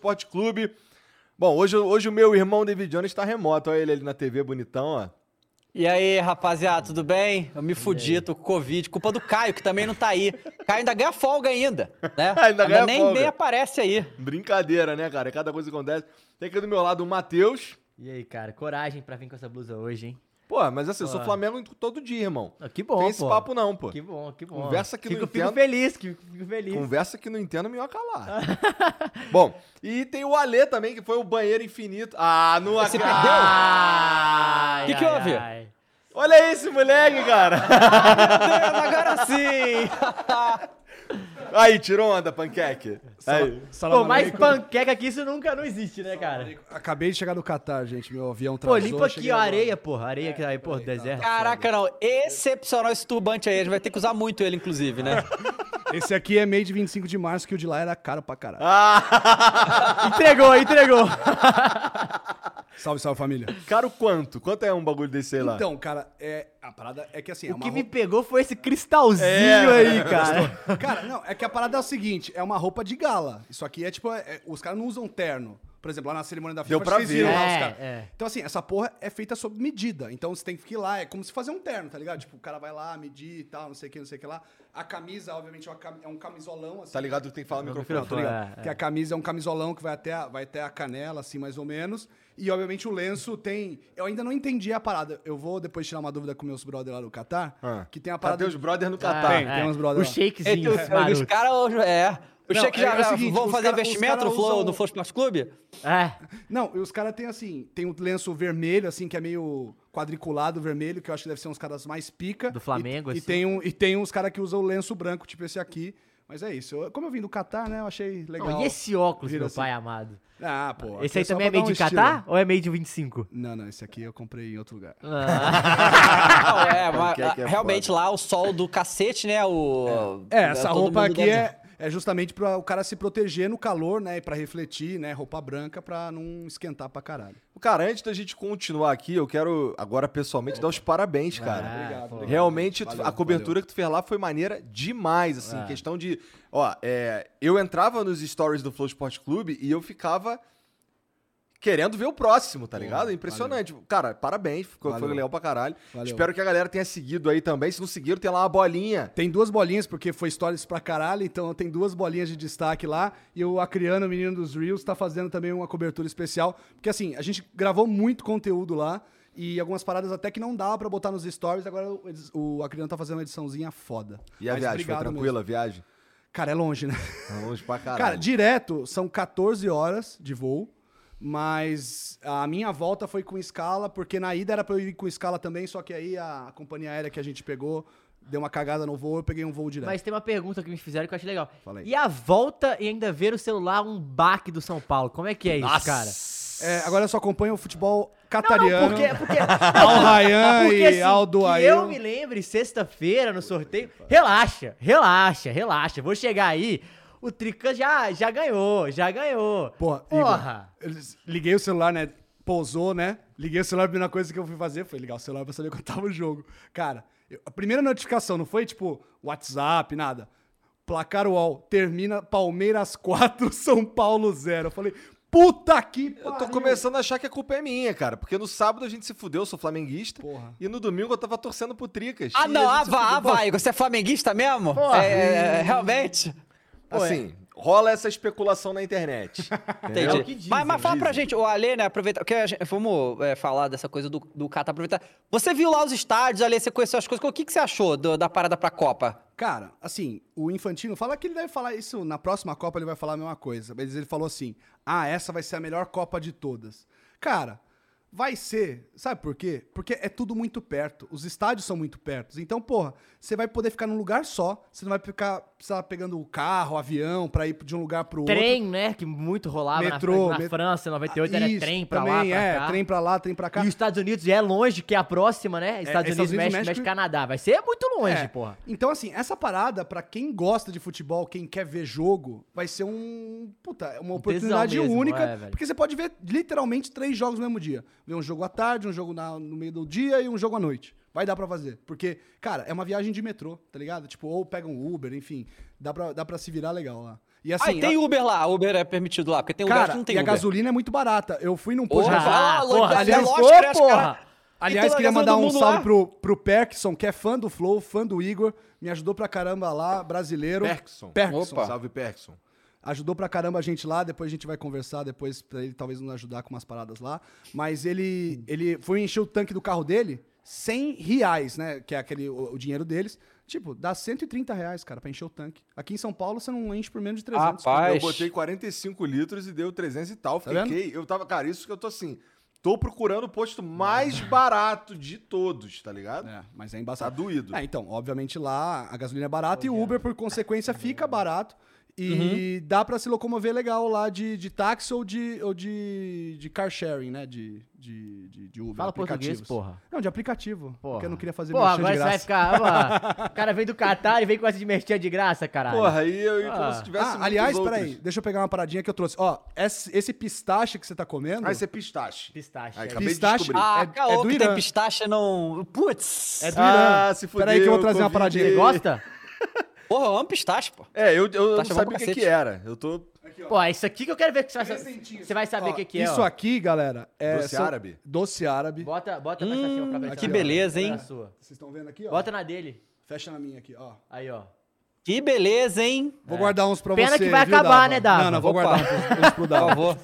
Esporte Clube. Bom, hoje, hoje o meu irmão David Jones está remoto. Olha ele ali na TV, bonitão, ó. E aí, rapaziada, tudo bem? Eu me fudi, tô com Covid. Culpa do Caio, que também não tá aí. Caio ainda ganha folga ainda, né? Ainda ganha nem, folga. nem aparece aí. Brincadeira, né, cara? Cada coisa que acontece. Tem aqui do meu lado o Matheus. E aí, cara, coragem pra vir com essa blusa hoje, hein? Pô, mas assim, eu sou Pô. Flamengo todo dia, irmão. Ah, que bom, Tem esse pô. papo não, pô. Que bom, que bom. Conversa que fico, não fico entendo. feliz, que fico feliz. Conversa que não entendo, melhor calar. Bom, e tem o Alê também, que foi o banheiro infinito. Ah, não Você perdeu? Ai, Que que houve? ai. Olha esse moleque, cara. Agora sim! Aí, tirou onda, panqueque. Aí. Pô, mais panqueca que isso nunca não existe, né, cara? Acabei de chegar do Catar, gente. Meu avião Pô, atrasou. limpa aqui, cheguei ó, agora. areia, porra. Areia que aí, pô, deserto. Caraca, não. Excepcional esse turbante aí. A gente vai ter que usar muito ele, inclusive, né? Esse aqui é made 25 de março, que o de lá era caro pra caralho. Ah! Entregou, entregou. Salve, salve, família. Caro quanto? Quanto é um bagulho desse aí lá? Então, cara, é, a parada é que assim, é o uma que me roupa... pegou foi esse cristalzinho É. aí, cara. Cara, não, é que a parada é o seguinte, é uma roupa de gala. Isso aqui é tipo, é- é- os caras não usam terno. Por exemplo, lá na cerimônia da FIFA, Deu pra vocês ver. viram lá É, os caras. é. Então assim, essa porra é feita sob medida. Então você tem que ir lá, é como se fazer um terno, tá ligado? Tipo, o cara vai lá, medir e tal, não sei o que, não sei o que lá. A camisa, obviamente, é uma é um camisolão, assim. Tá ligado que tem que falar no microfone. Não, tô ligado. É, é. Que a camisa é um camisolão que vai até, a, vai até a canela, assim, mais ou menos. E, obviamente, o lenço tem... Eu ainda não entendi a parada. Eu vou depois tirar uma dúvida com meus brother lá do Catar, Ah. que tem a parada... Cadê os brothers no Ah, Catar? Tem, tem uns brother O lá. shakezinho, Entre os maroto. caras, é. O Não, cheque é- já, é o já seguinte, vão os fazer cara- os investimento cara no Flow, usam- no Flow Sports Clube? É. Não, e os caras têm assim, tem um lenço vermelho, assim, que é meio quadriculado vermelho, que eu acho que deve ser uns caras mais pica. Do Flamengo, e, e assim. tem um E tem uns caras que usam o lenço branco, tipo esse aqui. Mas é isso. Eu- como eu vim do Catar, né, eu achei legal. Não, e esse óculos, Vira meu assim. pai amado? Ah, pô. Esse aí só também é made um estilo. Catar ou é made em 25? Não, não, esse aqui eu comprei em outro lugar. Não, é, mas, que é que é realmente lá o sol do cacete, né? O, É, essa roupa aqui é, é justamente pra o cara se proteger no calor, né, e pra refletir, né, roupa branca pra não esquentar pra caralho. Cara, antes da gente continuar aqui, eu quero agora pessoalmente dar os parabéns, cara. Obrigado, obrigado. Realmente, Valeu, a cobertura que tu fez lá foi maneira demais, assim, É. questão de... Ó, é, eu entrava nos stories do Flow Esporte Clube e eu ficava querendo ver o próximo, tá ligado? Impressionante. Cara, parabéns, ficou, foi Valeu. legal pra caralho. Valeu. Espero que a galera tenha seguido aí também. Se não seguiram, tem lá uma bolinha. Tem duas bolinhas, porque foi stories pra caralho, então tem duas bolinhas de destaque lá. E o Acriano, o menino dos Reels, tá fazendo também uma cobertura especial. Porque assim, a gente gravou muito conteúdo lá. E algumas paradas até que não dava pra botar nos stories. Agora o, eles- o Acriano tá fazendo uma ediçãozinha foda. E a Mas viagem, foi tranquila mesmo. a viagem? Cara, é longe, né? Tá longe pra caralho. Cara, direto são 14 horas de voo. Mas a minha volta foi com escala, porque na ida era pra eu ir com escala também, só que aí a companhia aérea que a gente pegou deu uma cagada no voo, eu peguei um voo direto. Mas tem uma pergunta que me fizeram que eu achei legal. Fala aí. E a volta e ainda ver o celular um baque do São Paulo? Como é que é isso, Nossa. cara? É, agora eu só acompanho o futebol Não, catariano. não, porque... porque Al Rayyan porque, e assim, Aldo que Ail. eu me lembre, sexta-feira, no sorteio... Relaxa, relaxa, relaxa. Vou chegar aí... O Trica já, já ganhou, já ganhou. Porra, Porra. Igor, liguei o celular, né? Pousou, né? Liguei o celular, a primeira coisa que eu fui fazer foi ligar o celular pra saber quando tava o jogo. Cara, eu- a primeira notificação não foi tipo WhatsApp, nada. Placar UOL, termina Palmeiras 4, São Paulo 0. Eu falei, puta que Eu tô pariu. começando a achar que a culpa é minha, cara. Porque no sábado a gente se fudeu, eu sou flamenguista. Porra. E no domingo eu tava torcendo pro Tricas. Ah, não, a ah, vai, ah, vai, você é flamenguista mesmo? Porra. É, é, realmente. Assim, rola essa especulação na internet. Entendi. É o que dizem, mas, mas fala pra dizem. gente, o Alê, né, aproveitar, que a gente- vamos é, falar dessa coisa do, do Catar, aproveitar. Você viu lá os estádios, Alê, você conheceu as coisas, o que, que você achou do- da parada pra Copa? Cara, assim, o Infantino fala que ele deve falar isso na próxima Copa, ele vai falar a mesma coisa. Mas ele falou assim: ah, essa vai ser a melhor Copa de todas. Cara, vai ser. Sabe por quê? Porque é tudo muito perto. Os estádios são muito perto. Então, porra, você vai poder ficar num lugar só. Você não vai ficar precisar pegando o carro, o avião, pra ir de um lugar pro outro. Trem, né? Que muito rolava na- Metrô, na, met- França, em 98 era Isso, trem pra também, lá, pra é, cá. trem pra lá, trem pra cá. E os Estados Unidos é longe, que é a próxima, né? Estados, Estados Unidos, Unidos, México, México- México, Canadá. Vai ser muito longe, É. porra. Então, assim, essa parada, pra quem gosta de futebol, quem quer ver jogo, vai ser um. Puta, uma oportunidade mesmo, única. é, porque você pode ver literalmente três jogos no mesmo dia. Ver um jogo à tarde, um jogo na- no meio do dia e um jogo à noite. Vai dar pra fazer. Porque, cara, é uma viagem de metrô, tá ligado? Tipo, ou pega um Uber, enfim. Dá pra, dá pra se virar legal lá. E assim. ah, tem Uber lá, Uber é permitido lá, porque tem Cara, que não tem e a Uber. gasolina é muito barata. Eu fui num posto Porra, de vai lá, Ah, louco, porra, aliás, né, os porra. cara- Aliás, a queria gasolina mandar um salve lá. pro, pro Perkson, que é fã do Flow, fã do Igor. Me ajudou pra caramba lá, brasileiro. Perkson. Perkson. Opa. Salve, Perkson. Ajudou pra caramba a gente lá, depois a gente vai conversar depois pra ele talvez nos ajudar com umas paradas lá. Mas ele, ele foi encher o tanque do carro dele, 100 reais, né? Que é aquele, o, o dinheiro deles. Tipo, dá 130 reais, cara, pra encher o tanque. Aqui em São Paulo você não enche por menos de 300. Rapaz. Eu botei 45 litros e deu 300 e tal. Tá Fiquei. eu tava, cara, isso que eu tô assim. Tô procurando o posto mais barato de todos, tá ligado? É, mas é Tá embaçado. doído. É, então, obviamente lá a gasolina é barata e o Uber, por consequência, fica barato. E Uhum. dá pra se locomover legal lá de, de táxi ou de, ou de, de car sharing, né? De, de, de, de Uber. Fala português, porra. Não, de aplicativo. Porque eu não queria fazer Porra, merchan agora de você vai graça. ficar. ó, o cara vem do Catar e vem com essa de merchan de graça, caralho. Porra, aí eu ia como Ah. se tivesse. Ah, aliás, outros. peraí, deixa eu pegar uma paradinha que eu trouxe. Ó, esse, esse pistache que você tá comendo. Ah, esse é pistache. Pistache. Ai, é. acabei de Pistache- descobrir. Ah, É- caô, é do que Irã. tem pistache não... Putz! É do Ah, Irã. se Peraí que eu vou trazer uma paradinha. Você gosta? Porra, eu amo pistache, pô. É, eu, eu não chamando sabia o que, que era. Eu tô. Pô, é isso aqui que eu quero ver que você vai, você vai saber o que, que é. Isso ó. aqui, galera, é. Doce são- árabe? Doce árabe. Bota, bota mais pra cima pra ver. que beleza, hein? Vocês estão vendo aqui, ó? Bota na dele. Fecha na minha aqui, ó. Aí, ó. Que beleza, hein? Vou guardar uns pra Pena você. que vai viu, acabar, né, Dava? Não, não, vou Opa. guardar uns, uns pro Por Dava. favor.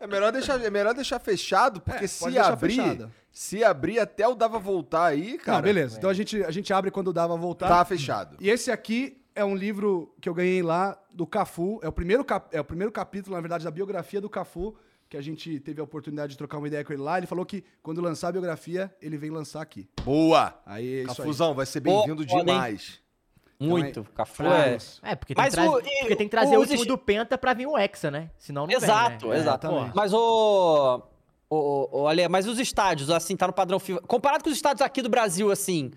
É melhor deixar, é melhor deixar fechado, porque É, se abrir. fechado. Se abrir até o Dava voltar aí, cara. Não, beleza. Então a gente, a gente abre quando o Dava voltar. Tá fechado. E esse aqui é um livro que eu ganhei lá do Cafu. É o primeiro, cap- é o primeiro capítulo, na verdade, da biografia do Cafu, que a gente teve a oportunidade de trocar uma ideia com ele lá. Ele falou que quando lançar a biografia, ele vem lançar aqui. Boa! Aí é isso aí. Cafuzão, vai ser bem-vindo hein? Demais. Muito. Então, Cafu é... É, porque tem, Mas que, trazer, o- e porque tem que trazer o os último est- do Penta pra vir o Hexa, né? Senão não Exato, vem, né? exato. exatamente. Mas o... O, o, o Ale, mas os estádios, assim, tá no padrão FIFA. Comparado com os estádios aqui do Brasil, assim,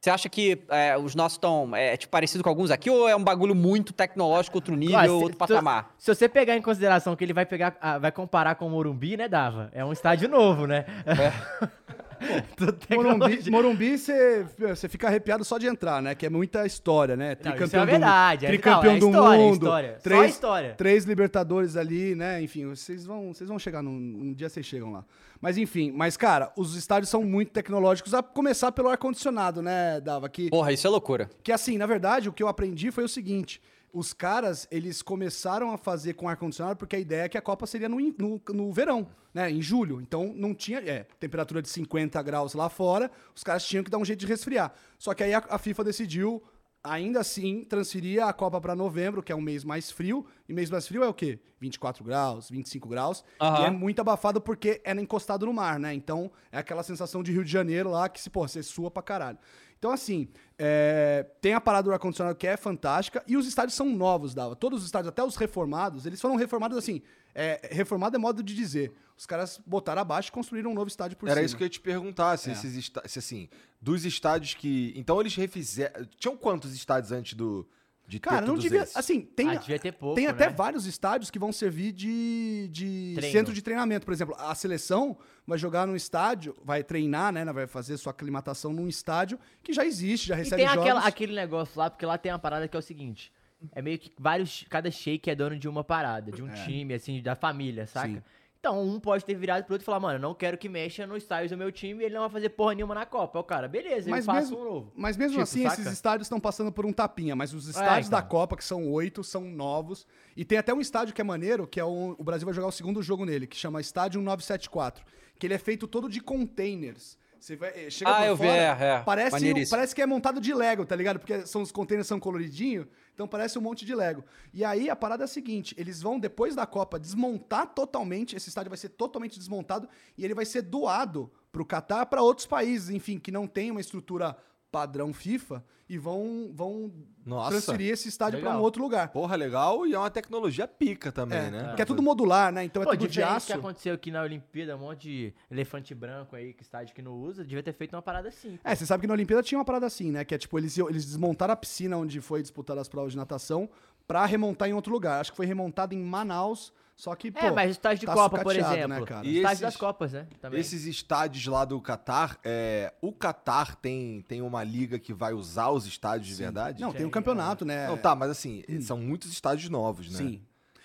você acha que é, os nossos estão é, tipo, parecido com alguns aqui ou é um bagulho muito tecnológico, outro nível, se- outro se- patamar? Se você pegar em consideração que ele vai pegar, ah, vai comparar com o Morumbi, né, Dava? É um estádio novo, né? Morumbi. Morumbi você você fica arrepiado só de entrar, né? Que é muita história, né? Não, isso é verdade, é- tricampeão não, é do história, é mundo. história. Só Três, história. Três Libertadores ali, né? Enfim, vocês vão, vocês vão chegar num um dia vocês chegam lá. Mas enfim, mas cara, os estádios são muito tecnológicos, a começar pelo ar condicionado, né, Dava? Que Porra, isso é loucura. que assim, na verdade, o que eu aprendi foi o seguinte: os caras, eles começaram a fazer com ar-condicionado porque a ideia é que a Copa seria no, no, no verão, né? Em julho. Então não tinha. É, temperatura de 50 graus lá fora, os caras tinham que dar um jeito de resfriar. Só que aí a, a FIFA decidiu. Ainda assim, transferir a Copa para novembro, que é um mês mais frio. E mês mais frio é o quê? 24 graus, 25 graus. Aham. E é muito abafado porque é encostado no mar, né? Então é aquela sensação de Rio de Janeiro lá que, se, pô, você sua pra caralho. Então, assim, é, tem a parada do ar-condicionado que é fantástica e os estádios são novos, Dava. Todos os estádios, até os reformados, eles foram reformados assim. É, reformado é modo de dizer. Os caras botaram abaixo e construíram um novo estádio por Era cima. isso que eu ia te perguntar, É. se esses está- se assim, dos estádios que. Então eles refizeram. Tinham quantos estádios antes do. De ter Cara, não todos devia. esses? Assim, tem, Ah, devia ter pouco, tem até né? vários estádios que vão servir de, de Treino. centro de treinamento. Por exemplo, a seleção vai jogar num estádio, vai treinar, né? Vai fazer sua aclimatação num estádio que já existe, já E recebe tem jogos. aquela, aquele negócio lá, porque lá tem uma parada que é o seguinte. É meio que vários. Cada shake é dono de uma parada, de um time, assim, da família, saca? Sim. Então, um pode ter virado pro outro e falar, mano, eu não quero que mexa no estádio do meu time e ele não vai fazer porra nenhuma na Copa. É o cara, beleza, Mas eu faço mesmo, um novo. mas mesmo Tipo, assim, saca? esses estádios estão passando por um tapinha. Mas os estádios então. da Copa, que são oito, são novos. E tem até um estádio que é maneiro, que é o, o Brasil vai jogar o segundo jogo nele, que chama Estádio 974. Que ele é feito todo de containers. Você vai, eh, chega Ah, por eu vi, fora, é, é. Parece, parece que é montado de Lego, tá ligado? Porque são, os containers são coloridinhos, então parece um monte de Lego. E aí a parada é a seguinte: eles vão, depois da Copa, desmontar totalmente. Esse estádio vai ser totalmente desmontado e ele vai ser doado pro Catar para outros países, enfim, que não tem uma estrutura padrão FIFA e vão, vão Nossa. transferir esse estádio para um outro lugar. Porra, legal. E é uma tecnologia pica também, É, né? Que é tudo modular, né? Então é Pô, tudo de aço. que aconteceu aqui na Olimpíada, um monte de elefante branco aí, que estádio que não usa, devia ter feito uma parada assim. É, você sabe que na Olimpíada tinha uma parada assim, né? Que é tipo, eles, eles desmontaram a piscina onde foi disputar as provas de natação pra remontar em outro lugar. Acho que foi remontado em Manaus, só que, pô... é, mas o estádio de tá Copa, por sucateado, exemplo. né, cara? E estádio esses- das Copas, né? Também. Esses estádios lá do Catar, é, o Catar tem, tem uma liga que vai usar os estádios de verdade? Não, tem um campeonato, né? Não, tá, mas assim, são muitos estádios novos, né? Sim.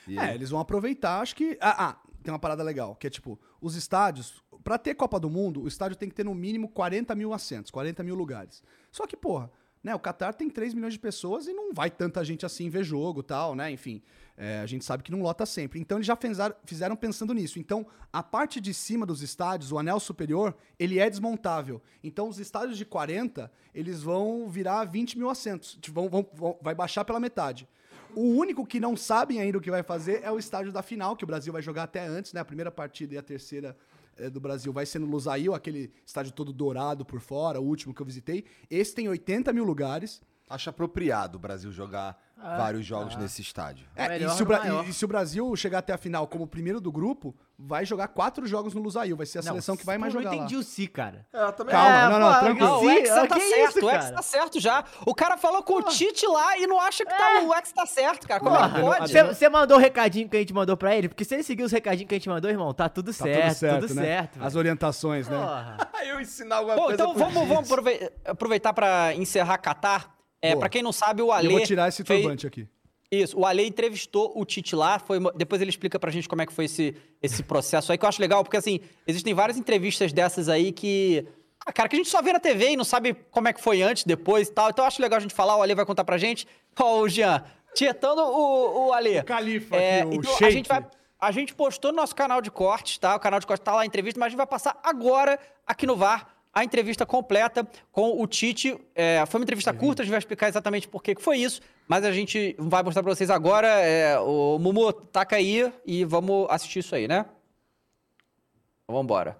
E É, eles vão aproveitar, acho que. Ah, ah, tem uma parada legal, que é tipo, os estádios. Pra ter Copa do Mundo, o estádio tem que ter no mínimo 40 mil assentos, 40 mil lugares. Só que, porra, né, o Qatar tem 3 milhões de pessoas e não vai tanta gente assim ver jogo tal, né? Enfim, é, a gente sabe que não lota sempre. Então eles já fizeram, fizeram pensando nisso. Então, a parte de cima dos estádios, o anel superior, ele é desmontável. Então, os estádios de 40, eles vão virar 20 mil assentos. Tipo, Vão, vão- vão- vai baixar pela metade. O único que não sabem ainda o que vai fazer é o estádio da final, que o Brasil vai jogar até antes, né? A primeira partida e a terceira do Brasil vai ser no Lusail, aquele estádio todo dourado por fora, o último que eu visitei. Esse tem 80 mil lugares. Acho apropriado o Brasil jogar Ah, vários jogos nesse estádio. É, e, se o maior. e- e se o Brasil chegar até a final como primeiro do grupo, vai jogar quatro jogos no Lusail. Vai ser a seleção que vai mais jogar Não lá. entendi o Si, cara. É, também. Calma, É, não, não, pô, tranquilo. Não, o Hexa ah, tá que certo, isso, o Hexa cara? tá certo já. O cara falou com o Tite lá e não acha que tá, o Hexa tá certo, cara. Como é que pode? Você mandou o recadinho que a gente mandou pra ele? Porque se ele seguir os recadinhos que a gente mandou, irmão, tá tudo Tá certo, tudo certo, tudo né? certo. As orientações, né? Eu ensinar alguma Bom, coisa então vamos, vamos aprove- aproveitar pra encerrar Catar. É, Boa. pra quem não sabe, o Ale. eu vou tirar esse fez- turbante aqui. Isso, o Ale entrevistou o Tite lá, foi depois ele explica pra gente como é que foi esse, esse processo aí, que eu acho legal, porque assim, existem várias entrevistas dessas aí que. Ah, cara, que a gente só vê na TV e não sabe como é que foi antes, depois e tal. Então eu acho legal a gente falar, o Ale vai contar pra gente. Ó, o Jean, tietando o, o Ale. O Califa É, aqui, o então a gente vai. A gente postou no nosso canal de cortes, tá? O canal de cortes tá lá a entrevista, mas a gente vai passar agora aqui no VAR a entrevista completa com o Tite. É, foi uma entrevista curta, a gente vai explicar exatamente por que foi isso, mas a gente vai mostrar pra vocês agora. É, o Mumu, taca aí e vamos assistir isso aí, né? Então, vambora.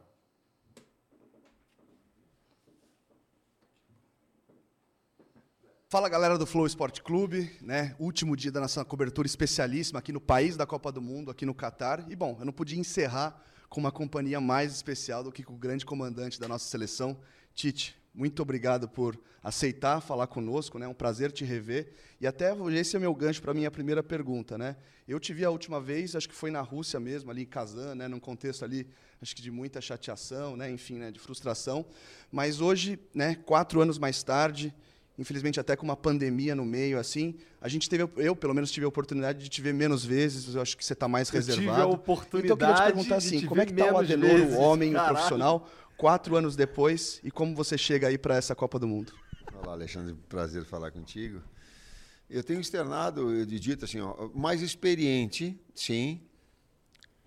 Fala galera do Flow Esporte Clube, né? Último dia da nossa cobertura especialíssima aqui no país da Copa do Mundo, aqui no Catar. E bom, eu não podia encerrar com uma companhia mais especial do que com o grande comandante da nossa seleção, Tite. Muito obrigado por aceitar falar conosco, né? É um prazer te rever. E até esse é meu gancho para minha primeira pergunta, né? Eu te vi a última vez, acho que foi na Rússia mesmo, ali em Kazan, né? Num contexto ali, acho que de muita chateação, né? Enfim, né? De frustração. Mas hoje, né? Quatro anos mais tarde, infelizmente até com uma pandemia no meio, assim, a gente teve, eu pelo menos tive a oportunidade de te ver menos vezes, eu acho que você está mais Eu tive a reservado. oportunidade então eu queria te perguntar assim, te como é que tá o Adenor, vezes, o homem, caralho. o profissional, quatro anos depois, e como você chega aí para essa Copa do Mundo? Olá, Alexandre, prazer falar contigo. Eu tenho externado, eu dito assim, ó, mais experiente, sim,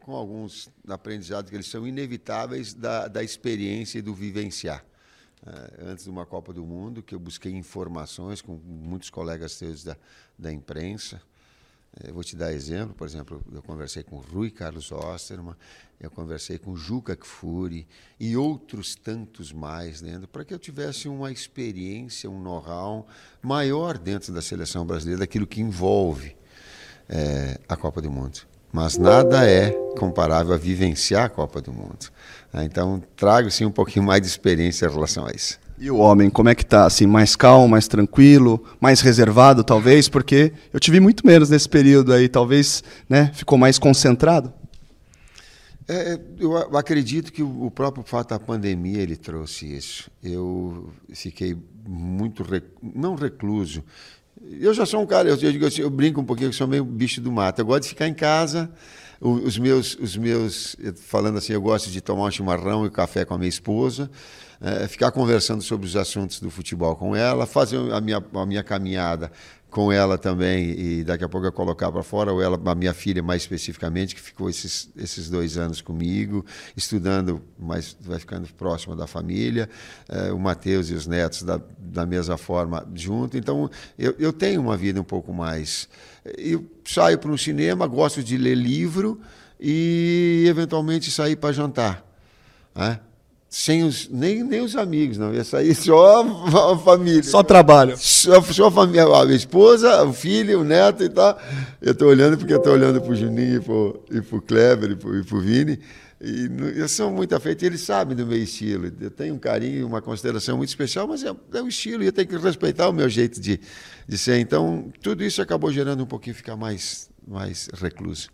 com alguns aprendizados que eles são inevitáveis da, da experiência e do vivenciar. Eh, antes de uma Copa do Mundo, que eu busquei informações com muitos colegas teus da, da imprensa. Eu vou te dar exemplo, por exemplo, eu conversei com Rui Carlos Osterman, eu conversei com Juca Kfouri e outros tantos mais dentro, para que eu tivesse uma experiência, um know-how maior dentro da seleção brasileira, daquilo que envolve eh, a Copa do Mundo. Mas nada é comparável a vivenciar a Copa do Mundo. Ah, Então, trago sim um pouquinho mais de experiência em relação a isso. E o homem, como é que tá? Assim, mais calmo, mais tranquilo, mais reservado, talvez, porque eu te vi muito menos nesse período aí, talvez, né? Ficou mais concentrado? É, eu a- acredito que o próprio fato da pandemia ele trouxe isso. Eu fiquei muito re- não recluso. Eu já sou um cara, eu, eu digo assim, eu brinco um pouquinho que sou meio bicho do mato. Eu gosto de ficar em casa, Os meus, os meus, eu- falando assim, eu gosto de tomar um chimarrão e café com a minha esposa, eh, ficar conversando sobre os assuntos do futebol com ela, fazer a minha, a minha caminhada com ela também e daqui a pouco eu colocar para fora, ou ela, a minha filha mais especificamente, que ficou esses, esses dois anos comigo, estudando, mas vai ficando próxima da família, eh, o Matheus e os netos da, da mesma forma junto. Então, eu, eu tenho uma vida um pouco mais. Eu saio para um cinema, gosto de ler livro e, eventualmente, sair para jantar. né? Sem os, nem, nem os amigos, não. Ia sair só a família. Só trabalho. Só, só a família, a minha esposa, o filho, o neto e tal. Eu estou olhando porque eu estou olhando para o Juninho e para o e pro Kleber e para o Vini. E eu sou muito afeito, eles sabem do meu estilo. Eu tenho um carinho, uma consideração muito especial, mas é, é o estilo e eu tenho que respeitar o meu jeito de, de ser. Então, tudo isso acabou gerando um pouquinho ficar mais, mais recluso.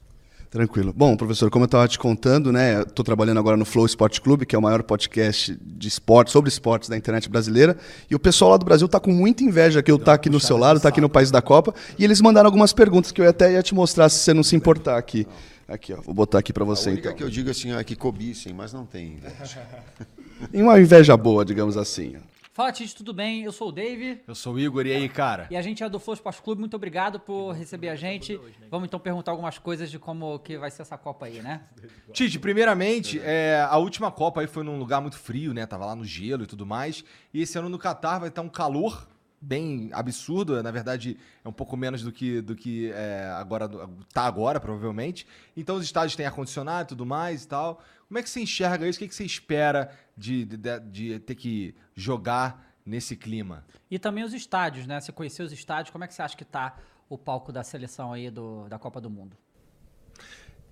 Tranquilo. Bom, professor, como eu estava te contando, né, estou trabalhando agora no Flow Sport Clube, que é o maior podcast de esporte, sobre esportes da internet brasileira, e o pessoal lá do Brasil está com muita inveja que eu tá aqui no seu lado, tá aqui no país da Copa, e eles mandaram algumas perguntas que eu até ia te mostrar se você não se importar aqui. Aqui, ó, vou botar aqui para você a única então. que eu digo assim é que cobissem, mas não tem inveja. E uma inveja boa, digamos assim. Fala, Tite, tudo bem? Eu sou o Dave Eu sou o Igor, e aí, cara? e a gente é do Flow Esporte Clube. Muito obrigado por receber a gente. Vamos então perguntar algumas coisas de como que vai ser essa Copa aí, né? Tite, primeiramente, é, a última Copa aí foi num lugar muito frio, né? Tava lá no gelo e tudo mais. E esse ano no Catar vai estar um calor bem absurdo. Na verdade, é um pouco menos do que, do que é, agora tá agora, provavelmente. Então os estádios têm ar-condicionado e tudo mais e tal. Como é que você enxerga isso? O que, que você espera de, de- de ter que jogar nesse clima? E também os estádios, né? Você conheceu os estádios, como é que você acha que tá o palco da seleção aí do, da Copa do Mundo?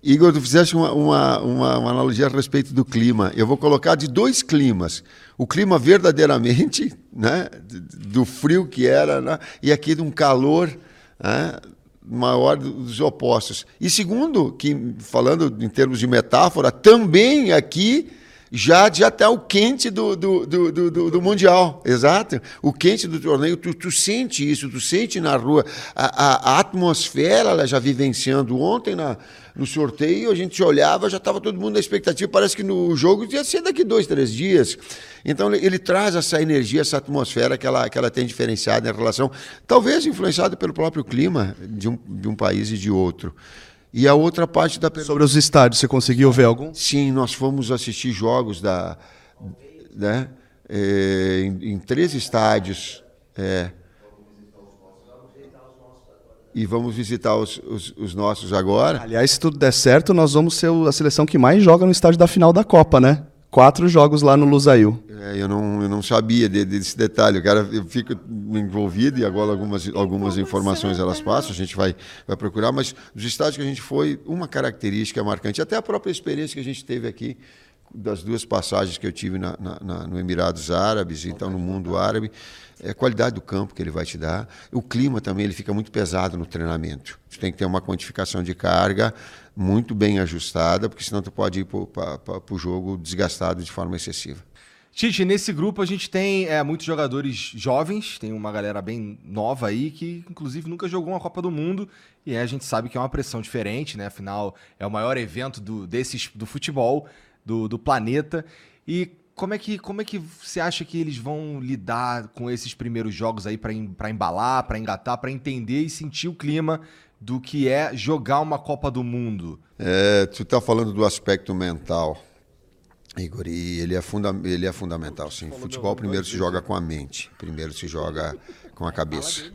Igor, tu fizeste uma, uma, uma, uma analogia a respeito do clima. Eu vou colocar de dois climas. O clima verdadeiramente, né, do frio que era, né, e aqui de um calor né, maior dos opostos. E segundo, que falando em termos de metáfora, também aqui já, já está o quente do, do, do, do, do- do Mundial, exato. O quente do torneio, tu, tu sente isso, tu sente na rua. A, a, a atmosfera ela já vivenciando. Ontem na, no sorteio, a gente olhava, já estava todo mundo na expectativa. Parece que no jogo ia ser daqui dois, três dias. Então, ele, ele traz essa energia, essa atmosfera que ela, que ela tem diferenciada em relação, talvez influenciada pelo próprio clima de um, de um país e de outro. E a outra parte da pergunta. Sobre os estádios, você conseguiu ver algum? Sim, nós fomos assistir jogos da, né, eh, em, em três estádios. é. E vamos visitar os, os, os nossos agora. Aliás, se tudo der certo, nós vamos ser a seleção que mais joga no estádio da final da Copa, né? Quatro jogos lá no Lusail. É, eu, não, eu não sabia de- desse detalhe. Cara, eu fico envolvido e agora algumas, algumas informações elas passam, a gente vai, vai procurar, mas dos estádios que a gente foi, uma característica marcante, até a própria experiência que a gente teve aqui, das duas passagens que eu tive na, na- na- no Emirados Árabes, então no mundo árabe, é a qualidade do campo que ele vai te dar. O clima também ele fica muito pesado no treinamento. Tu tem que ter uma quantificação de carga muito bem ajustada, porque senão tu pode ir para o jogo desgastado de forma excessiva. Tite, nesse grupo a gente tem é, muitos jogadores jovens, tem uma galera bem nova aí que, inclusive, nunca jogou uma Copa do Mundo e a gente sabe que é uma pressão diferente, né? Afinal, é o maior evento do, desses, do futebol do, do planeta. E como é, que, como é que você acha que eles vão lidar com esses primeiros jogos aí para embalar, para engatar, para entender e sentir o clima do que é jogar uma Copa do Mundo? É, tu está falando do aspecto mental, Igor, e ele é, funda ele é fundamental. Sim. Futebol primeiro se joga com a mente, primeiro se joga com a cabeça.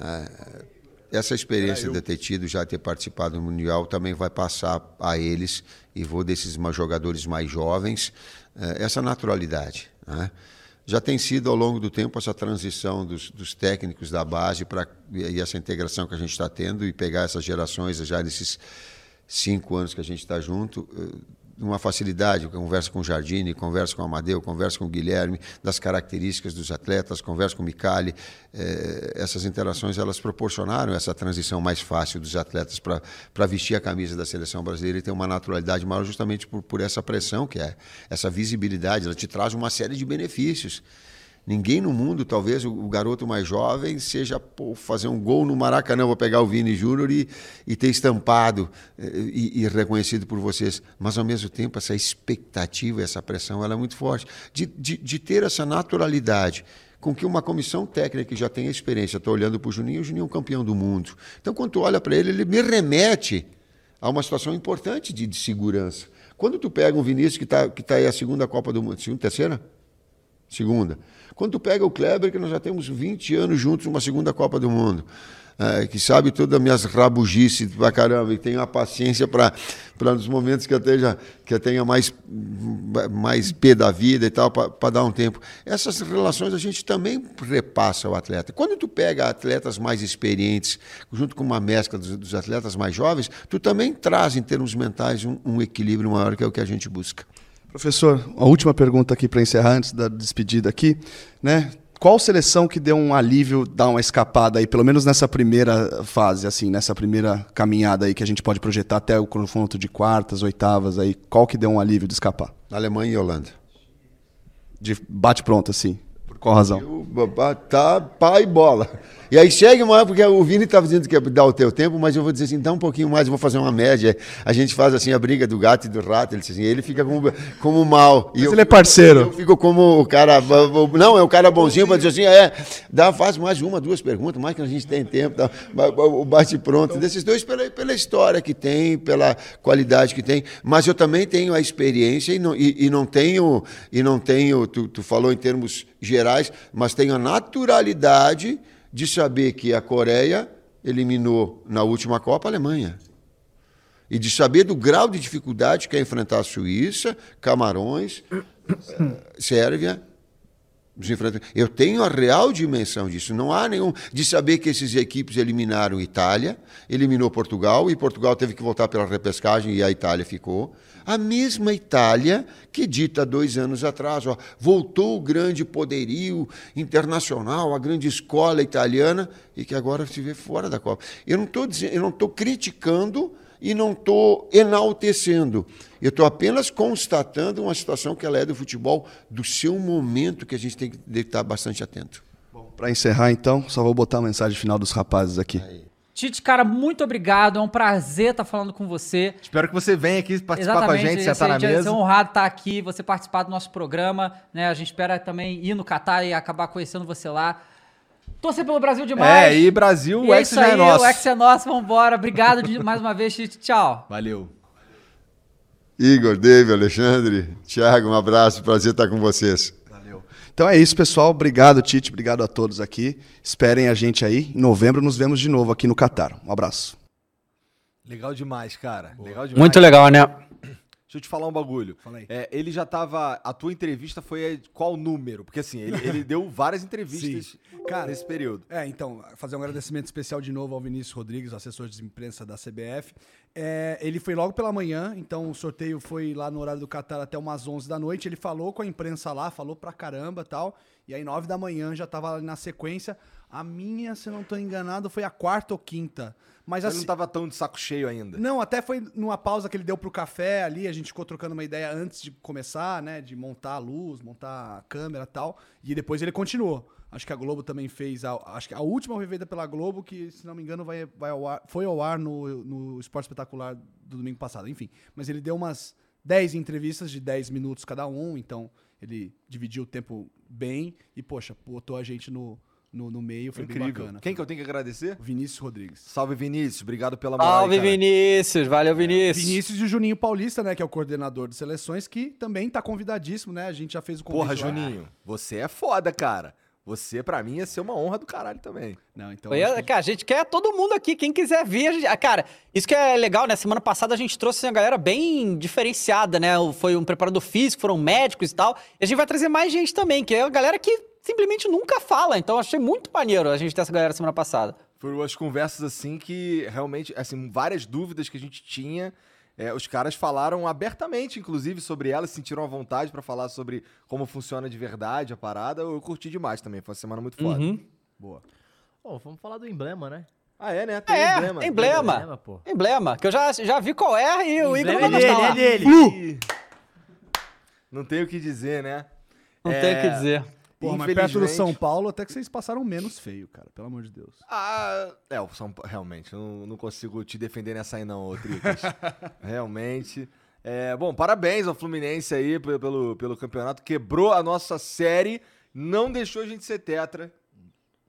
É, essa experiência de ter tido, já ter participado do Mundial, também vai passar a eles, e vou desses mais jogadores mais jovens, essa naturalidade. né? Já tem sido, ao longo do tempo, essa transição dos, dos técnicos da base para e essa integração que a gente está tendo e pegar essas gerações já nesses cinco anos que a gente está junto, eh, uma facilidade. Converso com o Jardine, converso com o Amadeu, converso com o Guilherme, das características dos atletas, converso com o Micali. Eh, essas interações elas proporcionaram essa transição mais fácil dos atletas para vestir a camisa da seleção brasileira e ter uma naturalidade maior, justamente por, por essa pressão que é essa visibilidade. Ela te traz uma série de benefícios. Ninguém no mundo, talvez o, garoto mais jovem, seja pô, fazer um gol no Maracanã, vou pegar o Vini Júnior e, e ter estampado eh, e, e reconhecido por vocês. Mas, ao mesmo tempo, essa expectativa, essa pressão, ela é muito forte. De, de, de ter essa naturalidade com que uma comissão técnica que já tem experiência, estou olhando para o Juninho, o Juninho é um campeão do mundo. Então, quando tu olha para ele, ele me remete a uma situação importante de, de segurança. Quando tu pega um Vinícius que está que tá aí a segunda Copa do Mundo, segunda, terceira? Segunda. Quando tu pega o Kleber, que nós já temos 20 anos juntos numa segunda Copa do Mundo, é, que sabe todas as minhas rabugices pra caramba, e tem a paciência para nos momentos que eu, tenha, que eu tenha mais, mais pé da vida e tal, para dar um tempo. Essas relações a gente também repassa ao atleta. Quando tu pega atletas mais experientes, junto com uma mescla dos, dos atletas mais jovens, tu também traz, em termos mentais, um, um equilíbrio maior, que é o que a gente busca. Professor, a última pergunta aqui para encerrar, antes da despedida aqui, né? Qual seleção que deu um alívio, dar uma escapada aí, pelo menos nessa primeira fase, assim, nessa primeira caminhada aí que a gente pode projetar até o confronto de quartas, oitavas aí, qual que deu um alívio de escapar? Alemanha e Holanda. De bate pronto, assim. Qual razão? Eu, tá pai bola. E aí chega uma porque o Vini estava dizendo que ia dar o teu tempo, mas eu vou dizer assim, dá um pouquinho mais, eu vou fazer uma média. A gente faz assim a briga do gato e do rato, ele, assim, ele fica como, como mal. Mas eu, ele é parceiro. Eu fico como o cara, não, é o cara bonzinho para dizer assim, é, dá, faz mais uma, duas perguntas, mais que a gente tem tempo, tá, o bate pronto. Desses dois pela, pela história que tem, pela qualidade que tem, mas eu também tenho a experiência e não, e, e não tenho, e não tenho, tu, tu falou em termos gerais, mas tenho a naturalidade de saber que a Coreia eliminou na última Copa a Alemanha. E de saber do grau de dificuldade que é enfrentar a Suíça, Camarões, Sérvia. Eu tenho a real dimensão disso. Não há nenhum. De saber que esses equipes eliminaram Itália, eliminou Portugal, e Portugal teve que voltar pela repescagem e a Itália ficou. A mesma Itália que dita dois anos atrás, ó, voltou o grande poderio internacional, a grande escola italiana, e que agora se vê fora da Copa. Eu não estou dizendo, eu não estou criticando e não estou enaltecendo. Eu estou apenas constatando uma situação que ela é do futebol, do seu momento, que a gente tem que estar bastante atento. Para encerrar, então, só vou botar a mensagem final dos rapazes aqui. Aí. Tite, cara, muito obrigado. É um prazer estar falando com você. Espero que você venha aqui participar Exatamente, com a gente, sentar na Ser mesa. É honrado estar aqui, você participar do nosso programa. Né? A gente espera também ir no Catar e acabar conhecendo você lá. Torcer pelo Brasil demais. É, e Brasil, E o é ex já é aí, nosso. o ex é nosso, vambora. Obrigado de, mais uma vez, Tite. Tchau. Valeu. Igor, David, Alexandre, Thiago, um abraço, prazer estar com vocês. Então é isso, pessoal. Obrigado, Tite. Obrigado a todos aqui. Esperem a gente aí. Em novembro nos vemos de novo aqui no Catar. Um abraço. Legal demais, cara. Legal demais. Muito legal, né? Deixa eu te falar um bagulho. Fala aí. É, ele já tava. A tua entrevista foi qual número? Porque assim, ele, ele deu várias entrevistas Cara, nesse período. É, então, fazer um agradecimento especial de novo ao Vinícius Rodrigues, assessor de imprensa da CBF. É, ele foi logo pela manhã, então o sorteio foi lá no horário do Qatar até umas 11 da noite. Ele falou com a imprensa lá, falou pra caramba tal. E aí, 9 da manhã, já tava na sequência. A minha, se eu não tô enganado, foi a quarta ou quinta. Mas Ele assim. não tava tão de saco cheio ainda. Não, até foi numa pausa que ele deu pro café ali, a gente ficou trocando uma ideia antes de começar, né? De montar a luz, montar a câmera e tal. E depois ele continuou. Acho que a Globo também fez. A, acho que a última foi feita pela Globo, que, se não me engano, vai, vai ao ar, foi ao ar no, no Esporte Espetacular do domingo passado. Enfim. Mas ele deu umas 10 entrevistas de 10 minutos cada um, então ele dividiu o tempo bem e, poxa, botou a gente no, no, no meio, foi bem Incrível. bacana. Quem que eu tenho que agradecer? Vinícius Rodrigues. Salve, Vinícius. Obrigado pela moral. Salve, cara. Vinícius. Valeu, Vinícius. Vinícius e o Juninho Paulista, né, que é o coordenador de seleções, que também tá convidadíssimo, né? A gente já fez o convite. Porra, lá. Juninho, você é foda, cara. Você, pra mim, ia ser uma honra do caralho também. Não, então. Acho que- cara, a gente quer todo mundo aqui, quem quiser vir. a gente- ah, Cara, isso que é legal, né? Semana passada a gente trouxe uma galera bem diferenciada, né? Foi um preparador físico, foram médicos e tal. E a gente vai trazer mais gente também, que é a galera que simplesmente nunca fala. Então achei muito maneiro a gente ter essa galera semana passada. Foram as conversas assim que realmente, assim, várias dúvidas que a gente tinha. É, os caras falaram abertamente, inclusive, sobre elas, sentiram a vontade pra falar sobre como funciona de verdade a parada. Eu curti demais também, foi uma semana muito foda. Uhum. Boa. Bom, vamos falar do emblema, né? Ah, é, né? Tem É, emblema. emblema. Emblema, pô. Emblema, que eu já, já vi qual é e o Igor não vai é gostar dele, lá. é dele. Ih, Não tenho o que dizer, né? Não É, tem o que dizer. Porra, mas perto do São Paulo, até que vocês passaram menos feio, cara. Pelo amor de Deus. Ah, é, o São Pa- realmente, eu não, não consigo te defender nessa aí não, ô Tricas. realmente. É, bom, parabéns ao Fluminense aí pe- pelo, pelo campeonato. Quebrou a nossa série, não deixou a gente ser tetra.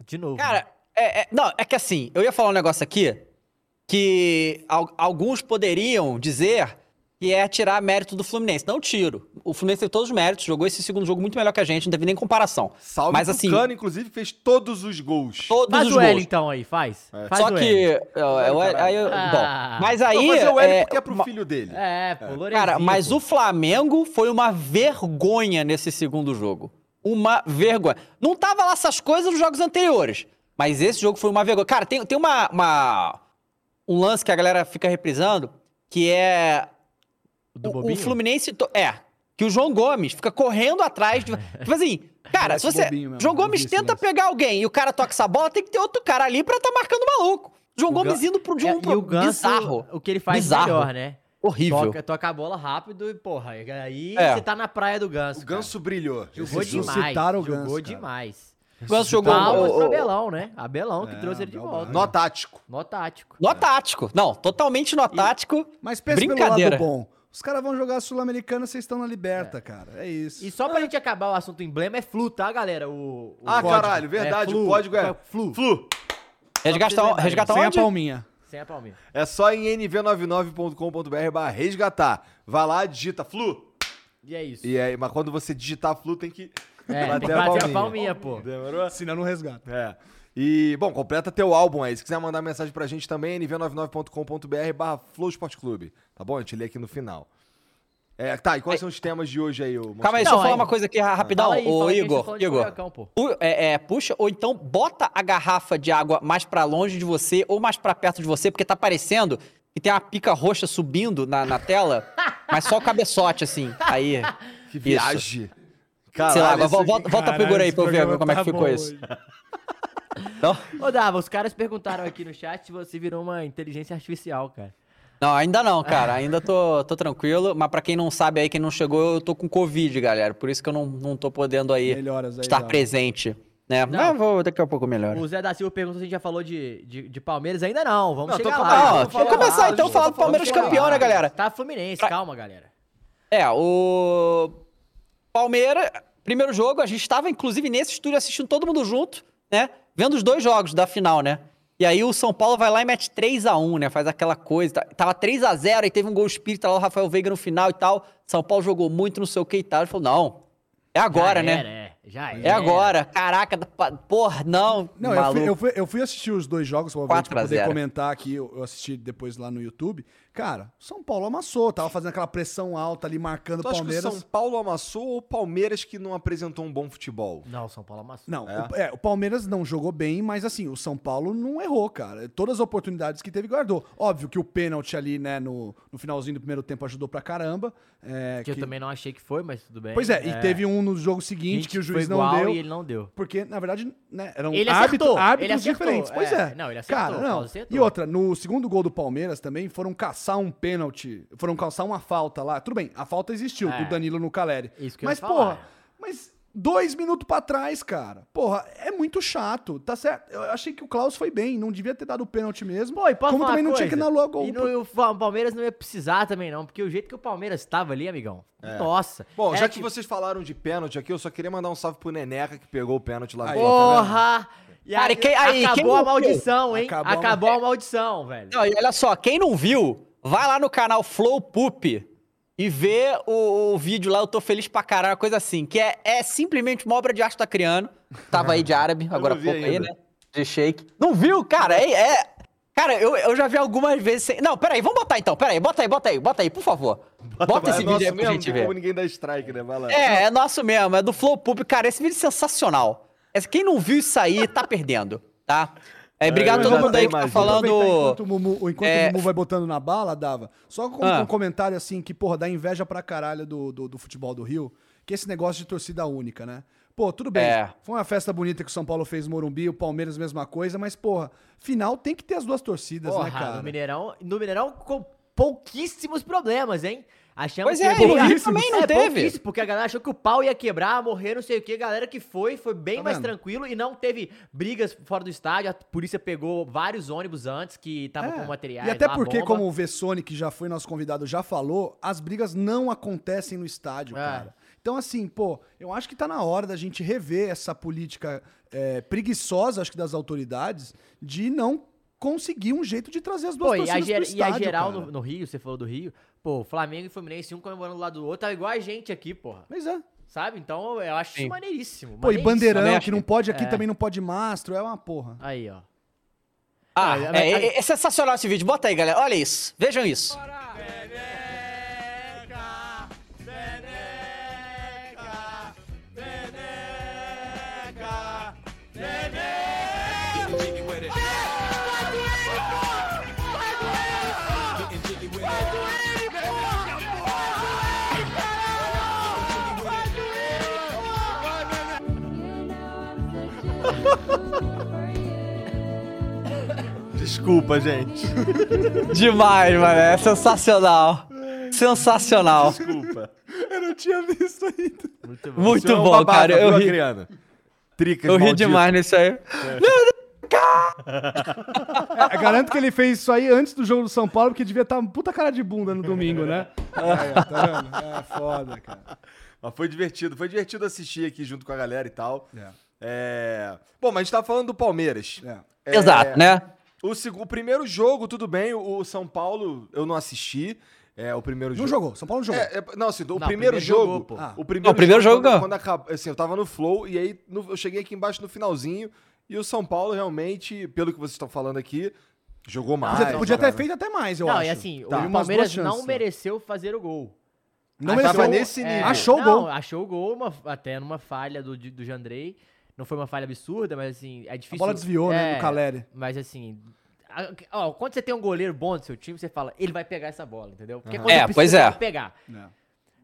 De novo. Cara, é, é- não, é que assim, eu ia falar um negócio aqui que al- alguns poderiam dizer que é tirar mérito do Fluminense. Não tiro. O Fluminense teve todos os méritos, jogou esse segundo jogo muito melhor que a gente, não teve nem comparação. Salve Mas o assim, Tucano, inclusive, fez todos os gols. todos Faz os o L gols. então aí, faz. Faz Só o que. L. eu- eu- aí Ah. bom, mas Não, aí. fazer o L é, porque é pro filho dele. É, pô, Lorenzinho, Cara, mas pô. o Flamengo foi uma vergonha nesse segundo jogo. Uma vergonha. Não tava lá essas coisas nos jogos anteriores. Mas esse jogo foi uma vergonha. Cara, tem, tem uma, uma- um lance que a galera fica reprisando, que é. Do o- o? Fluminense. to- É. Que o João Gomes fica correndo atrás. De, tipo assim, cara, se você. mesmo, João Gomes tenta pegar alguém e o cara toca essa bola, tem que ter outro cara ali pra tá marcando o maluco. João O Gomes Gan- indo pro É, João e o Ganso, bizarro. o que ele faz Bizarro. melhor, né? Horrível. Toca, toca a bola rápido e, porra, aí É. você tá na praia do Ganso. O Ganso brilhou. cara. jogou demais. o jogou Ganso, cara. demais. O Ganso jogou. Palmas o- pro o- Abelão, né? Abelão que É, trouxe ele de volta. Nó tático. Nó tático. No tático. Não, totalmente no tático. Mas pensa pelo Brincadeira. lado bom. Os caras vão jogar Sul-Americana, vocês estão na liberta, cara. É isso. E só pra gente acabar o assunto emblema, é Flu, tá, galera? O, o Ah, código. caralho, verdade. Flu. o código é Flu. Flu. Resgatar, resgatar Sem a palminha. Sem a palminha. É só em nv99.com.br barra resgatar. Vai lá, digita Flu. E é isso. E aí, mas quando você digitar Flu, tem que É, bater tem que a bater palminha. a palminha, pô. Demorou? Senão não resgata. É. E, bom, completa teu álbum aí. Se quiser mandar mensagem pra gente também, nv99.com.br barra Flow Clube. Tá bom? A gente lê aqui no final. É, tá, e quais são os temas de hoje aí? Calma aí, só falar uma coisa aqui rapidão, Fala aí, ô Igor. Igor, é, é, puxa, ou então bota a garrafa de água mais pra longe de você ou mais pra perto de você, porque tá parecendo que tem uma pica roxa subindo na, na tela, mas só o cabeçote, assim. Aí. Que viagem. Caralho, Sei lá, volta, volta a Caralho, figura aí pra eu ver como é que tá ficou isso. Não? Ô, Dava, os caras perguntaram aqui no chat se você virou uma inteligência artificial, cara. Não, ainda não, cara. Ainda tô, tô tranquilo. Mas pra quem não sabe aí, quem não chegou, eu tô com Covid, galera. Por isso que eu não, não tô podendo aí Melhoras aí, estar Dava. presente. Né? Não. Mas vou daqui a pouco melhor. O Zé da Silva perguntou se a gente já falou de, de, de Palmeiras. Ainda não, vamos Não, tô chegar com- lá. não, vamos começar a então gente falar do Palmeiras campeão, né, galera? Tá Fluminense, calma, galera. É, o Palmeiras, primeiro jogo, a gente estava inclusive nesse estúdio assistindo todo mundo junto, né? Vendo os dois jogos da final, né? E aí o São Paulo vai lá e mete 3 a 1 né? Faz aquela coisa. Tava 3 a 0 aí teve um gol espírita lá, o Rafael Veiga no final e tal. São Paulo jogou muito, não sei o que e tal. Ele falou, não, é agora, Já né? era, é, já É era. agora. Caraca, porra, não, Não, eu fui, eu, fui, eu fui assistir os dois jogos, provavelmente, 4 pra poder 0. comentar aqui. Eu assisti depois lá no YouTube. Cara, São Paulo amassou, tava fazendo aquela pressão alta ali, marcando o Tu acha que o Palmeiras. São Paulo amassou ou o Palmeiras que não apresentou um bom futebol? Não, São Paulo amassou. Não, É? O, é, o Palmeiras não jogou bem, mas assim, o São Paulo não errou, cara. Todas as oportunidades que teve, guardou. Óbvio que o pênalti ali, né, no, no finalzinho do primeiro tempo ajudou pra caramba. É, Que eu que- também não achei que foi, mas tudo bem. Pois é, e teve um no jogo seguinte Gente, que o foi juiz não igual deu. e ele não deu. Porque, na verdade, né, eram Ele árbitro- acertou, árbitros ele diferentes. Pois é. é. Não, ele acertou, Cara, o não. E outra, no segundo gol do Palmeiras também foram caçar um pênalti, foram caçar uma falta lá. Tudo bem, a falta existiu, É. do Danilo no Caleri. Isso que eu Mas, falar. porra, mas dois minutos pra trás, cara. Porra, é muito chato, tá certo? Eu achei que o Klaus foi bem, não devia ter dado o pênalti mesmo. Pô, e posso como falar também uma não tinha que coisa? anular o gol. E no, o Palmeiras não ia precisar também, não, porque o jeito que o Palmeiras tava ali, amigão. Nossa. Bom, era já que tipo- vocês falaram de pênalti aqui, eu só queria mandar um salve pro Neneca que pegou o pênalti lá Aí. Porra! E Cara, aí, e quem- aí, acabou quem a maldição, hein? Acabou Acabou, a- a maldição, velho. Não, e olha só, quem não viu, vai lá no canal Flow Poop e vê o, o vídeo lá, eu tô feliz pra caralho, uma coisa assim, que é, é simplesmente uma obra de arte tacriano. Tava aí de árabe, agora há pouco aí, ainda. né? De shake. Não viu, cara? É. é- Cara, eu, eu já vi algumas vezes. Sem... Não, peraí, vamos botar então. Peraí, bota aí, bota aí, bota aí, por favor. Bota, esse é vídeo aí pra mesmo, gente ver. como ninguém dá strike, né? Vai lá. É, é nosso mesmo, é do Flow Pub. Cara, esse vídeo é sensacional. Quem não viu isso aí, tá perdendo, tá? É, obrigado a todo mundo aí que tá falando... Enquanto o Mumu, enquanto É. o Mumu vai botando na bala, dava. Só com Ah. um comentário assim que, porra, dá inveja pra caralho do, do, do futebol do Rio, que é esse negócio de torcida única, né? Pô, tudo bem. É. Foi uma festa bonita que o São Paulo fez no Morumbi, o Palmeiras, mesma coisa, mas, porra, final tem que ter as duas torcidas, Porra, né, cara? no Mineirão, no Mineirão com- pouquíssimos problemas, hein? Achamos Pois é, que e o Rio também não é, teve. pouquíssimo, porque a galera achou que o pau ia quebrar, morrer, não sei o que. A galera que foi, foi bem Tá mais vendo? tranquilo e não teve brigas fora do estádio. A polícia pegou vários ônibus antes que estavam É. com materiais. E até lá, porque, como o Vessone, que já foi nosso convidado, já falou, as brigas não acontecem no estádio, É. cara. Então, assim, pô, eu acho que tá na hora da gente rever essa política é, preguiçosa, acho que das autoridades, de não conseguir um jeito de trazer as duas Pô, e a, torcidas pro e a estádio, geral no, no Rio, você falou do Rio, pô, Flamengo e Fluminense, um comemorando do lado do outro, tá igual a gente aqui, porra. Mas é. Sabe? Então eu acho Sim. isso maneiríssimo. Pô, e bandeirão, que não pode aqui, É. também não pode mastro, é uma porra. Aí, ó. Ah, é, é- é sensacional esse vídeo. Bota aí, galera. Olha isso. Vejam isso. Desculpa, gente. Demais, mano. É sensacional. Sensacional. Desculpa. Eu não tinha visto ainda. Muito bom. Muito Você é um bom, babaca, cara. Eu ri? Tricas eu ri demais nisso aí. É, garanto que ele fez isso aí antes do jogo do São Paulo, porque devia estar uma puta cara de bunda no domingo, né? Ó, tá vendo? É foda, cara. Mas foi divertido. Foi divertido assistir aqui junto com a galera e tal. É. É... Bom, mas a gente tava falando do Palmeiras. É. É, Exato, né? O, seg- o primeiro jogo, tudo bem. O, o São Paulo, eu não assisti. É, o primeiro Não jogo. jogou, São Paulo não jogou. É, é, não, assim, o Não, primeiro primeiro jogo. jogou, pô. Ah. O primeiro, Não, o primeiro jogo quando, ganhou. quando acaba- assim, eu tava no flow e aí no- eu cheguei aqui embaixo no finalzinho e o São Paulo realmente, pelo que vocês estão falando aqui, jogou mais. Podia, podia ter feito até mais, eu não, acho. e assim, Teve o Palmeiras não chances, mereceu fazer o gol. Não Ah, mereceu. tava nesse É, nível. Achou o não, gol. Achou o gol, uma- até numa falha do, do Jandrei. Não foi uma falha absurda, mas assim, é difícil. A bola desviou, né, É, do Caleri. Mas assim. ó, quando você tem um goleiro bom do seu time, você fala, ele vai pegar essa bola, entendeu? Porque quando É, pois é. tem que pegar.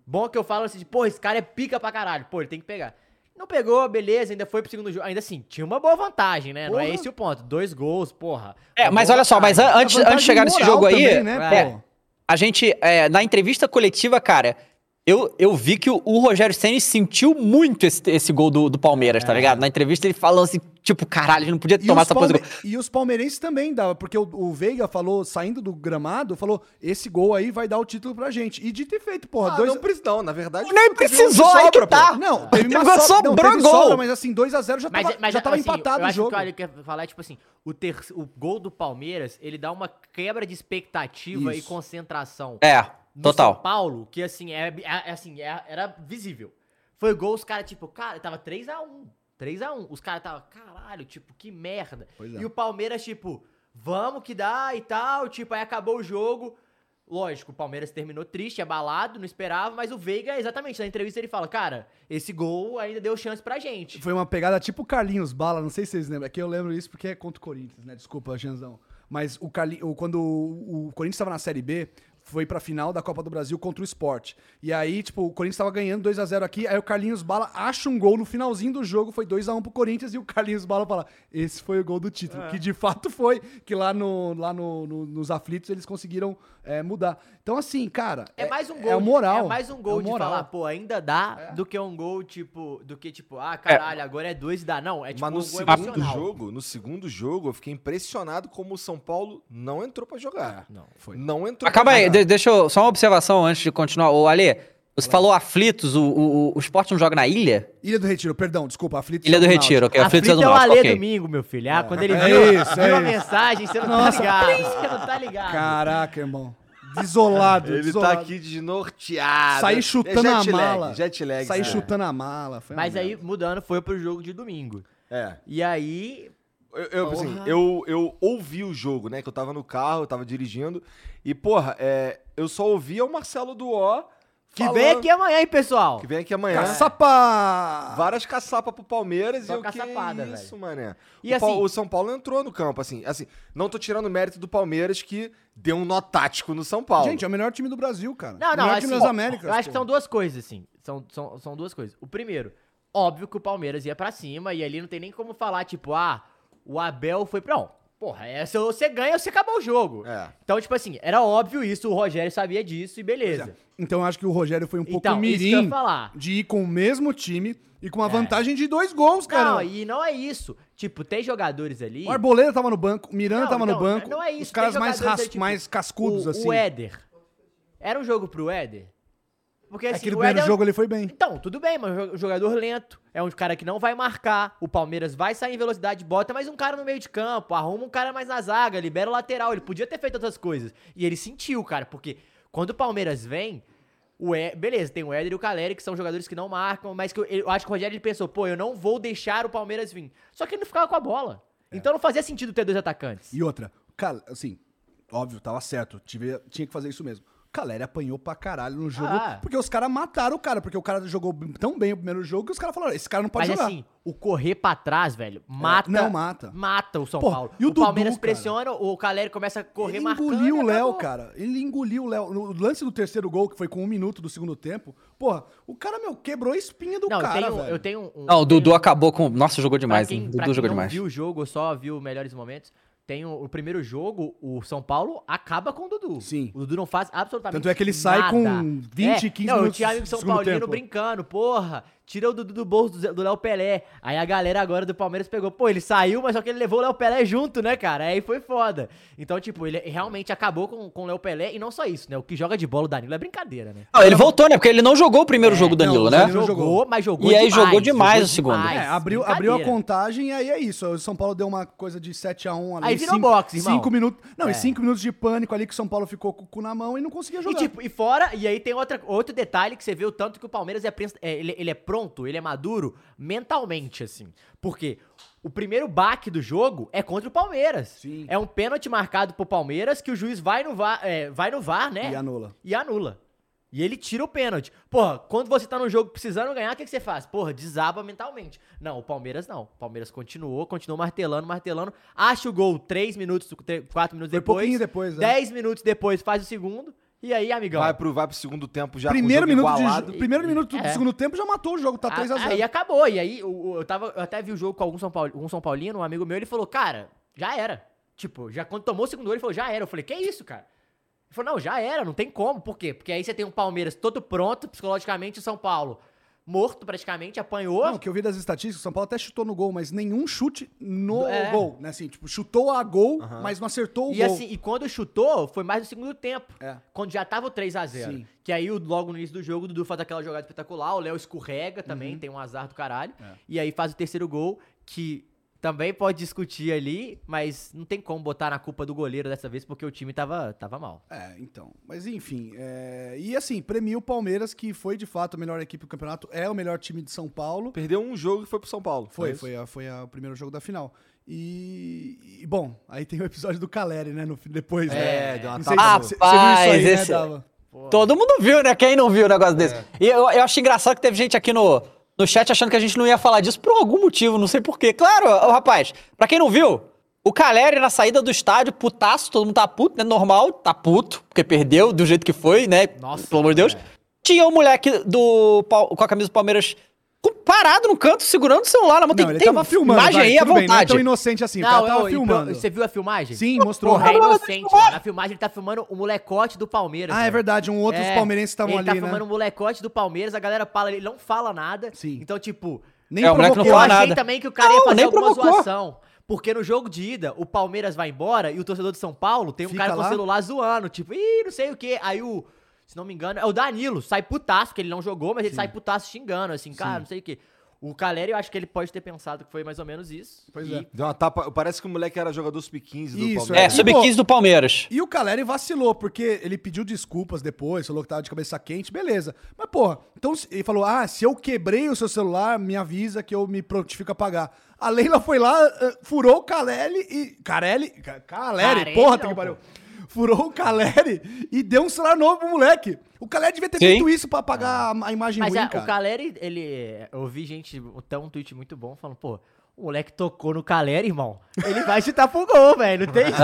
Bom que eu falo assim, de, pô, esse cara é pica pra caralho. Pô, ele tem que pegar. Não pegou, beleza, ainda foi pro segundo jogo. Ainda assim, tinha uma boa vantagem, né? Não é Porra. esse o ponto. Dois gols, porra. É, Uma mas olha só, mas vantagem. an- antes, Vantagem antes de chegar nesse jogo aí, também, né, é, pô? a gente, é, na entrevista coletiva, cara, eu, eu vi que o, o Rogério Senna sentiu muito esse, esse gol do, do Palmeiras, tá ligado? Na entrevista ele falou assim, tipo, caralho, ele não podia É. E tomar essa coisa. palme- e os palmeirenses também dava, porque o, o Veiga falou, saindo do gramado, falou: esse gol aí vai dar o título pra gente. E dito e feito, porra. Ah, dois... não, precisa, não, na verdade. Nem um precisou, de aí que sobra, pô. tá. Não, teve uma Sobrou so... não, teve gol. sobra, mas assim, 2x0 já Mas, tava, mas já tava assim, empatado eu o acho jogo. que quer falar, tipo assim, o, ter, o gol do Palmeiras, ele dá uma quebra de expectativa e Isso. concentração. É, total. São Paulo, que assim, é, é- assim, é- era visível. Foi gol, os caras, tipo, cara, tava 3x1. 3x1. Os caras tava, caralho, tipo, que merda. Pois é. E o Palmeiras, tipo, vamos que dá e tal. Tipo, aí acabou o jogo. Lógico, o Palmeiras terminou triste, abalado, não esperava, mas o Veiga, exatamente, na entrevista ele fala, cara, esse gol ainda deu chance pra gente. Foi uma pegada tipo o Carlinhos Bala, não sei se vocês lembram. Aqui eu lembro isso porque é contra o Corinthians, né? Desculpa, Janzão. Mas o Carli... o- quando o, o Corinthians estava na Série B, foi pra final da Copa do Brasil contra o Sport. E aí, tipo, o Corinthians tava ganhando 2 a 0 aqui, aí o Carlinhos Bala acha um gol no finalzinho do jogo, foi 2 a 1 pro Corinthians, e o Carlinhos Bala fala: esse foi o gol do título. Que de fato foi, que lá, no, lá no, no- nos aflitos eles conseguiram é, mudar. Então, assim, cara. É mais um gol. É o moral. É mais um gol É o de falar, pô, ainda dá, do que um gol, tipo, do que, tipo, ah, caralho, agora é dois e dá. Não, é tipo Mas no um gol segundo emocional. jogo, no segundo jogo, eu fiquei impressionado como o São Paulo não entrou pra jogar. Não, foi. Não entrou Acaba pra aí, jogar. De- deixa eu. Só uma observação antes de continuar. Ô, Ale, você falou aflitos, o, o, o esporte não joga na ilha? Ilha do Retiro, perdão, desculpa, aflitos. Ilha do Retiro, ok. Aflitos é do é o norte, Alê ok. domingo, meu filho. Ah, quando ele É viu, isso, viu é a mensagem, você não tá ligado. Você não tá ligado. Caraca, irmão. Desolado. Ele desolado. tá aqui desnorteado. Saí É chutando jet a lag, mala. Jet lag. Saí é. chutando a mala. Foi Mas aí, mudando, foi pro jogo de domingo. É. E aí, Eu, eu, assim, eu, eu ouvi o jogo, né? Que eu tava no carro, eu tava dirigindo. E, porra, é, eu só ouvia o Marcelo Duó. que falando- vem aqui amanhã, hein, pessoal? Que vem aqui amanhã. Caçapa! Várias caçapas pro Palmeiras Só e o que caçapada, isso, mané. E o, assim- o São Paulo entrou no campo, assim, assim, não tô tirando o mérito do Palmeiras que deu um nó tático no São Paulo. Gente, é o melhor time do Brasil, cara. Não, não, melhor assim, time das Américas. eu acho que são duas coisas, assim. São, são, são duas coisas. O primeiro, óbvio que o Palmeiras ia pra cima e ali não tem nem como falar, tipo, ah, o Abel foi pra... Não, Porra, é, se você ganha, você acabou o jogo. É. Então, tipo assim, era óbvio isso, o Rogério sabia disso e beleza. Então eu acho que o Rogério foi um pouco Então, isso que eu ia mirim falar. de ir com o mesmo time e com uma É. vantagem de dois gols, cara. Não, e não é isso. Tipo, tem jogadores ali. O Arboleda tava no banco, o Miranda Não, tava no não, banco. Não é isso. Os caras tem mais, jogadores ras- tipo, mais cascudos, o, assim. O Éder. Era um jogo pro Éder? Porque assim, Aquele o primeiro jogo ele foi bem. Então, tudo bem, mas o jogador lento. É um cara que não vai marcar. O Palmeiras vai sair em velocidade, bota mais um cara no meio de campo, arruma um cara mais na zaga, libera o lateral. Ele podia ter feito outras coisas. E ele sentiu, cara, porque quando o Palmeiras vem. O e... Beleza, tem o Éder e o Caleri, que são jogadores que não marcam, mas que eu, eu acho que o Rogério ele pensou, pô, eu não vou deixar o Palmeiras vir. Só que ele não ficava com a bola. Então não fazia sentido ter dois atacantes. E outra, cara, assim, óbvio, tava certo. Tive, tinha que fazer isso mesmo. O Caleri apanhou pra caralho no jogo, Ah. porque os caras mataram o cara, porque o cara jogou tão bem o primeiro jogo que os caras falaram, esse cara não pode Mas jogar. assim, o correr pra trás, velho, mata. não, mata. Mata o São Pô, Paulo. e o o Palmeiras Dudu, cara? pressiona, o Caleri começa a correr ele marcando. engoliu o Léo, cara. Ele engoliu o Léo. No lance do terceiro gol, que foi com um minuto do segundo tempo, porra, o cara, meu, quebrou a espinha do Não, eu cara, tenho, velho. eu tenho um. Não, o Dudu acabou com. Nossa, jogou pra demais. quem, hein? pra Dudu quem jogou não demais. viu o jogo, só viu melhores momentos. Tem o, o primeiro jogo, o São Paulo acaba com o Dudu. Sim. O Dudu não faz absolutamente Tanto é que ele sai nada. com 20, É, 15 não, eu minutos tinha amigo São Paulino tempo. brincando, porra, tira o Dudu do bolso do do Léo Pelé. Aí a galera agora do Palmeiras pegou, pô, ele saiu, mas só que ele levou o Léo Pelé junto, né, cara? Aí foi foda. Então, tipo, ele realmente acabou com, com o Léo Pelé, e não só isso, né? O que joga de bola o Danilo é brincadeira, né? Não, ele voltou, né? Porque ele não jogou o primeiro jogo, Danilo, não, né? Danilo jogou, jogou. mas jogou E aí demais, jogou demais o segundo. demais, É, abriu, abriu a contagem e aí é isso. O São Paulo deu uma coisa de 7x1 ali. Aí virou cinco- boxe, irmão. Cinco minutos. Não, É. e cinco minutos de pânico ali que o São Paulo ficou com o cu na mão e não conseguia E, jogar. tipo, e fora, e aí tem outra, outro detalhe que você vê o tanto que o Palmeiras é, é, ele, ele é pronto, ele é maduro mentalmente, assim. Porque o primeiro baque do jogo é contra o Palmeiras. Sim. É um pênalti marcado pro Palmeiras que o juiz vai no VAR, é, vai no VAR né? E anula. E anula. E ele tira o pênalti. Porra, quando você tá no jogo precisando ganhar, o que, que você faz? Porra, desaba mentalmente. Não, o Palmeiras não. O Palmeiras continuou, continuou martelando, martelando. Acha o gol 3 minutos, 4 minutos Foi depois. pouquinho depois, né? 10 minutos depois faz o segundo. E aí, amigão? Vai pro, vai pro segundo tempo já primeiro com o jogo minuto, igualado. de, primeiro minuto do É. segundo tempo já matou o jogo, tá 3x0. Aí acabou. E aí, o- eu, tava, eu até vi o jogo com algum São, Paulo, um São Paulino, um amigo meu, ele falou, cara, já era. Tipo, já quando tomou o segundo gol, ele falou, já era. Eu falei, que isso, cara? Ele falou, não, já era, não tem como. Por quê? Porque aí você tem um Palmeiras todo pronto, psicologicamente, o São Paulo morto praticamente, apanhou. Não, o que eu vi das estatísticas, o São Paulo até chutou no gol, mas nenhum chute no É. gol, né? Assim, tipo, chutou a gol, mas não acertou o E gol. assim, e quando chutou, foi mais no segundo tempo. É. Quando já tava o 3x0. Sim. Que aí, logo no início do jogo, o Dudu faz aquela jogada espetacular, o Léo escorrega também, Uhum. tem um azar do caralho. É. E aí faz o terceiro gol, que também pode discutir ali, mas não tem como botar na culpa do goleiro dessa vez, porque o time tava, tava mal. É, então. Mas enfim. é, E assim, premia o Palmeiras, que foi de fato a melhor equipe do campeonato, é o melhor time de São Paulo. Perdeu um jogo e foi pro São Paulo. Foi, é foi, a- foi a- o primeiro jogo da final. E, e, bom, aí tem o episódio do Caleri, né? No, depois, né? É, deu uma sei no- você- você viu isso aí, Rapaz, né, esse- Dava? Todo mundo viu, né? Quem não viu o negócio desse? E eu, eu acho engraçado que teve gente aqui no, no chat achando que a gente não ia falar disso por algum motivo, não sei porquê. Claro, rapaz, pra quem não viu, o Caleri na saída do estádio, putaço, todo mundo tá puto, né? Normal, tá puto, porque perdeu do jeito que foi, né? Nossa, Pelo amor de Deus. é. Tinha um moleque do, com a camisa do Palmeiras parado no canto, segurando o celular na mão. Não, Tem, ele tem tava filmando. imagem vai, aí à tudo bem, não é vontade. tão inocente assim. o cara tava eu- e filmando. Você viu a filmagem? Sim, mostrou. Porra, é Não, não, inocente, não, não. mano. Na filmagem ele tá filmando o molecote do Palmeiras. Ah, é velho. verdade. Um outros É, palmeirenses estavam ele ali, tá né? filmando o molecote do Palmeiras, a galera fala, ele não fala nada. Sim. Então, tipo, Nem É, o moleque não eu fala achei nada. também que o cara Não, ia fazer alguma provocou. zoação. Porque no jogo de ida, o Palmeiras vai embora e o torcedor de São Paulo tem um Fica cara com o celular zoando. Tipo, ih, não sei o quê. Aí o, se não me engano, é o Danilo. Sai putaço, que ele não jogou, mas ele sai putaço xingando, assim, cara, não sei o quê. O Caleri, eu acho que ele pode ter pensado que foi mais ou menos isso. Pois E- é. Deu uma tapa. Parece que o moleque era jogador sub-15 do Isso, Palmeiras. É, sub-15 do Palmeiras. E o Caleri vacilou, porque ele pediu desculpas depois, falou que tava de cabeça quente, beleza. Mas, porra, então ele falou: ah, se eu quebrei o seu celular, me avisa que eu me prontifico a pagar. A Leila foi lá, eh, furou o Caleri e. Carelli? Ca- Caleri, Carelli porra, tem que pariu. pô. Furou o Caleri e deu um celular novo pro moleque. O Caleri devia ter Sim. feito isso pra pagar a, a imagem Mas ruim, é, cara. o Caleri, ele. Eu vi gente, até um tweet muito bom, falando, pô, o moleque tocou no Caleri, irmão. Ele vai chutar pro gol, velho. Não tem jeito.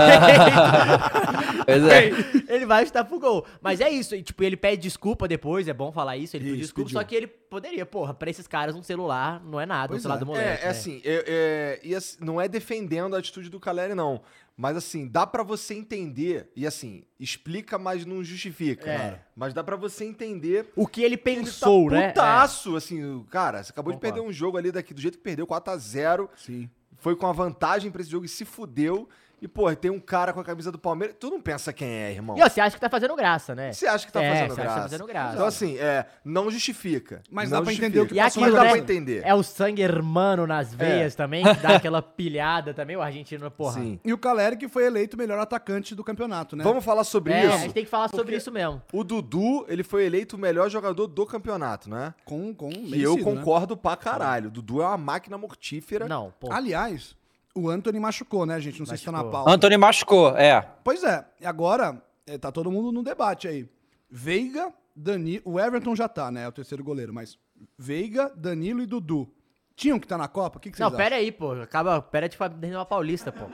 Pois é. ele vai chutar pro gol. Mas é isso. E, tipo, ele pede desculpa depois, é bom falar isso. Ele pediu Isso, desculpa, pediu. só que ele poderia, porra, pra esses caras, um celular não é nada, Pois um celular é. do moleque. É, é né? assim, é, é, e assim, não é defendendo a atitude do Caleri, não. Mas assim, dá pra você entender, e assim, explica, mas não justifica. É. Mas dá pra você entender O que ele que ele pensou, tá né? putaço, assim, o- cara, você acabou de perder um jogo ali daqui, do jeito que perdeu, 4x0, Sim. foi com a vantagem pra esse jogo e se fudeu. E, pô, tem um cara com a camisa do Palmeiras, tu não pensa quem é, irmão. E ó, você acha que tá fazendo graça, né? Você acha que tá É, fazendo você acha que graça. tá fazendo graça. Então, assim, é, não justifica. Mas não dá pra entender o que E passou Mas aquilo, dá né? pra entender. É o sangue hermano nas veias também, que dá aquela pilhada também, o argentino, porra. Sim. E o Caleri que foi eleito o melhor atacante do campeonato, né? Vamos falar sobre É, isso? a gente tem que falar sobre isso mesmo. O Dudu, ele foi eleito o melhor jogador do campeonato, né? Com, com E eu né? concordo pra caralho. O Dudu é uma máquina mortífera. Não, pô. Aliás, o Anthony machucou, né, gente? Não sei se tá na Machucou. pauta. Antônio machucou, é. Pois é, e agora é, tá todo mundo no debate aí. Veiga, Danilo. O Everton já tá, né? É o terceiro goleiro, mas Veiga, Danilo e Dudu. Tinham que estar na Copa? O que, que vocês Não, pera aí, pô. Acaba, pera de uma paulista, pô.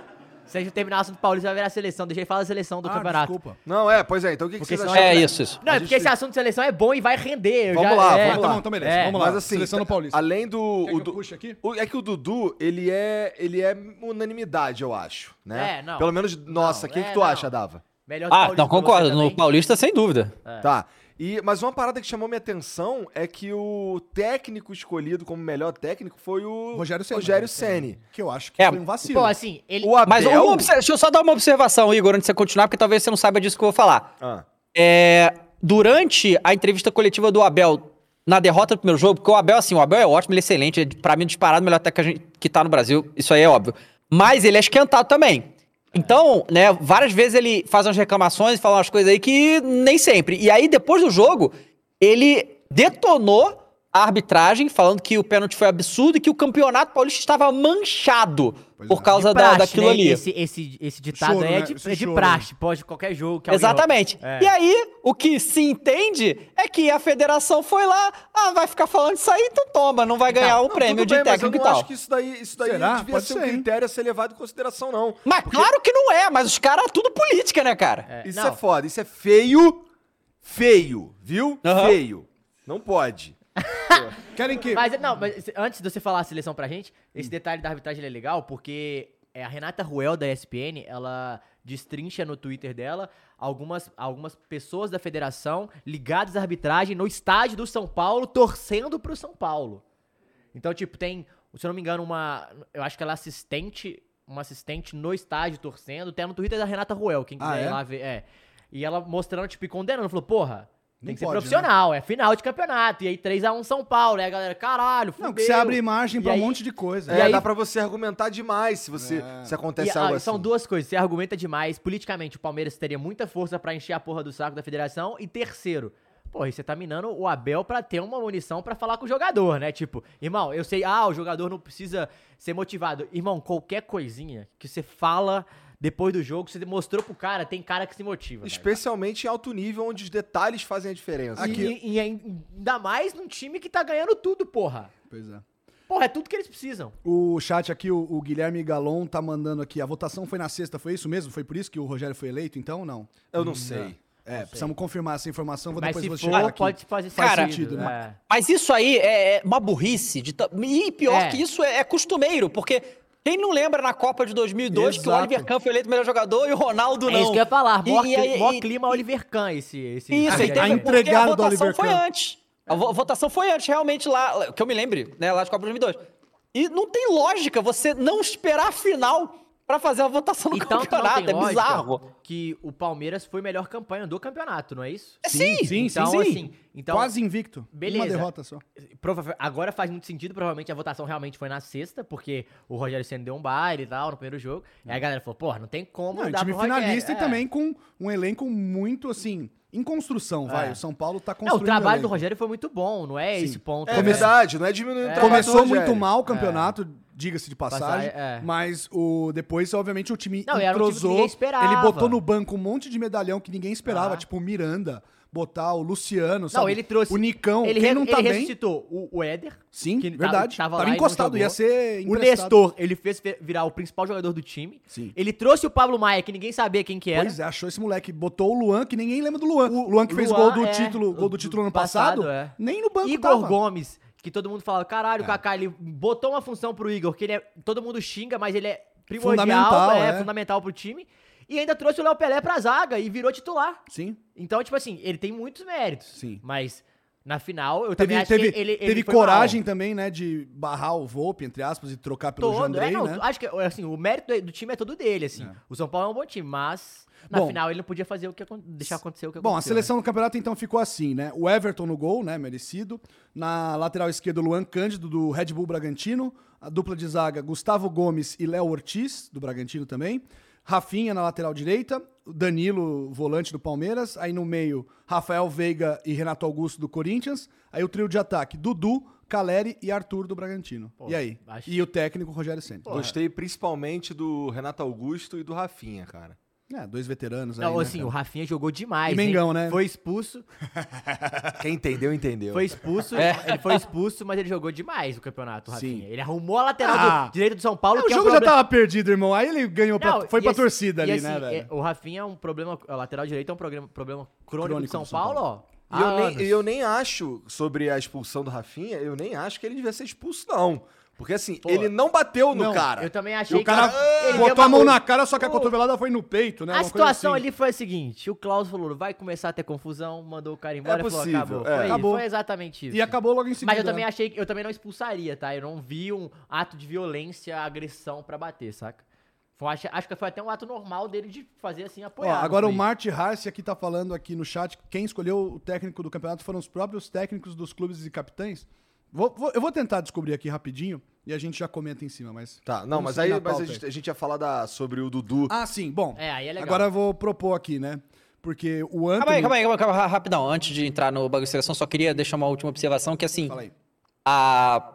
Se a gente terminar o assunto paulista, vai virar seleção. Deixa eu falar da seleção do Ah, campeonato. desculpa. Não, é, pois é. Então o que, que vocês acham? É isso, isso. Não, A é gente porque esse tem- assunto de seleção é bom e vai render. Vamos já- lá, é. vamos Tá lá. bom, então beleza. É. Vamos lá. Mas assim, Seleção do Paulista. além do... Quer o que eu Du- puxe aqui? o- é que o Dudu, ele é, ele é unanimidade, eu acho, né? É, não. Pelo menos, nossa, o que, que é, tu não. acha, Dava? Melhor do Ah, Paulista não, concordo. No. Paulista, sem dúvida. Tá. E, mas uma parada que chamou minha atenção é que o técnico escolhido como melhor técnico foi o Rogério Ceni. Rogério Ceni. Que eu acho que É, foi um vacilo. Pô, assim, ele... O Abel... Mas uma deixa eu só dar uma observação, Igor, antes de você continuar, porque talvez você não saiba disso que eu vou falar. Ah, É, durante a entrevista coletiva do Abel na derrota do primeiro jogo, porque o Abel, assim, o Abel é ótimo, ele é excelente, é, pra mim, disparado o melhor técnico que, a gente, que tá no Brasil, isso aí é óbvio. Mas ele é esquentado também. Então, né, várias vezes ele faz umas reclamações, fala umas coisas aí que nem sempre. E aí, depois do jogo, ele detonou a arbitragem, falando que o pênalti foi absurdo e que o campeonato paulista estava manchado por é. causa de da, praxe, daquilo né? ali. Esse, esse, esse ditado Choro, aí é né? de, Esse é de praxe. Pode qualquer jogo que Exatamente. É. E aí, o que se entende é que a federação foi lá, ah, vai ficar falando isso aí, então toma, não vai ganhar o não, prêmio tudo de bem, técnico eu e não tal. acho que isso daí, isso daí Será? devia Pode ser um ser, hein? critério a ser levado em consideração, não. Mas claro que não é, mas os caras, tudo política, né, cara? É, Isso não. é foda, isso é feio, feio, viu? Aham. Feio. Não pode. Querem que... Mas, não, mas antes de você falar a seleção pra gente, esse detalhe da arbitragem é legal, porque é, a Renata Ruel, da ESPN, ela destrincha no Twitter dela algumas, algumas pessoas da federação ligadas à arbitragem no estádio do São Paulo, torcendo pro São Paulo. Então, tipo, tem, se eu não me engano, uma. Eu acho que ela é assistente. Uma assistente no estádio torcendo. Até no Twitter da Renata Ruel, quem quiser Ah, é? ir lá ver. É. E ela mostrando, tipo, e condenando. Falou, porra. Tem que ser pode, né? profissional, é final de campeonato. E aí 3x1 São Paulo. E aí a galera, caralho, fudeu. Não, que você abre imagem E pra aí- um monte de coisa. É, E aí- dá pra você argumentar demais se você se E, acontece ah, algo assim. São duas coisas. Você argumenta demais. Politicamente, o Palmeiras teria muita força pra encher a porra do saco da federação. E terceiro, porra, e você tá minando o Abel pra ter uma munição pra falar com o jogador, né? Tipo, irmão, eu sei, ah, o jogador não precisa ser motivado. Irmão, qualquer coisinha que você fala depois do jogo, você mostrou pro cara, tem cara que se motiva. velho. Especialmente em alto nível, onde os detalhes fazem a diferença. E, e- e ainda mais num time que tá ganhando tudo, porra. Pois é. Porra, é tudo que eles precisam. O chat aqui, o, o Guilherme Galon tá mandando aqui. A votação foi na sexta, foi isso mesmo? Foi por isso que o Rogério foi eleito, então ou não? Eu não sei. É, precisamos confirmar essa informação. Vou Mas depois se vou for, chegar aqui. pode fazer Faz Cara, sentido, né? É. Mas isso aí é é uma burrice. De E pior É. que isso é, é costumeiro, porque quem não lembra na Copa de 2002 que o Exato. Oliver Kahn foi eleito melhor jogador e o Ronaldo não? É isso que eu ia falar. E- Mó, e mó e- clima Oliver Kahn esse, esse Isso, aí a a entregada do votação Oliver foi Kahn. antes. A vo- votação foi antes, realmente, lá, que eu me lembre, né, lá de Copa de 2002. E não tem lógica você não esperar a final pra fazer a votação no E tanto não campeonato, é bizarro. que o Palmeiras foi melhor campanha do campeonato, não é isso? Sim, sim, então, sim. assim, então, Quase invicto. beleza. Uma derrota só. prova- agora faz muito sentido, provavelmente a votação realmente foi na sexta, porque o Rogério Senna deu um baile e tal no primeiro jogo. Aí a galera falou, porra, não tem como Não, dar time pro Rogério. finalista É. e também com um elenco muito, assim, em construção, vai. É. O São Paulo tá construindo o trabalho do. Rogério foi muito bom, não é Sim. esse ponto. É né? verdade, não é diminuindo o trabalho do Começou Rogério. muito mal o campeonato, diga-se de passagem, é. mas o depois, obviamente, o time Não, era um time entrosou. ele botou no banco um monte de medalhão que ninguém esperava, Ah. tipo o Miranda, botar o Luciano, sabe? Não, ele trouxe. O Nicão, ele, quem não tá ele bem... ressuscitou o, o Éder. Sim, que verdade. Tava, Tava encostado, ia ser O. Nestor, ele fez fe- virar o principal jogador do time. Sim. Ele trouxe o Pablo Maia, que ninguém sabia quem que era. Pois é, achou esse moleque. Botou o Luan, que ninguém lembra do Luan. O Luan que fez Luan, gol do é, título, gol do do título ano passado, passado, é. nem no banco Igor tava. Gomes, que todo mundo fala, caralho, o Kaká, ele botou uma função pro Igor, que ele é. Todo mundo xinga, mas ele é primordial, Fundamental, é, é. fundamental pro time. E ainda trouxe o Léo Pelé pra zaga e virou titular. Sim. Então, tipo assim, ele tem muitos méritos. Sim. Mas na final, eu Teve, também acho teve, que ele, ele teve coragem mal. também, né, de barrar o Volpe, entre aspas, e trocar pelo todo. Jandrei, é, não, né? Acho que assim, o mérito do- do time é todo dele, assim. O São Paulo é um bom time, mas na Bom. final ele não podia fazer o que deixar acontecer o que Bom, a aconteceu. seleção do campeonato então ficou assim, né? O Everton no gol, né? Merecido. Na lateral esquerda, o Luan Cândido, do Red Bull Bragantino. A dupla de zaga, Gustavo Gomes e Léo Ortiz, do Bragantino também. Rafinha na lateral direita. Danilo, volante do Palmeiras. Aí no meio, Rafael Veiga e Renato Augusto, do Corinthians. Aí o trio de ataque, Dudu, Caleri e Arthur, do Bragantino. e aí? acho- E o técnico, Rogério Senna. Gostei principalmente do Renato Augusto e do Rafinha, cara. É, dois veteranos aí, Não, né, assim, cara? o Rafinha jogou demais. E Mengão, hein? né? Foi expulso. Quem entendeu, entendeu. Foi expulso. Ele foi expulso, mas ele jogou demais o campeonato, o É. Sim. Rafinha. Ele arrumou a lateral Ah. do direito do São Paulo. É, o que é um jogo já problema- tava perdido, irmão. Aí ele ganhou pra, Não, foi e pra assim- torcida ali, assim, né, velho? é, o Rafinha é um problema. A lateral direito é um programa- problema crônico, Crônico do São, do São Paulo, Paulo. ó. E eu, há nem, e eu nem acho, sobre a expulsão do Rafinha, eu nem acho que ele devia ser expulso, não. Porque assim, Pô, ele não bateu no não, cara. Eu também achei o cara que. ele deu botou a mão na cara, só que a cotovelada foi no peito, né? A Uma coisa situação assim. ali foi a seguinte: o Klaus falou, vai começar a ter confusão, mandou o cara embora e falou, acabou. é. Foi, isso, Acabou. foi exatamente isso. E acabou logo em seguida. Mas eu também né? achei que eu também não expulsaria, tá? Eu não vi um ato de violência, agressão pra bater, saca? Foi, acho, acho que foi até um ato normal dele de fazer assim, Ó, apoiar. agora o Marty Harce aqui tá falando aqui no chat, quem escolheu o técnico do campeonato foram os próprios técnicos dos clubes e capitães. Vou- vou- eu vou tentar descobrir aqui rapidinho e a gente já comenta em cima, mas... Tá, não, mas aí mas a, gente, a gente ia falar da, sobre o Dudu. Ah, sim, bom. É, aí é legal. Agora eu vou propor aqui, né? Porque o Anthony... Calma aí, calma aí, calma aí, calma rapidão. Antes de entrar no bagulho de seleção, só queria deixar uma última observação, que assim, Fala aí. a...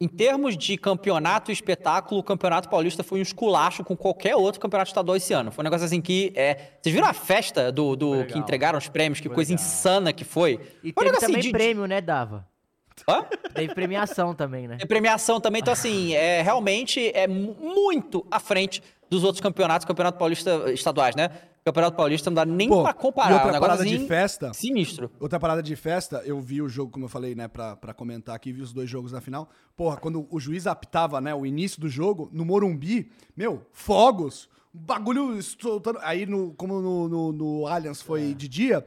em termos de campeonato e espetáculo, o Campeonato Paulista foi um esculacho com qualquer outro campeonato estadual esse ano. Foi um negócio assim que. É... Vocês viram a festa do, do que entregaram os prêmios? Que Foi coisa legal. insana que foi. E foi um teve negócio também assim de- prêmio, né, Dava? Hã? Teve premiação também, né? Tem premiação também, então assim, é, realmente é mu- muito à frente dos outros campeonatos, campeonato paulista estaduais, né? Campeonato paulista não dá nem Pô, pra e comparar, outra é um negócio parada de assim festa... sinistro. Outra parada de festa, eu vi o jogo, como eu falei, né, pra, pra comentar aqui, vi os dois jogos na final. Porra, quando o juiz apitava, né, o início do jogo, no Morumbi, meu, fogos, bagulho soltando. Aí, no, como no, no, no Allianz É. foi de dia,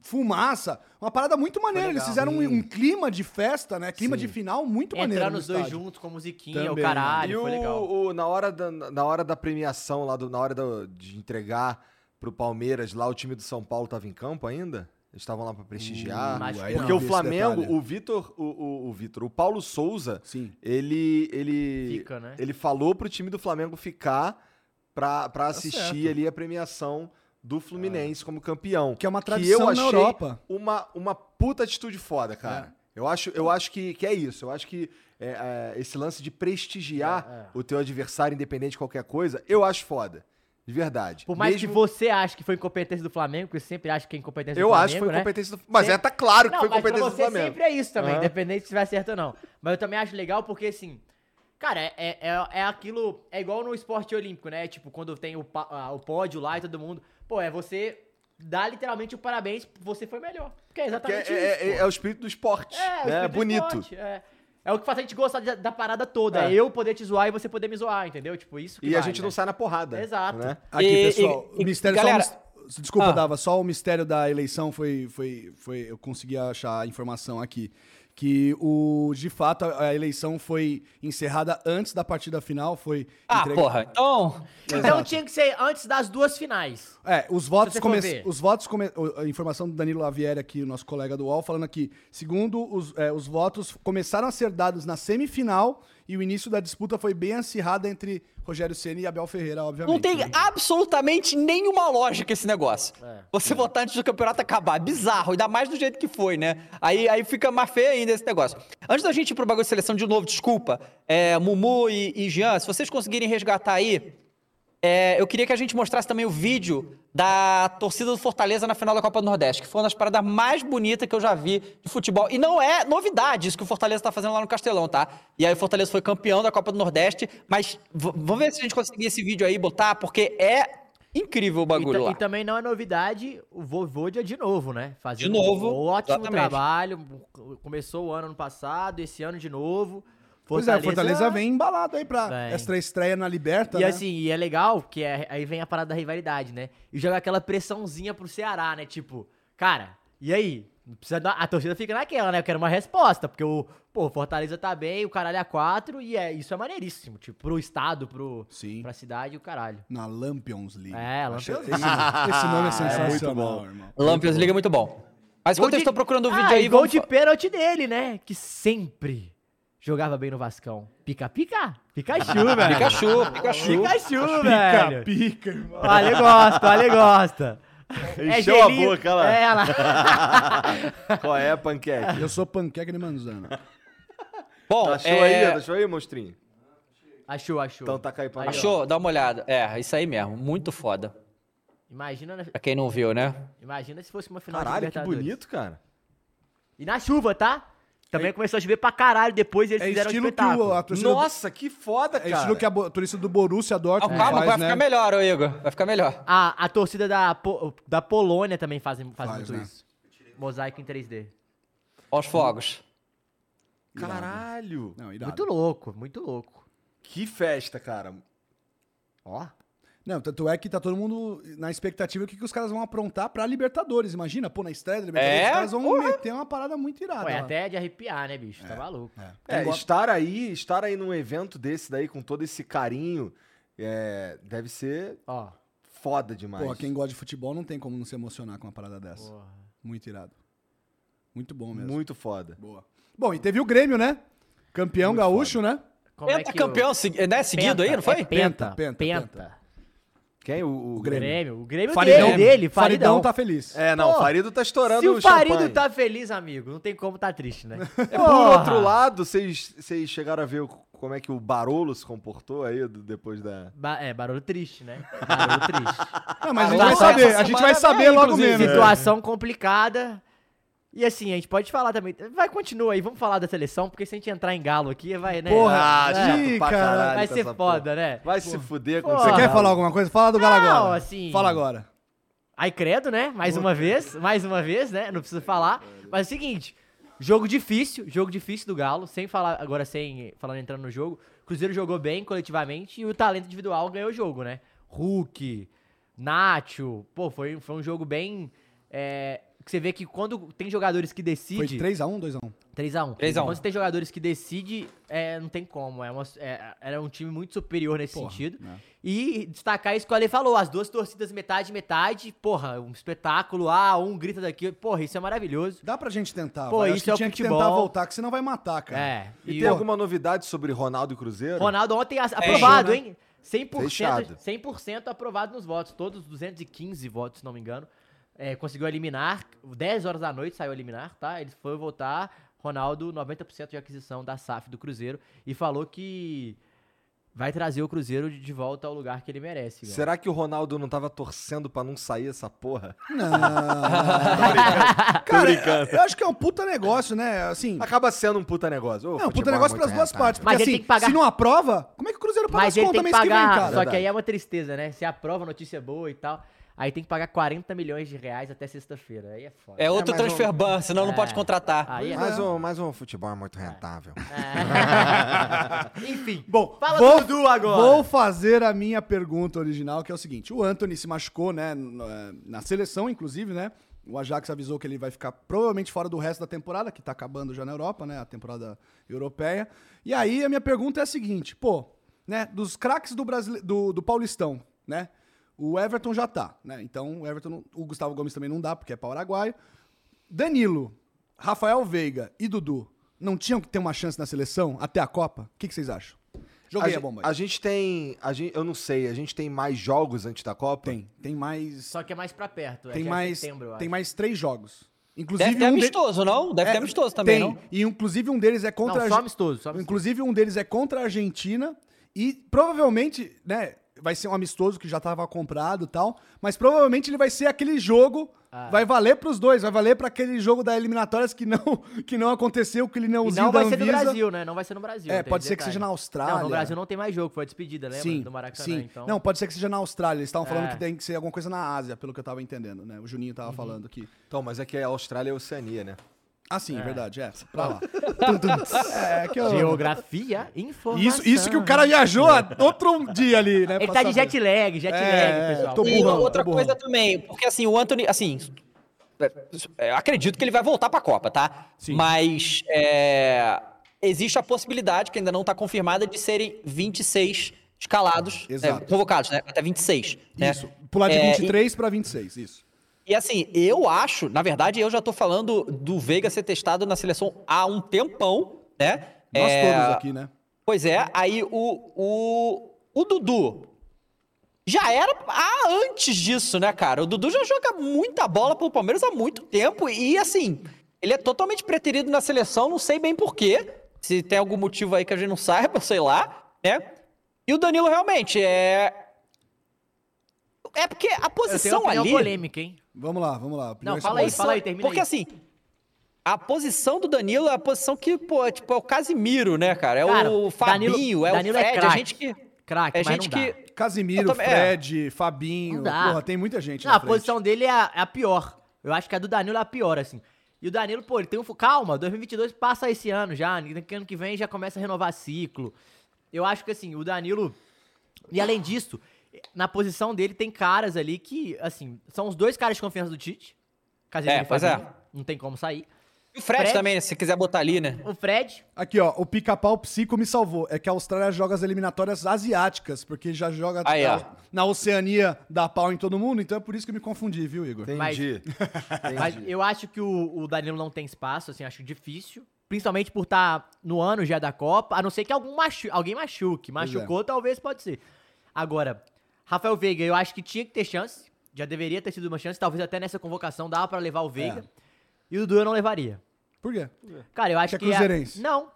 fumaça, uma parada muito maneira. Eles fizeram um, um clima de festa, né, clima de final muito maneiro. Entrando no os dois juntos com musiquinha, Também, o caralho, e foi o, legal. o- na, hora da, na hora da premiação, lá do- na hora do- de entregar pro Palmeiras, lá o time do São Paulo tava em campo ainda? Eles estavam lá pra prestigiar. Hum, porque não o Flamengo, o Vitor, o, o, o Vitor, o Paulo Souza, Sim. ele ele Fica, né? ele falou pro time do Flamengo ficar pra, pra Tá assistir ali a premiação do Fluminense como campeão. Que é uma eu tradição na achei Europa. Uma, uma puta atitude foda, cara. Eu acho, eu acho que, que é isso. Eu acho que é, é, esse lance de prestigiar o teu adversário, independente de qualquer coisa, eu acho foda. De verdade. Por mais Mesmo- que você ache que foi incompetência do Flamengo, porque você sempre acha que é incompetência Eu do Flamengo, acho que foi né? competência do Mas Sempre- é, tá claro que Não, foi mas pra competência do você Flamengo. sempre é isso também, Aham. independente se estiver certo ou não. Mas eu também acho legal porque, assim, cara, é, é, é- é aquilo, é igual no esporte olímpico, né? Tipo, quando tem o, ah, o pódio lá e todo mundo, pô, é você dar literalmente o parabéns, você foi melhor. Porque é Que exatamente é, isso, é- pô. é o espírito do esporte. É, o né? espírito É do bonito. esporte, é. É o que faz a gente gostar da, da parada toda. É. É. eu poder te zoar e você poder me zoar, entendeu? Tipo, isso que E a vale, gente não né? sai na porrada. Exato. né? Aqui, E- pessoal, e- o mistério galera- só mis- Desculpa, Ah. Dava, só o mistério da eleição foi, foi, foi. Eu consegui achar a informação aqui. Que o, de fato a, a eleição foi encerrada antes da partida final. Foi Ah, entregue- porra, então. Então tinha que ser antes das duas finais. É, os votos come... os votos come... a informação do Danilo Lavieri aqui, o nosso colega do UOL, falando aqui, segundo os, é, os votos começaram a ser dados na semifinal e o início da disputa foi bem acirrada entre Rogério Ceni e Abel Ferreira, obviamente. Não tem né? absolutamente nenhuma lógica esse negócio. É. Você votar antes do campeonato acabar. É bizarro, ainda mais do jeito que foi, né? Aí, aí fica mais feio ainda esse negócio. Antes da gente ir pro bagulho de seleção de novo, desculpa, é, Mumu e, e Jean, se vocês conseguirem resgatar aí, é, eu queria que a gente mostrasse também o vídeo da torcida do Fortaleza na final da Copa do Nordeste, que foi uma das paradas mais bonitas que eu já vi de futebol. E não é novidade isso que o Fortaleza tá fazendo lá no Castelão, tá? E aí o Fortaleza foi campeão da Copa do Nordeste, mas vamos ver se a gente conseguir esse vídeo aí botar, porque é incrível o E, bagulho ta- lá. e também não é novidade o Voivoda de novo, né? Fazendo De novo, um ótimo exatamente. trabalho. Começou o ano ano passado, esse ano de novo. Pois é, o Fortaleza vem embalado aí pra Vem. essa estreia na Liberta, E né? assim, e é legal, que é- aí vem a parada da rivalidade, né? E joga aquela pressãozinha pro Ceará, né? Tipo, cara, e aí? Não Precisa dar, a torcida fica naquela, né? Eu quero uma resposta, porque o, pô, Fortaleza tá bem, o caralho é quatro, e é, isso é maneiríssimo, tipo, pro estado, pro, Sim. pra cidade, o caralho. Na Lampions League. É, Lampions esse, esse nome é sensacional, muito bom. irmão. Lampions Liga é muito bom. Mas enquanto eu estou procurando o vídeo Ah, aí, e gol vamos de pênalti dele, né? Que sempre jogava bem no Vascão. Pica-pica? Pikachu, velho. Pikachu, Pikachu. Pikachu, velho. Pica, irmão. Olha, ele gosta, olha, ele gosta. Encheu a gelinho- boca, olha lá. É, olha lá. Qual é, panqueque? Eu sou panqueca de manzana. Bom, Tá show é, aí? Show aí, monstrinho? Achou, achou. Então tá aí pra. Achou? Dá uma olhada. É, isso aí mesmo. Muito foda. Imagina, na- Pra quem não viu, né? imagina se fosse uma final de Caralho, que Libertadores. bonito, cara. E na chuva, tá? Também começou a chover pra caralho depois eles É fizeram um estilo que espetáculo. o, a torcida do- Nossa, que foda, é cara. estilo que a torcida do Borussia Ah, Dortmund calma, faz, vai né? ficar melhor, ô Igor. Vai ficar melhor. A, a torcida da, Po- da Polônia também faz, faz, Faz, muito né? isso. Mosaico em 3D. Ó os fogos. Caralho. Não. Muito louco, muito louco. Que festa, cara. Ó. Não, tanto é que tá todo mundo na expectativa do que, que os caras vão aprontar pra Libertadores. Imagina, pô, na estreia da Libertadores, É? os caras vão meter uma parada muito irada. Pô, é até de arrepiar, né, bicho? Tá maluco. É, gosta- estar aí, estar aí num evento desse daí com todo esse carinho, é, deve ser Ó. foda demais. Pô, quem gosta de futebol não tem como não se emocionar com uma parada dessa. Porra. Muito irado. Muito bom mesmo. Muito foda. Boa. Bom, e teve o Grêmio, né? Campeão Muito gaúcho, né? Como é Penta que o- campeão, segui- né? Seguido aí, não foi? É penta, Penta, penta, penta. Quem? O, o O Grêmio. Grêmio. O Grêmio Faridão, dele, dele, Faridão Faridão. tá feliz. É, não, Pô, o Farido tá estourando Se o champanhe. Farido tá feliz, amigo, não tem como tá triste, né? É, por outro lado, vocês chegaram a ver o- como é que o Barolo se comportou aí depois da... Ba- é, barulho triste, né? Barulho triste. Não, mas a gente vai saber. A gente vai saber vem, logo mesmo. Situação complicada. E assim, a gente pode falar também. Vai, continua aí, vamos falar da seleção, porque se a gente entrar em galo aqui, vai, né? Porra, Ah, é, chato pra cara, caralho vai ser foda, porra. né? Vai se fuder com. Você quer falar alguma coisa? Fala do Galo Não, agora. assim- Fala agora. Aí credo, né? Mais uma vez, mais uma vez, né? Não precisa falar. Mas é o seguinte, jogo difícil, jogo difícil do Galo, sem falar, agora sem, falando entrando no jogo, Cruzeiro jogou bem coletivamente e o talento individual ganhou o jogo, né? Hulk, Nacho, pô, foi, foi um jogo bem... é, que você vê que quando tem jogadores que Foi decidem... 3x1, 2x1. 3x1. 3 a 1. Quando você tem jogadores que decidem, é, não tem como. É uma, é, era um time muito superior nesse Porra, sentido. né? E destacar isso que o Ale falou: as duas torcidas metade, metade. Porra, um espetáculo. Ah, um grita daqui. Porra, isso é maravilhoso. Dá pra gente tentar. Pô, isso que é o tinha que futebol. tentar voltar, que senão vai matar, cara. É. E, E, tem o alguma novidade sobre Ronaldo e Cruzeiro? Ronaldo ontem as- aprovado, hein? 100%, Fechado. 100% aprovado nos votos. Todos 215 votos, se não me engano. É, conseguiu eliminar. 10 horas da noite saiu eliminar, tá? Ele foi votar. Ronaldo, 90% de aquisição da SAF do Cruzeiro. E falou que vai trazer o Cruzeiro de volta ao lugar que ele merece. velho. Será que o Ronaldo não tava torcendo pra não sair essa porra? Não. cara, eu acho que é um puta negócio, né? Assim. Acaba sendo um puta negócio. O É um puta futebol negócio pras duas partes. Porque Mas ele assim, tem que pagar- se não aprova, como é que o Cruzeiro paga Mas as ele contas mês que vem, pagar. cara? só que aí é uma tristeza, né? Se aprova, notícia boa e tal. Aí tem que pagar 40 milhões de reais até sexta-feira. Aí é foda. É outro mas transfer ban, senão não É. pode contratar. Aí é Mas, o, mas o futebol é muito rentável. É. Enfim. Bom, Fala vou, Dudu agora. Vou fazer a minha pergunta original, que é o seguinte: o Anthony se machucou, né? Na seleção, inclusive, né? O Ajax avisou que ele vai ficar provavelmente fora do resto da temporada, que tá acabando já na Europa, né? A temporada europeia. E aí a minha pergunta é a seguinte: pô, né? Dos craques do, Brasile... do, do Paulistão, né? O Everton já tá, né? Então o Everton, o Gustavo Gomes também não dá, porque é paraguaio. Danilo, Rafael Veiga e Dudu não tinham que ter uma chance na seleção até a Copa? O que, que vocês acham? Joguei a, gen- bomba aí. A gente tem. A gente, eu não sei, a gente tem mais jogos antes da Copa? Tem, tem mais. Só que é mais pra perto. é tem é mais, setembro, tem acho. mais três jogos. Inclusive Deve ter um de- amistoso, não? Deve É, ter amistoso também, tem. não? E inclusive um deles é contra Não, a só amistoso, só amistoso. Inclusive um deles é contra a Argentina e provavelmente, né, vai ser um amistoso que já tava comprado e tal, mas provavelmente ele vai ser aquele jogo, Ah. vai valer pros dois, vai valer pra aquele jogo da eliminatórias que não que não aconteceu, que ele não usou não da vai ser no. Brasil, né? Não vai ser no Brasil. É, pode ser que seja na Austrália. Não, no Brasil não tem mais jogo, foi a despedida, lembra? Sim, Do Maracanã, sim. então. Não, pode ser que seja na Austrália. Eles estavam falando É. que tem que ser alguma coisa na Ásia, pelo que eu tava entendendo, né? O Juninho Uhum. tava falando aqui. Então, mas é que a Austrália é Oceania, né? Ah, sim, verdade, é. Pra lá. É, que eu... Geografia, informação. Isso, isso que o cara viajou outro dia ali, né? Ele tá de jet lag, jet É, lag, pessoal. tô E burrão, outra tô coisa também, porque assim, o Anthony, assim, é, é, acredito que ele vai voltar pra Copa, tá? Mas é, existe a possibilidade, que ainda não tá confirmada, de serem 26 escalados, Exato. é, convocados, né? Até 26. né? Isso, pular de É, 23 pra 26, isso. E assim, eu acho, na verdade, eu já tô falando do Veiga ser testado na seleção há um tempão, né? Nós É, todos aqui, né? Pois é, aí o, o, o Dudu já era ah, antes disso, né, cara? O Dudu já joga muita bola pelo Palmeiras há muito tempo e, assim, ele é totalmente preterido na seleção, não sei bem porquê, se tem algum motivo aí que a gente não saiba, sei lá, né? E o Danilo realmente é... É porque a Eu tenho posição ali... polêmica, hein? Vamos lá, vamos lá. Não, Primeiro fala aí, fala aí, termina Porque aí. assim, a posição do Danilo é a posição que, pô, é, tipo, é o Casimiro, né, cara? É Cara, o Fabinho, Danilo- é Danilo o é Fred, é craque. gente que... Craque, É mas gente não dá. que... Casimiro, é. Fred, Fabinho. Não dá. Porra, tem muita gente Não, na a frente. posição dele é a, é a pior. Eu acho que a do Danilo é a pior, assim. E o Danilo, pô, ele tem um... Calma, 2022 passa esse ano já. Ano que vem já começa a renovar ciclo. Eu acho que, assim, o Danilo... E além disso, na posição dele tem caras ali que, assim, são os dois caras de confiança do Tite. Casemiro É, e pois Fabinho. é. Não tem como sair. E o Fred, Fred? também, se quiser botar ali, né? O Fred... Aqui, ó, o pica-pau psico me salvou. É que a Austrália joga as eliminatórias asiáticas, porque já joga Aí, na, na Oceania, dá pau em todo mundo, então é por isso que eu me confundi, viu, Igor? Entendi. Mas eu acho que o, o Danilo não tem espaço, assim, acho difícil. Principalmente por estar no ano já da Copa, a não ser que algum machu alguém machuque. é. Machucou, talvez pode ser. Agora, Rafael Veiga, eu acho que tinha que ter chance. Já deveria ter sido uma chance, talvez até nessa convocação dava pra levar o Veiga. E o Dudu eu não levaria. Por quê? Cara, eu acho Que que. é a- cruzeirense. Não.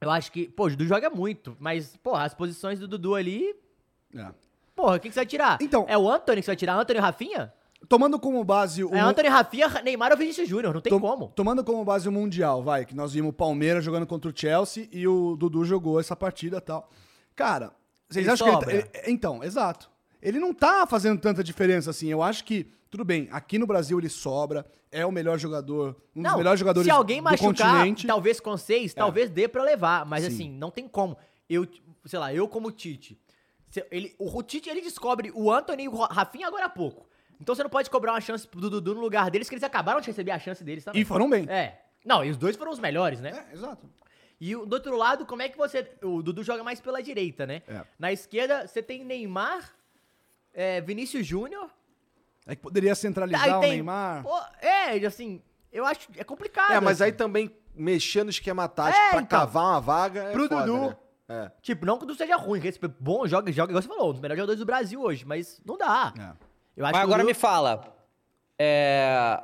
Eu acho que. Pô, o Dudu joga muito, mas, porra, as posições do Dudu ali. É. Porra, quem que você vai tirar? Então- É o Anthony que você vai tirar? Anthony e Rafinha? Tomando como base o. É Anthony, Rafinha, Neymar ou Vinícius Júnior, não tem Tom- como. Tomando como base o Mundial, vai, que nós vimos o Palmeiras jogando contra o Chelsea e o Dudu jogou essa partida e tal. Cara, vocês Ele acham sobra. que ele, ele- Então, exato. Ele não tá fazendo tanta diferença assim. Eu acho que, tudo bem, aqui no Brasil ele sobra, é o melhor jogador, um dos Não, melhores jogadores se alguém do machucar, continente. talvez com seis, talvez dê pra levar. Mas Sim. assim, não tem como. Eu, sei lá, eu como Tite. Ele, o Tite, ele descobre o Anthony e o Ra- Rafinha agora há pouco. Então você não pode cobrar uma chance do Dudu no lugar deles, que eles acabaram de receber a chance deles também. E foram bem. É. Não, e os dois foram os melhores, né? É, exato. E o- do outro lado, como é que você. O Dudu joga mais pela direita, né? É. Na esquerda, você tem Neymar, é, Vinícius Júnior. É que poderia centralizar aí o tem. Neymar. Pô, é, assim, eu acho. É complicado. É, mas assim. aí também mexer no esquema tático É, pra então. cavar uma vaga é Pro foda, Dudu. né? É. Tipo, não que o Dudu seja ruim, que esse bom joga, joga, igual você falou, um dos melhores jogadores do Brasil hoje, mas não dá. É. Eu acho Mas agora Dudu- me fala, é,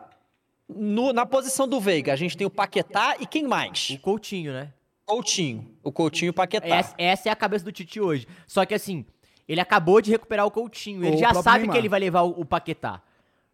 no- na posição do Veiga, a gente tem o Paquetá e quem mais? O Coutinho, né? Coutinho. O Coutinho e o Paquetá. Essa, essa é a cabeça do Tite hoje. Só que assim, ele acabou de recuperar o Coutinho. Ele já sabe Neymar. que ele vai levar o, o Paquetá.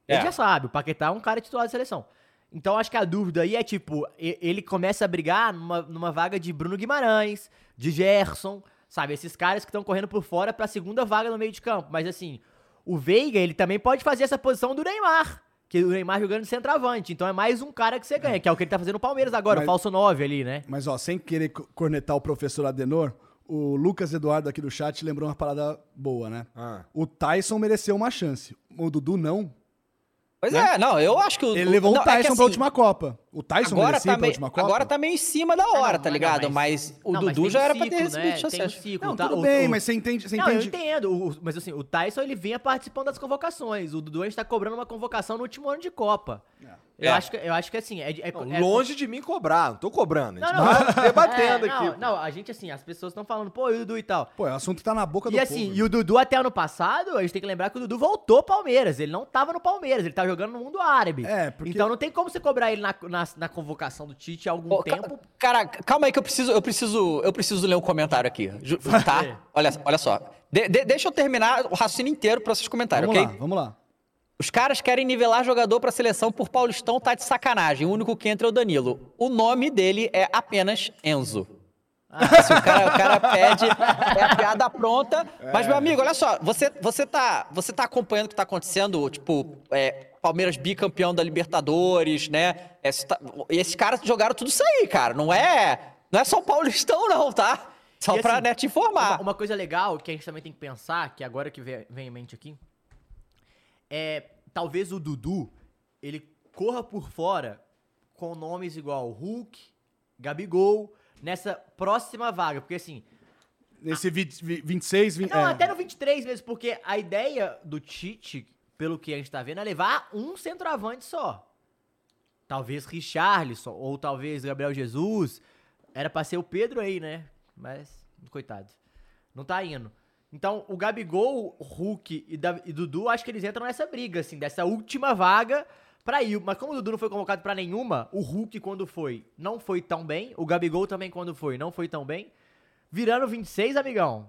Ele É. já sabe, o Paquetá é um cara titular da seleção. Então acho que a dúvida aí é tipo, ele começa a brigar numa, numa vaga de Bruno Guimarães, de Gerson, sabe? Esses caras que estão correndo por fora pra segunda vaga no meio de campo. Mas assim, o Veiga, ele também pode fazer essa posição do Neymar. Que o Neymar jogando de centroavante. Então é mais um cara que você ganha, que é o que ele tá fazendo no Palmeiras agora, Mas- o falso 9 ali, né? Mas, ó, sem querer co- cornetar o professor Adenor, o Lucas Eduardo aqui do chat lembrou uma parada boa, né? Ah. O Tyson mereceu uma chance. O Dudu não. Pois é, não, eu acho que o. Ele levou não, o é que Tyson assim, pra última Copa. O Tyson Agora merecia tá, meio, última Copa? agora tá meio em cima da hora, não, tá mas não, ligado? mas- mas, o Não, mas Dudu tem já um era pra ter ciclo, recebido né? chance. Tem um ciclo, Não, tá? tudo O- bem, o- mas você entende... Você não, entende... eu entendo. o- mas assim, o Tyson ele vinha participando das convocações. O Dudu a gente tá cobrando uma convocação no último ano de Copa. Eu, É. acho que, eu acho que assim, é, é- Não, é- longe de mim cobrar, não tô cobrando. A Não, gente não. tá debatendo É, não, aqui. pô. Não, a gente assim, as pessoas estão falando, pô, e o Dudu e tal. Pô, o assunto tá na boca do E assim, povo. e o Dudu até ano passado, a gente tem que lembrar que o Dudu voltou ao Palmeiras. Ele não tava no Palmeiras, ele tá jogando no mundo árabe. É, porque- Então não tem como você cobrar ele na, na, na convocação do Tite há algum ca- tempo. Cara, calma aí que eu preciso, eu preciso, eu preciso ler um comentário aqui, tá? Olha, olha só. De- de- deixa eu terminar o raciocínio inteiro para vocês comentarem, Vamos ok? lá, vamos lá. Os caras querem nivelar jogador pra seleção por Paulistão, tá de sacanagem. O único que entra é o Danilo. O nome dele é apenas Enzo. Assim, o, cara, o cara pede, é a piada pronta. Mas, meu amigo, olha só, você, você, tá, você tá acompanhando o que tá acontecendo, tipo, é, Palmeiras bicampeão da Libertadores, né? Esse, tá- esses caras jogaram tudo isso aí, cara. Não é, não é só o Paulistão, não, tá? Só E, pra assim, né, te informar. Uma, uma coisa legal que a gente também tem que pensar, que agora que vem, vem em mente aqui, é talvez o Dudu ele corra por fora com nomes igual Hulk, Gabigol, nessa próxima vaga. Porque assim, Nesse 20, 26, 20, não, é, até no 23 mesmo, porque a ideia do Tite, pelo que a gente tá vendo, é levar um centroavante só. Talvez Richarlison, ou talvez Gabriel Jesus. Era pra ser o Pedro aí, né? Mas, coitado. Não tá indo. Então, o Gabigol, Hulk e, Da- e Dudu, acho que eles entram nessa briga, assim, dessa última vaga pra ir. Mas como o Dudu não foi convocado pra nenhuma, o Hulk, quando foi, não foi tão bem. O Gabigol também, quando foi, não foi tão bem. Virando 26, amigão.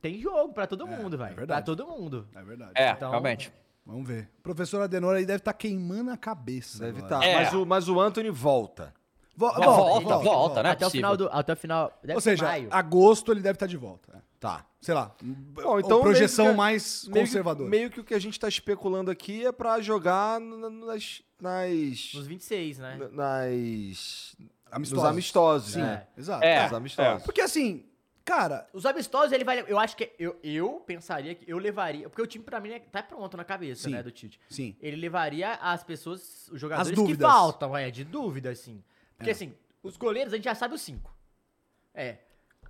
Tem jogo pra todo mundo, velho. pra verdade. todo mundo. É verdade. É, Então- realmente. Vamos ver. O professor Adenor aí deve estar queimando a cabeça. Deve estar. É. Mas, o, mas o Anthony volta. Vo- Volta, volta, né? até o final do. Até o final. Deve Ou seja, maio. agosto ele deve estar de volta. É. Tá. Sei lá. Bom, então projeção meio que- mais meio que- conservadora. Meio que o que a gente tá especulando aqui é pra jogar nas. nas. Nos 26, né? nas. Amistosos. Nos amistosos, Sim, né? exato. É. Nos amistosos. Porque assim, cara, Os amistosos, ele vai. Eu acho que. Eu, eu pensaria que eu levaria. Porque o time, pra mim, né, tá pronto na cabeça, Sim. né, do Tite. sim. Ele levaria as pessoas, os jogadores que dúvidas. faltam, é, de dúvida, assim. Porque, assim, os goleiros a gente já sabe os cinco. É.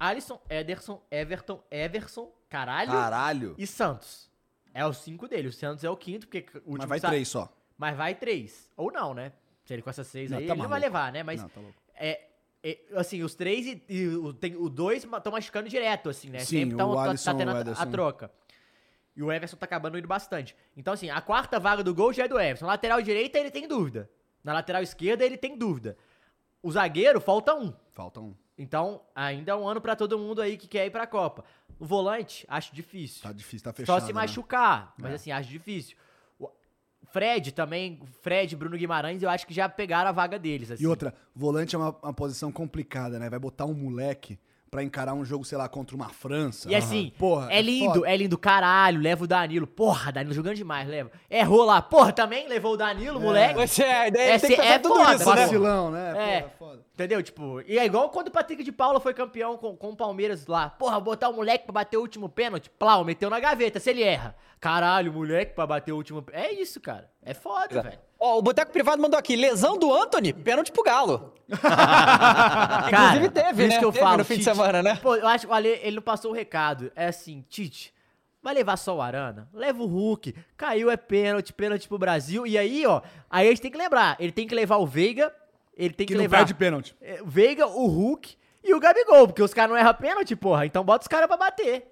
Alisson, Ederson, Everton, Everson, caralho, Caralho. e Santos. É os cinco dele. O Santos é o quinto, porque o último Mas vai três só. Mas vai três. Ou não, né? Se ele com essas seis Não, aí, tá ele não vai maluco. levar, né? Mas Não, tá louco. é, é, assim, os três e, e o, tem, o dois estão machucando direto, assim, né? Sim, Sempre tão, o tá- tá, Alisson, tendo o a- a, troca. E o Everson tá acabando indo bastante. Então, assim, a quarta vaga do gol já é do Everson. Na lateral direita, ele tem dúvida. Na lateral esquerda, ele tem dúvida. O zagueiro, falta um. Falta um. Então, ainda é um ano pra todo mundo aí que quer ir pra Copa. O volante, acho difícil. Tá difícil, tá fechado. Só se né? machucar, mas É. assim, acho difícil. O Fred também, Fred, Bruno Guimarães, eu acho que já pegaram a vaga deles, assim. E outra, volante é uma, uma posição complicada, né? Vai botar um moleque pra encarar um jogo, sei lá, contra uma França. E assim, Porra, é lindo, foda. é lindo, caralho, leva o Danilo. Porra, Danilo jogando demais, leva. Errou lá, porra, também levou o Danilo, moleque. Pois é, a ideia É, tem que é tudo foda, isso, né? Vacilão, né? É. Porra, foda. Entendeu? Tipo, e é igual quando o Patrick de Paula foi campeão com, com o Palmeiras lá. Porra, botar o moleque pra bater o último pênalti, plau, meteu na gaveta, se ele erra. Caralho, moleque pra bater o último pênalti. É isso, cara. É foda, velho. Ó, o Boteco Privado mandou aqui, lesão do Anthony, pênalti pro Galo. Cara, Inclusive teve, por isso né? que eu Teve falo, no fim de Tite. semana, né? Pô, eu acho que o Ale, ele não passou o recado. É assim, Tite, vai levar só o Arana? Leva o Hulk. Caiu é pênalti, pênalti pro Brasil. E aí, ó, aí a gente tem que lembrar, ele tem que levar o Veiga, ele tem que, Que não levar perde pênalti. é, o Veiga, o Hulk e o Gabigol, porque os caras não erram pênalti, porra. Então bota os caras pra bater.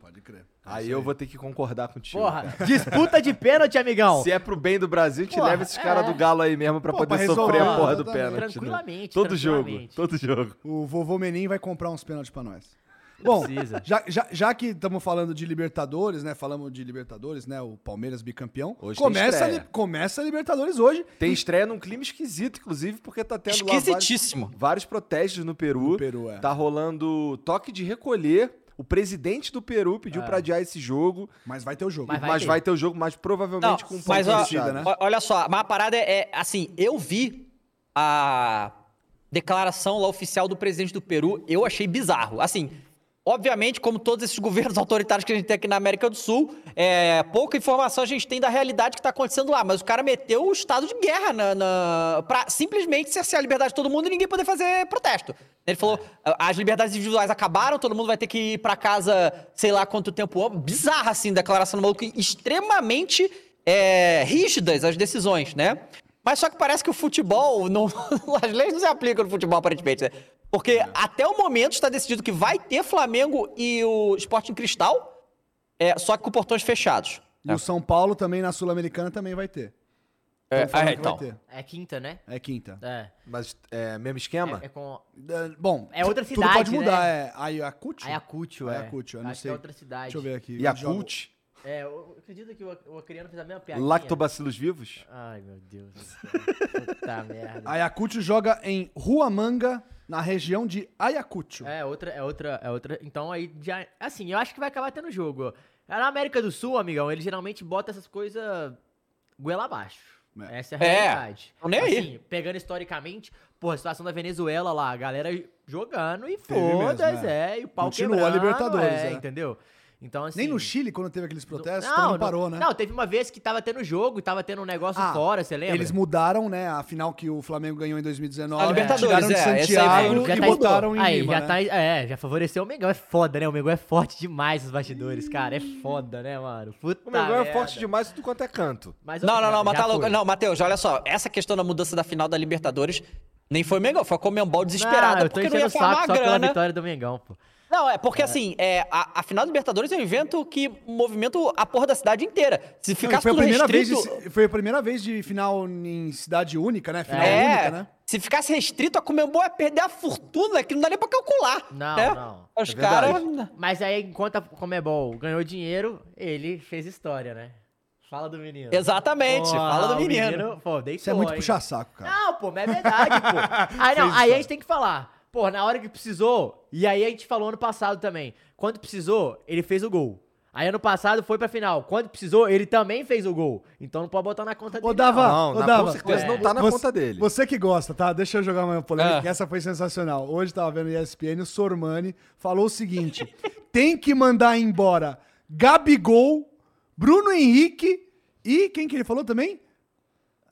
Pode crer. Aí eu vou ter que concordar contigo. Porra, cara. disputa de pênalti, amigão. Se é pro bem do Brasil, te Porra, leva esses caras é. do Galo aí mesmo pra Pô, poder pra sofrer a porra do pênalti. né? Tranquilamente, Todo jogo, tranquilamente. todo jogo. O vovô Menin vai comprar uns pênaltis pra nós. Bom, já, já, já que estamos falando de Libertadores, né? Falamos de Libertadores, né? O Palmeiras bicampeão. Hoje tem começa, a começa a Libertadores hoje. Tem estreia num clima esquisito, inclusive, porque tá tendo lá vários, Esquisitíssimo. vários protestos no Peru. No Peru, é. Tá rolando toque de recolher. O presidente do Peru pediu pra adiar esse jogo, Mas vai ter o jogo. Mas mas vai vai, ter. ter o jogo, mas provavelmente com um mas ponto ó, fechado, né? olha só, mas a parada é, é, assim, eu vi a declaração lá oficial do presidente do Peru, eu achei bizarro. Assim, obviamente, como todos esses governos autoritários que a gente tem aqui na América do Sul, é, pouca informação a gente tem da realidade que tá acontecendo lá, mas o cara meteu o estado de guerra na, na, pra simplesmente cercear a liberdade de todo mundo e ninguém poder fazer protesto. Ele falou, as liberdades individuais acabaram, todo mundo vai ter que ir pra casa, sei lá quanto tempo. Bizarra, assim, declaração do maluco, extremamente é, rígidas as decisões, né? Mas só que parece que o futebol, não, as leis não se aplicam no futebol, aparentemente, né? Porque até o momento está decidido que vai ter Flamengo e o Sporting Cristal, é, só que com portões fechados. E o São Paulo também na Sul-Americana também vai ter. É, Tão falando é, então. É quinta, né? É quinta. É. Mas é mesmo esquema? É, é com É, Bom, É outra tudo cidade, pode mudar. né? É Ayacucho? Ayacucho, é. Ayacucho, eu não Acho que sei. é outra cidade. Deixa eu ver aqui. Yakult? É, eu acredito que o, o Acriano fez a mesma piadinha. Lactobacilos vivos? Ai, meu Deus. Puta merda. Ayacucho joga em Huamanga, na região de Ayacucho. É outra, é outra, é outra. Então aí já. Assim, eu acho que vai acabar tendo jogo. ó. Na América do Sul, amigão, eles geralmente botam essas coisas goela abaixo. É. Essa é a É, realidade. tão nem aí. Assim, pegando historicamente, pô, a situação da Venezuela lá, a galera jogando e foda-se, é. é. e o pau Continuou a quebrando, Libertadores, é, é. entendeu? Então, assim... Nem no Chile, quando teve aqueles protestos, não, não parou, né? Não, teve uma vez que tava tendo jogo e tava tendo um negócio Ah, fora, você lembra? Eles mudaram, né? A final que o Flamengo ganhou em 2019. A Libertadores, tiraram de é, aí Santiago Já e tá- botaram em Aí, Lima, já né? tá, é, já favoreceu o Mengão. É foda, né? O Mengão é forte demais nos bastidores, cara. É foda, né, mano? Puta O Mengão é forte demais tudo quanto é canto. Mas, Não, não, não, mas já tá louco. foi. Não, Matheus, olha só. Essa questão da mudança da final da Libertadores nem foi o Mengão, foi a Comembol desesperada, Não, eu tô porque não ia o saco formar só pela grana. vitória do Mengão, pô. Não, é porque assim, é, a, a final da Libertadores é um evento que movimenta a porra da cidade inteira. Se Não, ficasse foi, a tudo primeira restrito... vez de, foi a primeira vez de final em cidade única, né? Final é, única, né? se ficasse restrito, a Comembol ia perder a fortuna que não dá nem pra calcular. Não, né? não. Os É caras... Mas aí, enquanto a Comebol ganhou dinheiro, ele fez história, né? Fala do menino. Exatamente, fala do o menino. pô, deitou, Isso é muito puxa-saco, cara. Não, pô, mas é verdade, pô. Aí, não, aí a gente tem que falar. Pô, na hora que precisou, e aí a gente falou ano passado também. Quando precisou, ele fez o gol. Aí ano passado foi pra final. Quando precisou, ele também fez o gol. Então não pode botar na conta dele. Ô, Dava, Não, ô, na- Dava, com certeza não tá na você, conta dele. Você que gosta, tá? Deixa eu jogar uma polêmica, que essa foi sensacional. Hoje tava vendo ESPN, o Sormani falou o seguinte: tem que mandar embora Gabigol, Bruno Henrique e quem que ele falou também?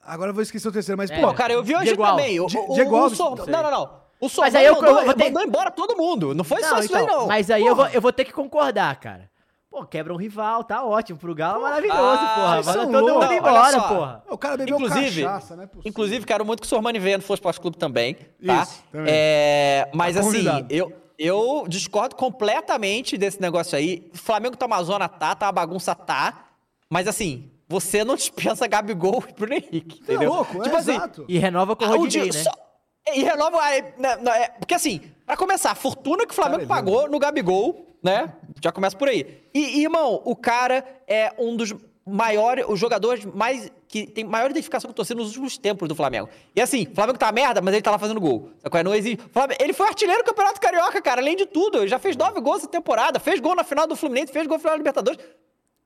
Agora eu vou esquecer o terceiro, mas, É. pô, cara, eu vi hoje Diego Alves. também. O, o, Diego o Alves, Sor- não. Não, não, O Mas Sormani aí eu- mandou, eu vou ter- mandou embora todo mundo. Não foi só Não, isso aí, então, não. Mas aí eu vou, eu vou ter que concordar, cara. Pô, quebra um rival, tá ótimo. Pro Galo é maravilhoso, Ah, porra. vocês Manda todo mundo embora, só. porra. o cara bebeu Inclusive, cachaça, né? Possível. inclusive, quero muito que o Sormani venha no Flow Esporte Clube também, tá? Isso, também. É, mas Tá assim, eu, eu discordo completamente desse negócio aí. Flamengo tá uma zona, tá, tá uma bagunça, tá. Mas assim, você não dispensa Gabigol e Bruno Henrique, é entendeu? louco, é tipo assim, exato. E renova com o ah, Rodinei, dia- né? só- E renova. né, né, é, porque assim, pra começar, a fortuna que o Flamengo é pagou no Gabigol, né? Já começa por aí. E, irmão, o cara é um dos maiores, os jogadores mais. que tem maior identificação com a torcida nos últimos tempos do Flamengo. E assim, o Flamengo tá merda, mas ele tá lá fazendo gol. Qual é? Não existe. Flamengo- Ele foi artilheiro do Campeonato Carioca, cara, além de tudo. Ele já fez nove gols essa temporada, fez gol na final do Fluminense, fez gol na final da Libertadores.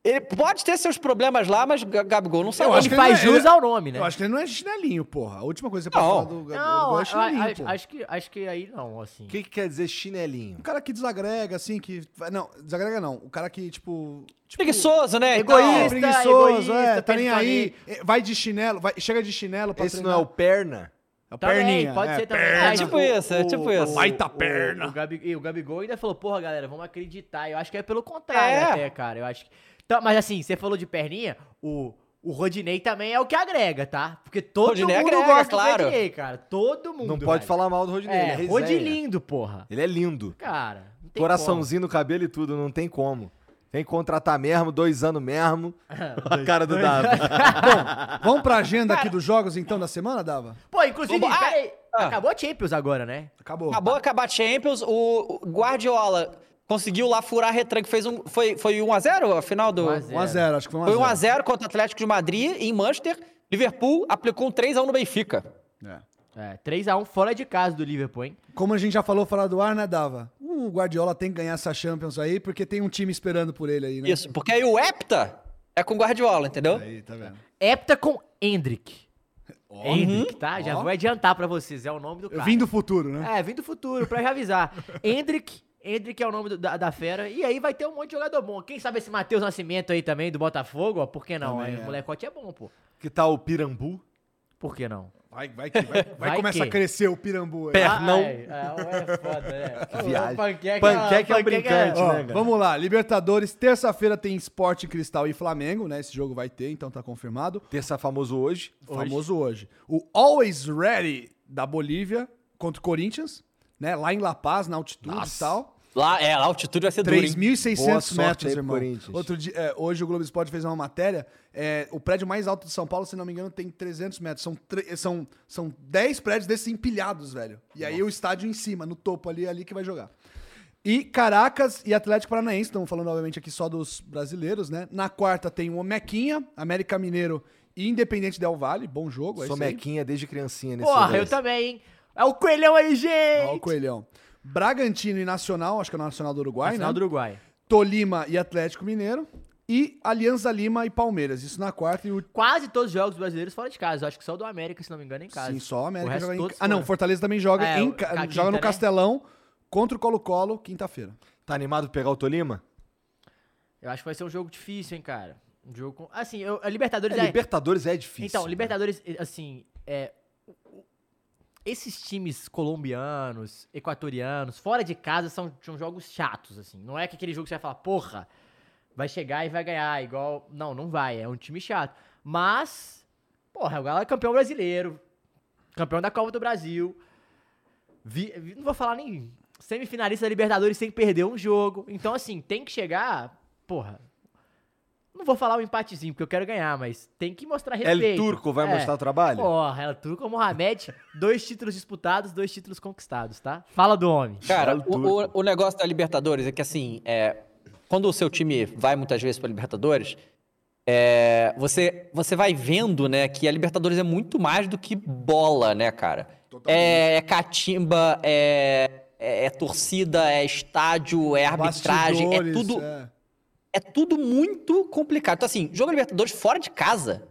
Ele pode ter seus problemas lá, mas G- Gabigol não sabe. Ele faz não é- jus ao nome, né? Eu acho que ele não é chinelinho, porra. A última coisa que você Não. pode falar do Gabigol Não, é a- chinelinho, a- acho, que, acho que aí não, assim. O que, que quer dizer chinelinho? Um cara que desagrega, assim, que... Não, desagrega não. O cara que, tipo... tipo Preguiçoso, né? Egoísta. tal. preguiçoso, é, egoísta, tá nem aí. é, Vai de chinelo, vai, chega de chinelo pra Esse não treinar. é o perna? É o Também, perninha. pode é, ser também. perna. É tipo isso, é tipo isso. Baita o- perna. O, Gabi, e o Gabigol ainda falou, porra, galera, vamos acreditar. Eu acho que é pelo contrário É. até, cara. Eu acho que... Tá, mas assim, você falou de perninha, o, o Rodinei também é o que agrega, tá? Porque todo Rodinei mundo agrega, gosta claro. do Rodinei, cara. Todo mundo, Não pode velho. falar mal do Rodinei. ele é É, resenha. Rodilindo, porra. Ele é lindo. Cara, não tem Coraçãozinho no cabelo e tudo, não tem como. Tem que contratar mesmo, dois anos mesmo. a cara do Dava. Vamos pra agenda aqui dos jogos, então, da semana, Dava? como. Pô, inclusive, Ah, peraí, ah. acabou a Champions agora, né? Acabou. Acabou de acabar a Champions, o Guardiola conseguiu lá furar a retranca, fez um. Foi, foi 1x0 a final do. 1 a 0. 1x0, acho que foi 1x0. Foi 1x0 contra o Atlético de Madrid em Manchester. Liverpool aplicou um 3x1 no Benfica. É. É, 3x1 fora de casa do Liverpool, hein? Como a gente já falou fora do ar, né, Dava? O Guardiola tem que ganhar essa Champions aí, porque tem um time esperando por ele aí, né? Isso, porque aí o Hepta é com o Guardiola, entendeu? Aí, tá vendo? Hepta com Hendrick. Hendrick, tá? Já vou adiantar pra vocês, é o nome do Eu cara. vim do futuro, né? É, vim do futuro, pra já avisar. Hendrick, Hendrick é o nome do- da, da fera. E aí vai ter um monte de jogador bom. Quem sabe esse Matheus Nascimento aí também, do Botafogo, ó, por que não? Também É, é. O molecote é bom, pô. Que tal o Pirambu? Por que não? Vai, vai que vai, vai, Vai começar que. a crescer o pirambu aí. Pernão. Ah, é, é, é foda, né? Que viagem. Panqueca, Panqueca é um brincante, Ó, né, cara? vamos lá, Libertadores, terça-feira tem Esporte Cristal e Flamengo, né? Esse jogo vai ter, então tá confirmado. Terça famoso hoje. Famoso hoje. O Always Ready da Bolívia contra o Corinthians, né? Lá em La Paz, na altitude e tal. Lá, é, a altitude vai ser duro, hein? 3.600 Boa sorte metros, aí irmão. Outro dia, é, hoje o Globo Esporte fez uma matéria. é, o prédio mais alto de São Paulo, se não me engano, tem 300 metros. São, são, são 10 prédios desses empilhados, velho. E aí o estádio em cima, no topo ali, é ali que vai jogar. E Caracas e Atlético Paranaense, estamos falando obviamente aqui só dos brasileiros, né? Na quarta tem o Mequinha, América Mineiro e Independente Del Vale, bom jogo. é Sou mequinha desde criancinha nesse Porra, eu também, hein? É o coelhão aí, gente! Ó, o Coelhão. Bragantino e Nacional, acho que é o Nacional do Uruguai, Nacional né? do Uruguai. Tolima e Atlético Mineiro. E Alianza Lima e Palmeiras. Isso na quarta e o. Quase todos os jogos brasileiros fora de casa. Eu acho que só o do América, se não me engano, é em casa. Sim, só a O América resto joga em todos ca- Ah, não. Fortaleza também joga, É, em o- ca- joga no né? Castelão contra o Colo-Colo, quinta-feira. Tá animado pra pegar o Tolima? Eu acho que vai ser um jogo difícil, hein, cara. Um jogo com... Assim, eu, a Libertadores É, é... Libertadores é difícil. Então, né? Libertadores, eh, assim, é... Esses times colombianos, equatorianos, fora de casa, são, são jogos chatos, assim. Não é que aquele jogo que você vai falar, porra, vai chegar e vai ganhar, igual... Não, não vai, é um time chato. Mas, porra, o Galo é campeão brasileiro, campeão da Copa do Brasil. Vi- vi- não vou falar nem semifinalista da Libertadores sem perder um jogo. Então, assim, tem que chegar, porra... Não vou falar o empatezinho, porque eu quero ganhar, mas tem que mostrar El respeito. Turco vai É. mostrar o trabalho? Porra, El Turco ou Mohamed, dois títulos disputados, dois títulos conquistados, tá? Fala do homem. Cara, o, o- o negócio da Libertadores é que, assim, é, quando o seu time vai muitas vezes pra Libertadores, é, você, você vai vendo, né, que a Libertadores é muito mais do que bola, né, cara? É, é catimba, é, é- é torcida, é estádio, é arbitragem, é Bastidores, tudo, é. É tudo muito complicado. Então, assim, jogo Libertadores fora de casa.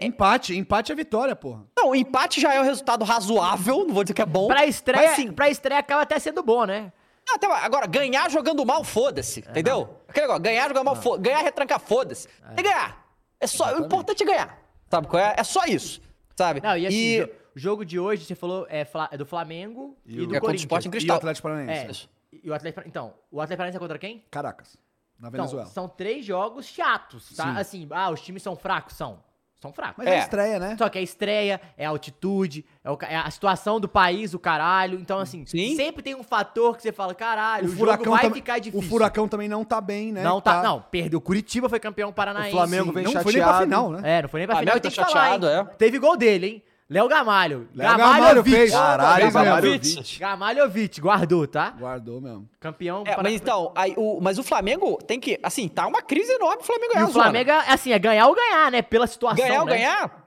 Empate, empate é vitória, porra. Não, o empate já é um resultado razoável, não vou dizer que é bom. Pra estreia, mas, assim, pra estreia acaba até sendo bom, né? Mas agora, ganhar jogando mal, foda-se, entendeu? Aquele negócio, ganhar jogando mal, foda Ganhar, retrancar, foda-se. Tem que ganhar. É só, o importante é ganhar. Sabe qual é? É só isso, sabe? Não, e assim, jo- o jogo de hoje, você falou, é, é do Flamengo e, o- do é contra o Corinthians. Sporting E o Cristal. Atlético Paranaense. É, e o Atlético, então, o Atlético Paranaense é contra quem? Caracas, na Então, Venezuela. são três jogos chatos, tá? Sim. Assim, ah, os times são fracos, são. São fracos. Mas é. a estreia, né? Só que a estreia, é a altitude, é, o é a situação do país, o caralho. Então, assim, Sim. sempre tem um fator que você fala, caralho, o, O jogo furacão, vai tam- ficar difícil. o furacão também não tá bem, né? Não, tá, não, perdeu. Curitiba foi campeão paranaense. O Flamengo vem Não chateado. foi nem pra final, né? É, não foi nem pra Ah, final, tem tá falar, chateado, hein? é. Teve gol dele, hein? Léo Gamalho. Léo Gamalho fez. Caralho, Gamalhovic. Gamalhovic. Gamalhovic, guardou, tá? Guardou mesmo. Campeão. É, para- mas então, aí, o, mas o Flamengo tem que. Assim, tá uma crise enorme o Flamengo E ganhar, o Flamengo, é assim, é ganhar ou ganhar, né? Pela situação, Ganhar ou né? ganhar.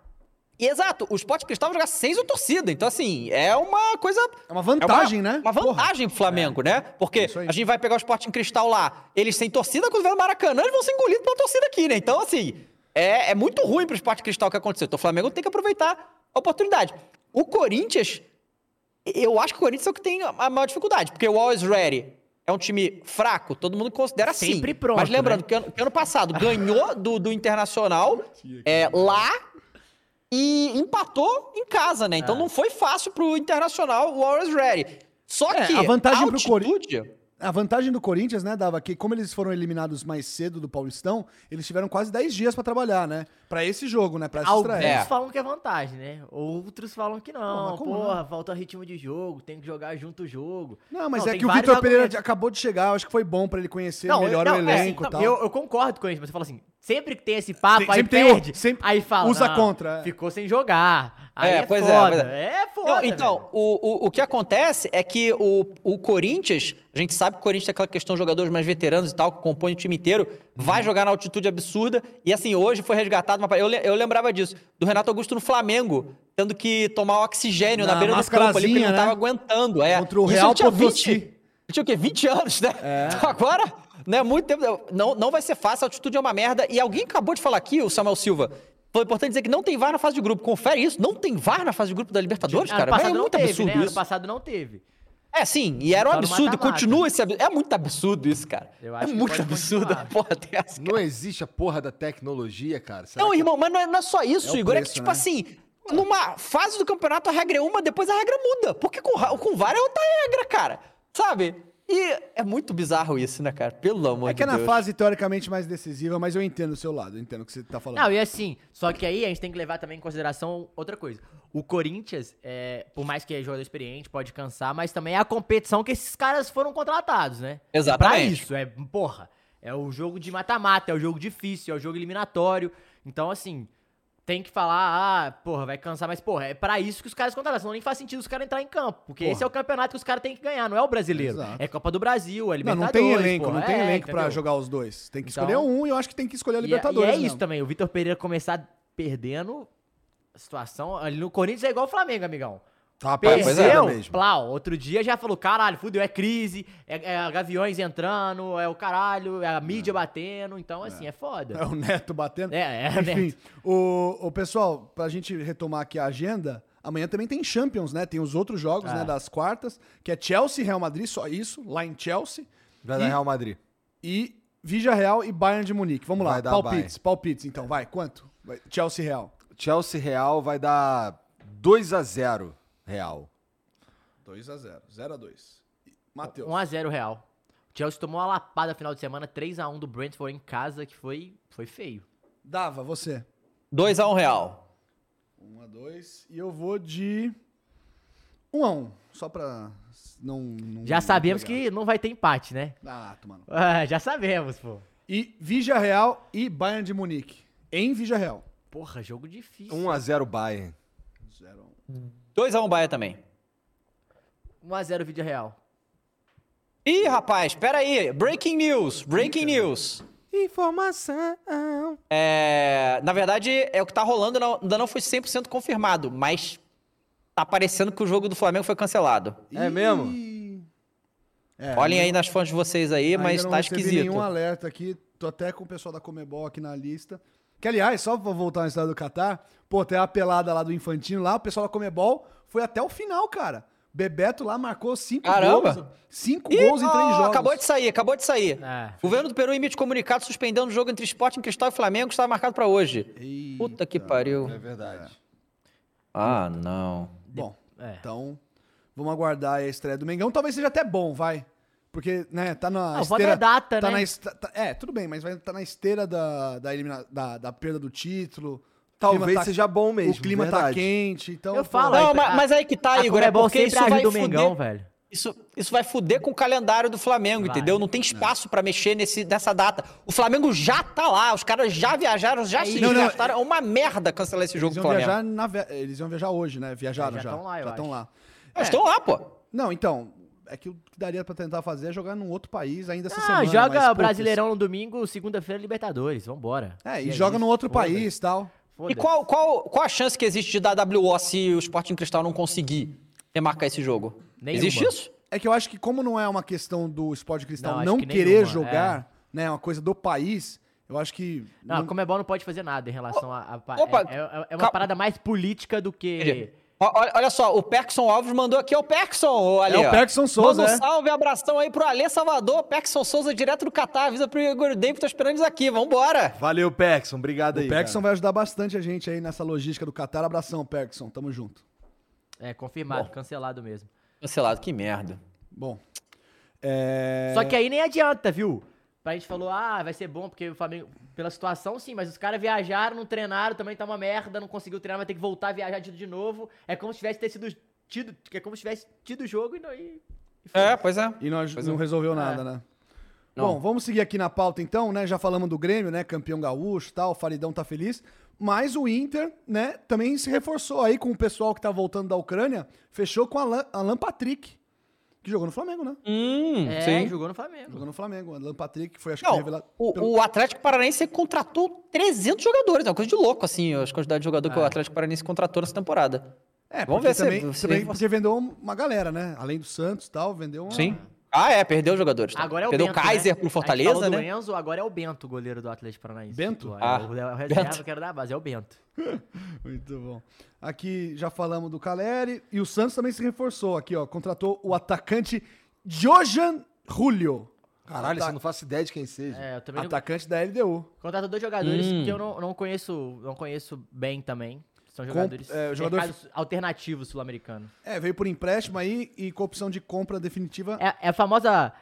E, exato, o Sport Cristal vai jogar sem o torcida. Então, assim, é uma coisa. É uma vantagem, é uma, né? Uma vantagem pro Flamengo, né? Porque aí. a gente vai pegar o Sport Cristal lá, eles sem torcida, quando vier no Maracanã, eles vão ser engolidos pela torcida aqui, né? Então, assim, é, é muito ruim pro Sport Cristal o que aconteceu. Então, o Flamengo tem que aproveitar oportunidade. O Corinthians, eu acho que o Corinthians é o que tem a maior dificuldade, porque o Always Ready é um time fraco, todo mundo considera assim. Sempre pronto, Mas lembrando né? que, ano, que ano passado ganhou do, do Internacional é, lá e empatou em casa, né? É. Então não foi fácil pro Internacional o Always Ready. Só É, que a vantagem pro altitude... A vantagem do Corinthians, né, Dava, que como eles foram eliminados mais cedo do Paulistão, eles tiveram quase 10 dias pra trabalhar, né? Pra esse jogo, né? Pra essa Alguns estreia. É. falam que é vantagem, né? Outros falam que não. como Porra, falta ritmo de jogo, tem que jogar junto o jogo. Não, mas Não, é que o Vitor Pereira acabou de chegar, eu acho que foi bom pra ele conhecer Não, melhor eu, o é, elenco e não, tal. Eu, eu concordo com isso, mas você fala assim, sempre que tem esse papo, aí sempre tem o- perde, sempre aí fala, usa não, contra, é. ficou sem jogar. Aí É, é, pois é, foda. É, é. foda, Não, então, o, o, o que acontece é que o, o Corinthians, a gente sabe que o Corinthians tem aquela questão de jogadores mais veteranos e tal, que compõem o time inteiro, vai jogar na altitude absurda. E assim, hoje foi resgatado uma. Eu, eu lembrava disso, do Renato Augusto no Flamengo, tendo que tomar oxigênio na, Na beira do campo ali, porque ele não tava né? aguentando. É. Contra o Isso Real tinha Potosí. 20, ele tinha o quê? 20 anos, né? É. Então agora, né, muito tempo. Não, não vai ser fácil, a altitude é uma merda. E alguém acabou de falar aqui, o Samuel Silva. Foi importante dizer que não tem VAR na fase de grupo. Confere isso. Não tem VAR na fase de grupo da Libertadores, ano cara. passado é não muito teve, absurdo né? Ano isso. passado não teve. É, sim, e era um no absurdo, continua esse absurdo. É muito absurdo isso, cara. Eu é acho que muito absurdo a continuar. porra dessa. Não existe a porra da tecnologia, cara. Será Não, que- irmão, mas não é, não é só isso, É Igor. é que, preço, tipo né? assim, numa fase do campeonato a regra é uma, depois a regra muda. Porque com, com VAR é outra regra, cara. Sabe? E é muito bizarro isso, né, cara? Pelo amor É de que é na Deus. fase teoricamente mais decisiva, mas eu entendo o seu lado, eu entendo o que você tá falando. Não, e assim, só que aí a gente tem que levar também em consideração outra coisa. O Corinthians, é, por mais que é jogador experiente, pode cansar, mas também é a competição que esses caras foram contratados, né? Exatamente. É pra isso, é, porra, é o jogo de mata-mata, é o jogo difícil, é o jogo eliminatório. Então, assim, tem que falar, ah, porra, vai cansar, mas, porra, é pra isso que os caras contrataram, senão nem faz sentido os caras entrar em campo, porque Porra. esse é o campeonato que os caras têm que ganhar, não é o brasileiro. Exato. É Copa do Brasil, é não, Libertadores, não tem elenco, porra, não tem é, elenco pra entendeu? jogar os dois. Tem que Então- escolher um e eu acho que tem que escolher a E é- Libertadores. E é, isso também, o Vitor Pereira começar perdendo a situação. Ali no Corinthians é igual o Flamengo, amigão. Tá pois é. Perdeu, mesmo. plau. Outro dia já falou, caralho, fudeu, é crise, é, é Gaviões entrando, é o caralho, é a mídia batendo, então assim, é, foda. É o Neto batendo. É, é, Enfim, Neto. o, o pessoal, pra gente retomar aqui a agenda, amanhã também tem Champions, né? Tem os outros jogos, É. né, das quartas, que é Chelsea e Real Madrid, só isso, lá em Chelsea. Vai dar E- Real Madrid. E Vija Real e Bayern de Munique. Vamos lá, Vai dar palpites, palpites então, vai, quanto? Vai, Chelsea e Real. Chelsea Real vai dar 2 a 0 Real. 2 a 0 0 a 2 Matheus. 1x0 Real. O Chelsea tomou uma lapada no final de semana, 3x1 do Brentford em casa, que foi, foi feio. Dava, você. 2x1 Real. 1 a 2 E eu vou de 1 a 1 Só pra não. não Já não sabemos pegar. que não vai ter empate, né? Ah, tomando. Ah, já sabemos, pô. E Vija Real e Bayern de Munique. Em Vija Real. Porra, jogo difícil. 1 a 0 Bayern. 0 a 1 2x1 Bahia também. 1x0 Vídeo Real. Ih, rapaz, pera aí. Breaking news, breaking news. Informação. É, na verdade, é o que tá rolando, não- ainda não foi 100% confirmado, mas tá parecendo que o jogo do Flamengo foi cancelado. É mesmo? É, Olhem aí nas fontes de vocês aí, mas não tá esquisito. nenhum alerta aqui. Tô até com o pessoal da Comebol aqui na lista. Que, aliás, só pra voltar na história do Catar, pô, tem a pelada lá do Infantino lá, o pessoal da Comebol foi até o final, cara. Bebeto lá marcou cinco Caramba! gols. Cinco Ih, gols em três ó, jogos. Acabou de sair, acabou de sair. É. O governo do Peru emite comunicado suspendendo o jogo entre Sporting Cristal e Flamengo, que estava marcado pra hoje. Eita. Puta que pariu. É verdade. Ah, não. Bom, É. então vamos aguardar a estreia do Mengão. Talvez seja até bom, vai. Porque, né, tá na Ah, o foda esteira... é data, tá né? na est- tá- é, tudo bem, mas vai estar na esteira da, da, elimina- da, da perda do título. Talvez tá- seja bom mesmo. O clima tá verdade. quente, então... Eu falo, Não, a- mas, mas aí que tá, a Igor, é Comebol porque sempre isso vai ajuda o fuder... Mengão, velho. Isso, isso vai fuder com o calendário do Flamengo, Vai. entendeu? Não tem espaço pra mexer nesse, nessa data. O Flamengo já tá lá, os caras já viajaram, já se Não, não, desgastaram. É uma merda cancelar esse jogo do iam, Flamengo. viajar na eles iam viajar hoje, né? Viajaram É, já já. tão lá, eu já acho. estão lá. Mas estão lá, pô. Não, então, é que o que daria pra tentar fazer é jogar num outro país ainda essa Ah, semana. joga Brasileirão no domingo, segunda-feira Libertadores. Vambora. É, e, é joga isso, num outro foda-se. país e tal. E Foda-se. qual, qual, qual a chance que existe de dar WO se o Sporting Cristal não conseguir remarcar esse jogo? Nenhuma. Existe isso? É que eu acho que como não é uma questão do esporte cristal Não, não, que querer nenhuma, jogar, né, é uma coisa do país, eu acho que... Não, a Comebol não pode fazer nada em relação a. a- é, é- é uma cal- parada mais política do que. Olha, olha só, o Perkson Alves mandou aqui, é o Perkson, ô, Ale. É o. Perkson Souza, Manda um é. salve, abração aí pro Ale Salvador, Perkson Souza, direto do Catar. Avisa pro Igor David, tô esperando eles aqui, vambora. Valeu, Pexon. Obrigado aí. O Perkson cara. vai ajudar bastante a gente aí nessa logística do Qatar. Abração, Perkson. Tamo junto. É, confirmado, cancelado mesmo. Cancelado, que merda. Bom. É... Só que aí nem adianta, viu? A gente falou, ah, vai ser bom, porque o Flamengo, pela situação, sim, mas os caras viajaram, não treinaram, também tá uma merda, não conseguiu treinar, vai ter que voltar a viajar de de novo. É como se tivesse ter sido tido, é como se tivesse tido o jogo e não. E, e. É, pois é. E nós Pois não é. resolveu nada, né? Não. Bom, vamos seguir aqui na pauta então, né? Já falamos do Grêmio, né? Campeão gaúcho e tal, o Faridão tá feliz. Mas o Inter, né, também se reforçou aí com o pessoal que tá voltando da Ucrânia. Fechou com Alan, Alan Patrick, que jogou no Flamengo, né? Hum, É, sim. jogou no Flamengo. Jogou no Flamengo. Alan Patrick foi, acho que, Não, revelado. o, pelo- o Atlético Paranaense contratou 300 jogadores, é uma coisa de louco, assim, as quantidades de jogador que o Atlético Paranaense contratou nessa temporada. É, Vamos ver se- também, se- também porque vendeu uma galera, né? Além do Santos e tal, vendeu uma... Sim. Ah, é, perdeu os jogadores. tá? Agora é o perdeu Bento, o Kaiser né? pro A gente Fortaleza, falou né? do Enzo, agora é o Bento, goleiro do Atlético Paranaense. Bento? É, Ah, o, o reserva Bento. que era da base, é o Bento. Muito bom. Aqui já falamos do Caleri e o Santos também se reforçou aqui, ó. Contratou o atacante Jojan Julio. Caralho, Ata- você não faço ideia de quem seja. É, eu também não- Atacante da LDU. Contratou dois jogadores Hum. que eu não, não conheço não conheço bem também. São Com- jogadores é, jogador- alternativos sul-americanos. É, veio por empréstimo aí e com opção de compra definitiva. É, é a famosa.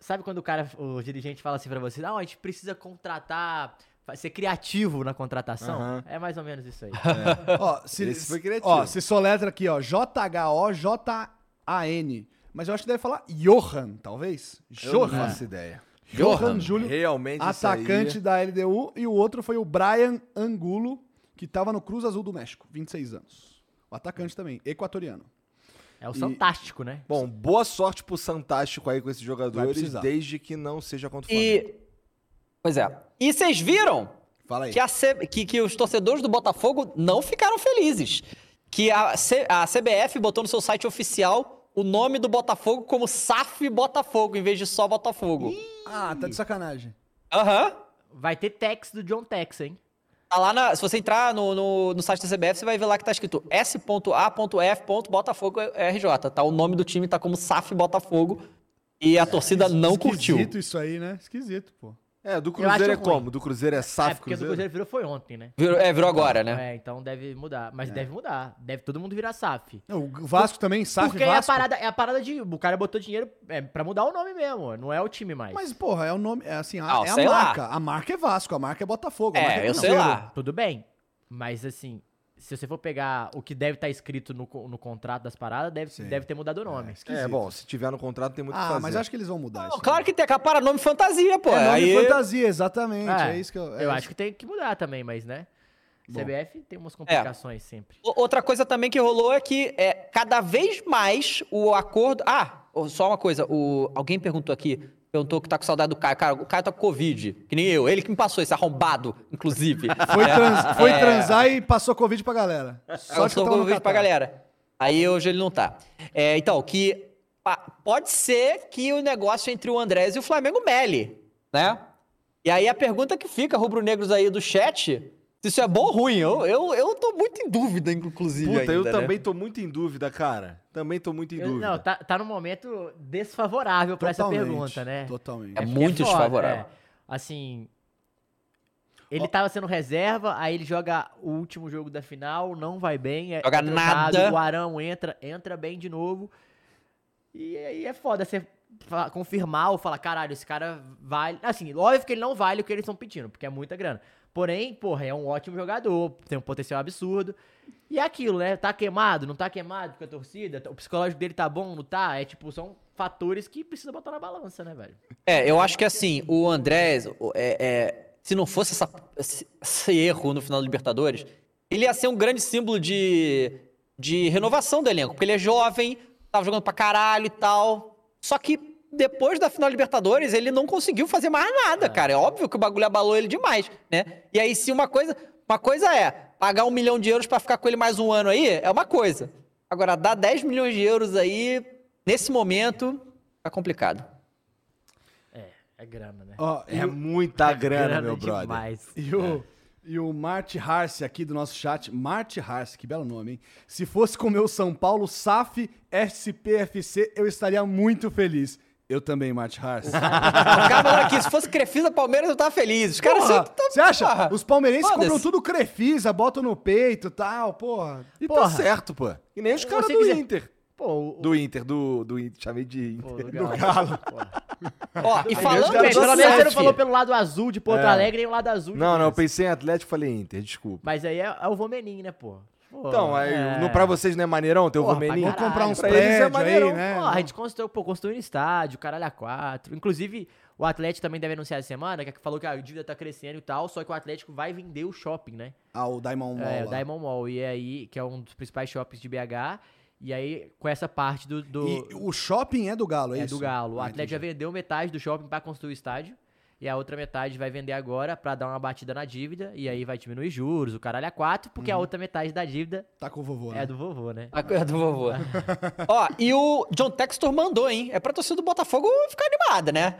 Sabe quando o cara, o dirigente fala assim pra você, não, a gente precisa contratar, ser criativo na contratação? Aham. É mais ou menos isso aí. Ó, se, Esse foi criativo. Ó, se soletra aqui, ó, J-H-O-J-A-N. Mas eu acho que deve falar Johan, talvez? Eu não Johan. faço ideia. Johan Júlio, Realmente atacante da LDU. E o outro foi o Brian Angulo, que tava no Cruz Azul do México, 26 anos. O atacante também, equatoriano. É o E- fantástico, né? Bom, boa sorte pro Fantástico aí com esses jogadores, desde que não seja contra o Flamengo. E. Pois é. E vocês viram Fala aí. que, a C- que- que os torcedores do Botafogo não ficaram felizes. que a, C- a CBF botou no seu site oficial o nome do Botafogo como SAF Botafogo, em vez de só Botafogo. Ah, tá de sacanagem. Aham. Vai ter Tex do John Tex, hein? Tá lá na, se você entrar no, no, no site da CBF, você vai ver lá que tá escrito s.a.f.botafogo RJ. Tá? O nome do time tá como SAF Botafogo. E a torcida não curtiu. Esquisito isso aí, né? Esquisito, pô. É, do Cruzeiro é ruim. como? Do Cruzeiro é é, SAF porque do Cruzeiro? Virou foi ontem, né? Virou, é, virou agora, né? É, então deve mudar. Mas deve mudar. Deve todo mundo virar SAF. Não, O Vasco também, SAF Porque é a, Vasco. parada, é a parada de. O cara botou dinheiro é, pra mudar o nome mesmo. Não é o time mais. Mas, porra, é o nome. É assim, a, Ah, é a sei lá. marca. A marca é Vasco, a marca é Botafogo. a É, marca eu sei lá. Tudo bem. Mas assim, se você for pegar o que deve estar escrito no, no contrato das paradas, deve, Sim. deve ter mudado o nome. É, bom, se tiver no contrato tem muito Ah, mas acho que eles vão mudar isso. Claro que tem que para nome fantasia, pô. É nome Aí, fantasia, exatamente. É, isso que eu. é eu isso. acho que tem que mudar também, mas né? Bom. CBF tem umas complicações sempre. Outra coisa também que rolou é que é, cada vez mais o acordo. Ah, só uma coisa. O... Alguém perguntou aqui. Perguntou que tá com saudade do Caio. Cara, o Caio tá com Covid, que nem eu. Ele que me passou esse arrombado, inclusive. Foi, trans- foi É. transar e passou Covid pra galera. Só no Covid pra galera. Aí hoje ele não tá. É, então, que pode ser que o negócio entre o Andrés e o Flamengo mele, né? E aí a pergunta que fica, rubro-negros aí do chat, isso é bom ou ruim. Eu, eu, eu tô muito em dúvida, inclusive. Puta, eu ainda, né? também tô muito em dúvida, cara. Também tô muito em Eu- dúvida. não, tá, tá num momento desfavorável pra essa pergunta, né? Totalmente. É porque muito foda, desfavorável. é. Assim. Ele tava sendo reserva, aí ele joga o último jogo da final, não vai bem. É, Joga é trocado, nada. O Arão entra, entra bem de novo. E aí é foda você confirmar ou falar, caralho, esse cara vale. Assim, óbvio que ele não vale o que eles estão pedindo, porque é muita grana. Porém, porra, é um ótimo jogador, tem um potencial absurdo. E é aquilo, né? Tá queimado, não tá queimado com a torcida? O psicológico dele tá bom, não tá? É tipo, são fatores que precisa botar na balança, né, velho? É, eu acho que assim, o Andrés, é, é, se não fosse essa- esse, erro no final da Libertadores, ele ia ser um grande símbolo de, de renovação do elenco, porque ele é jovem, tava jogando pra caralho e tal. Só que depois da final da Libertadores, ele não conseguiu fazer mais nada, cara. É óbvio que o bagulho abalou ele demais, né? E aí, se uma coisa. Uma coisa é pagar um milhão de euros pra ficar com ele mais um ano aí, é uma coisa. Agora, dar 10 milhões de euros aí, nesse momento, tá complicado. É, é grana, né? Ó, É o, muita grana, meu brother. demais. e, o, e o Marte Harce aqui do nosso chat. Marte Harce, que belo nome, hein? Se fosse com o meu São Paulo, SAF, SPFC, eu estaria muito feliz. Eu também, Marte Harce. O cara aqui, se fosse Crefisa Palmeiras, eu tava feliz. Os caras Porra, sempre tão- Você acha? porra. Os palmeirenses compram tudo Crefisa, botam no peito e tal, porra. E Porra. tá certo, pô. E nem os caras do quiser- Inter. Pô, o, Do Inter, do, do Inter. Chamei de Pô, Inter. do Galo. Ó, e falando pelo menos você não falou pelo lado azul de Porto É. Alegre nem o lado azul de Não, não, eu pensei em Atlético e falei Inter, desculpa. Mas aí é, é o Vomenin, né, pô? Pô, Então, aí, é. no, pra vocês não é maneirão ter o pra Vou comprar uns Pra eles é maneirão. aí, né? Pô, a gente construiu, pô, construindo estádio, caralho, a quatro. Inclusive, o Atlético também deve anunciar essa semana, que falou que a dívida tá crescendo e tal, só que o Atlético vai vender o shopping, né? Ah, o Diamond Mall. É, o. Diamond Mall. E aí, que é um dos principais shoppings de BH. E aí, com essa parte do. do E o shopping é do Galo, é, é isso? do Galo. O Ah, Atlético já vendeu metade do shopping pra construir o estádio. E a outra metade vai vender agora pra dar uma batida na dívida. E aí vai diminuir juros, o caralho a quatro, porque a outra metade da dívida Tá com o vovô, né? é do vovô, né? A coisa do vovô. Ó, e o John Textor mandou, hein? É pra torcida do Botafogo ficar animada, né?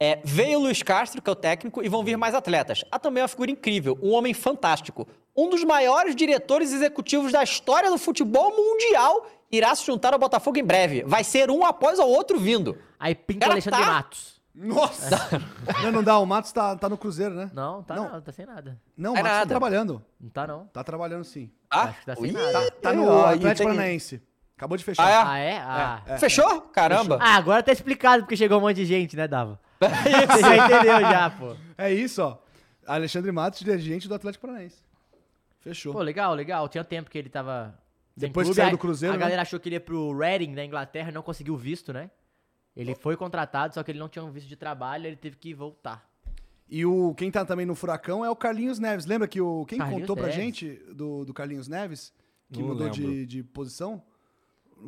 É, veio o Luiz Castro, que é o técnico, e vão vir mais atletas. Há também uma figura incrível, um homem fantástico. Um dos maiores diretores executivos da história do futebol mundial irá se juntar ao Botafogo em breve. Vai ser um após o outro vindo. Aí pinta o Alexandre tá- Matos. Nossa! não, não dá, o Matos tá, tá no Cruzeiro, né? Não, tá Não. não, tá sem nada. Não, o É Matos tá nada. trabalhando. Não tá não. Tá trabalhando sim. Ah, Acho que tá sem nada. Tá no ó, Atlético. Paranaense. Acabou de fechar. Ah, Ah, é? Ah. Fechou? Caramba. Ah, agora tá explicado porque chegou um monte de gente, né, Dava? Você já entendeu já, pô. É isso, ó. Alexandre Matos, dirigente do Atlético Paranaense. Fechou. Pô, legal, legal. Tinha tempo que ele tava. sem Depois que clube, saiu aí do Cruzeiro, A né? galera achou que ele ia pro Reading, na Inglaterra, e não conseguiu visto, né? Ele foi contratado, só que ele não tinha um visto de trabalho, ele teve que voltar. E o, quem tá também no Furacão é o Carlinhos Neves. Lembra que o. Quem Carlinhos contou pra Neves. gente do, do Carlinhos Neves? Que Não mudou de, de posição?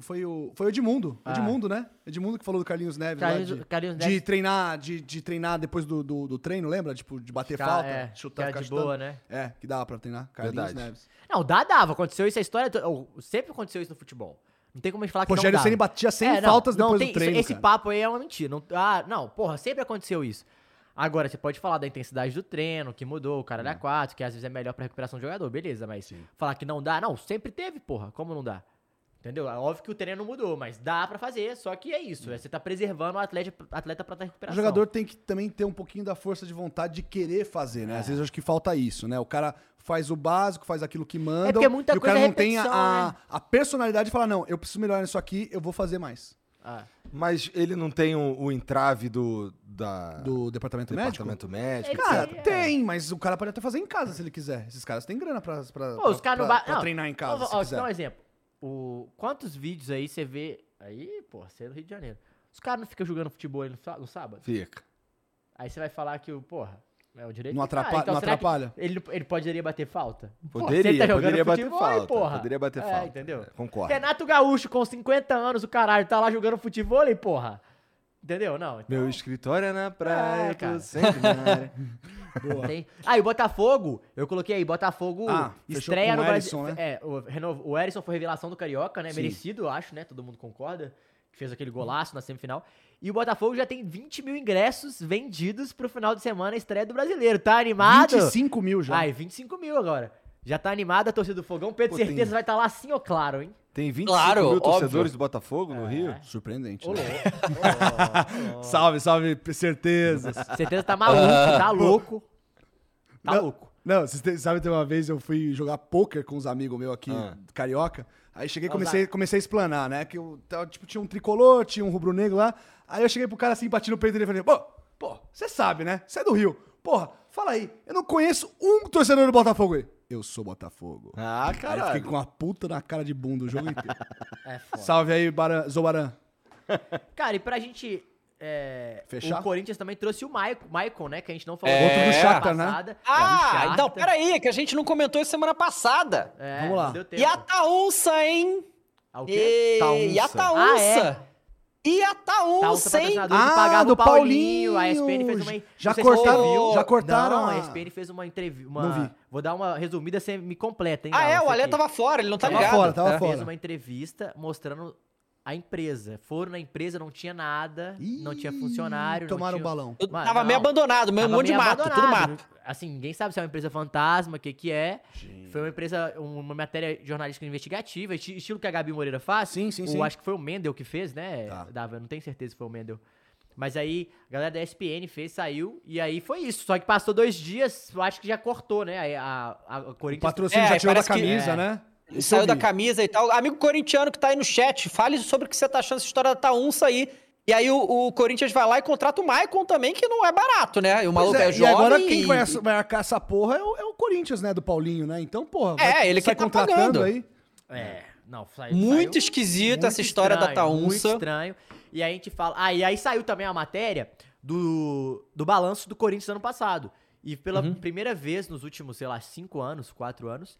Foi o, foi o Edmundo. Ah. Edmundo, né? Edmundo que falou do Carlinhos Neves. Carlinhos- lá de, Carlinhos de Neves- treinar, de, de treinar depois do, do, do treino, lembra? Tipo, de bater Ficar- falta, é, chutar, ficar ficar de chutando. boa, né? É, que dava pra treinar. Carlinhos Verdade. Neves. Não, dá, dava. Aconteceu isso, a história. sempre aconteceu isso no futebol. Não tem como a gente falar que Rogério não Ceni batia 100 É, faltas não depois tem- do treino, Esse cara. papo aí é uma mentira. Não, ah, não, porra, sempre aconteceu isso. Agora, você pode falar da intensidade do treino, que mudou, o cara da 4, que às vezes é melhor pra recuperação do jogador, beleza, mas falar que não dá, não, sempre teve, porra, como não dá? Entendeu? É óbvio que o treino não mudou, mas dá pra fazer, só que é isso, é, você tá preservando o atleta, atleta pra estar O recuperação. jogador tem que também ter um pouquinho da força de vontade de querer fazer, né? Às vezes eu acho que falta isso, né? O cara faz o básico, faz aquilo que manda. porque muita e o cara é não tem a, né? a personalidade de falar, não, eu preciso melhorar nisso aqui, eu vou fazer mais. Ah, Mas ele não tem o, o entrave do, da, Do departamento, médico? departamento médico. Cara, Sim, é. tem, mas o cara pode até fazer em casa se ele quiser. Esses caras têm grana pra, pra, Pô, pra- pra- ba- pra treinar em casa, Ó, se ó, quiser. Dá um exemplo. O... Quantos vídeos aí você vê. Aí, pô, você é do Rio de Janeiro. Os caras não ficam jogando futebol aí no, sá- no sábado? Fica. Aí você vai falar que o, porra, é o direito Não atrapalha- não será que atrapalha? Ele, ele poderia bater falta? Poderia, tá poderia bater futebol, aí, falta. porra. Poderia bater É, falta. entendeu? É, Concordo. Renato Gaúcho, com 50 anos, o caralho, tá lá jogando futebol, aí, porra. Entendeu? Não. então- Meu escritório é na praia, É, sempre na área. Tem. Ah, e o Botafogo, eu coloquei aí, Botafogo Ah, estreia no Brasil. Né? É, o, reno- o Erisson foi revelação do Carioca, né? Sim. Merecido, eu acho, né? Todo mundo concorda. Que fez aquele golaço na semifinal. E o Botafogo já tem 20 mil ingressos vendidos pro final de semana, estreia do brasileiro. Tá animado? 25 mil já. Ai, 25 mil agora. Já tá animada a torcida do Fogão. Pedro Pô, Certeza tem- vai estar lá sim ou claro, hein? Tem 25 Claro, mil óbvio. torcedores do Botafogo no Rio? Surpreendente. Ô, né? louco. Salve, salve, certezas. Certeza tá maluco, tá louco. Tá Não, louco. Não, vocês têm- sabe, tem uma vez eu fui jogar poker com uns amigos meus aqui, Ah. carioca. Aí cheguei e comecei, comecei a explanar, né? Que eu, tava, tipo, tinha um tricolor, tinha um rubro-negro lá. Aí eu cheguei pro cara assim, bati no peito dele e falei, pô, pô, você sabe, né? Você é do Rio. Porra, fala aí, eu não conheço um torcedor do Botafogo aí. Eu sou Botafogo. Ah, Aí eu fiquei caralho. com uma puta na cara de bunda o jogo inteiro. É foda. Salve aí, Baran, Zobaran. Cara, e pra gente. é, Fechar? O Corinthians também trouxe o Maicon, Maicon, né? Que a gente não falou É. Outro do Shakhtar, né? Ah, É, então, peraí, que a gente não comentou isso semana passada. É, Vamos lá. não deu tempo. E a Taunça, hein? Ah, o quê? E, Taunça. e a Ah, Taunça. E a Tá, o Taunça, hein? patrocinador Ah, pagava do o Paulinho. A Paulinho. ESPN fez uma. Já cortaram- já cortaram Não, a- ESPN fez uma entrevista. Não vi. Vou dar uma resumida, você me completa, hein? Ah, Galo, é? O Alê tava fora, ele não tá Tava ligado. fora, tava É. fora. Fez uma entrevista mostrando a empresa. Foram na empresa, não tinha nada, não tinha funcionário. não Tomaram tinha... o balão. Eu tava meio não. abandonado, meio um monte de meio mato, tudo mato. Assim, ninguém sabe se é uma empresa fantasma, o que que é. Foi uma empresa, uma matéria jornalística investigativa, esti- estilo que a Gabi Moreira faz. Sim, sim, o, sim. Acho que foi o Mendel que fez, né? Tá. Dava, eu não tenho certeza se foi o Mendel. Mas aí, a galera da ESPN fez, saiu, e aí foi isso. Só que passou dois dias, eu acho que já cortou, né? Aí A, a, a O Corinthians... patrocínio É, já tirou da parece que- camisa, é. né? Isso Saiu da camisa e tal. Amigo corintiano que tá aí no chat, fale sobre o que você tá achando dessa história da Taunça aí. E aí o, o Corinthians vai lá e contrata o Maicon também, que não é barato, né? E o maluco é, é, jovem. e agora quem e- vai, arcar essa porra é o, é o Corinthians, né? Do Paulinho, né? Então, porra. É, vai- ele que sai tá contratando pagando. aí. É, não, saiu, Muito esquisita muito essa história da estranho, Muito Taunça. estranho. E aí a gente fala. Ah, e aí saiu também a matéria do, do balanço do Corinthians ano passado. E pela Uhum. primeira vez nos últimos, sei lá, cinco anos, quatro anos,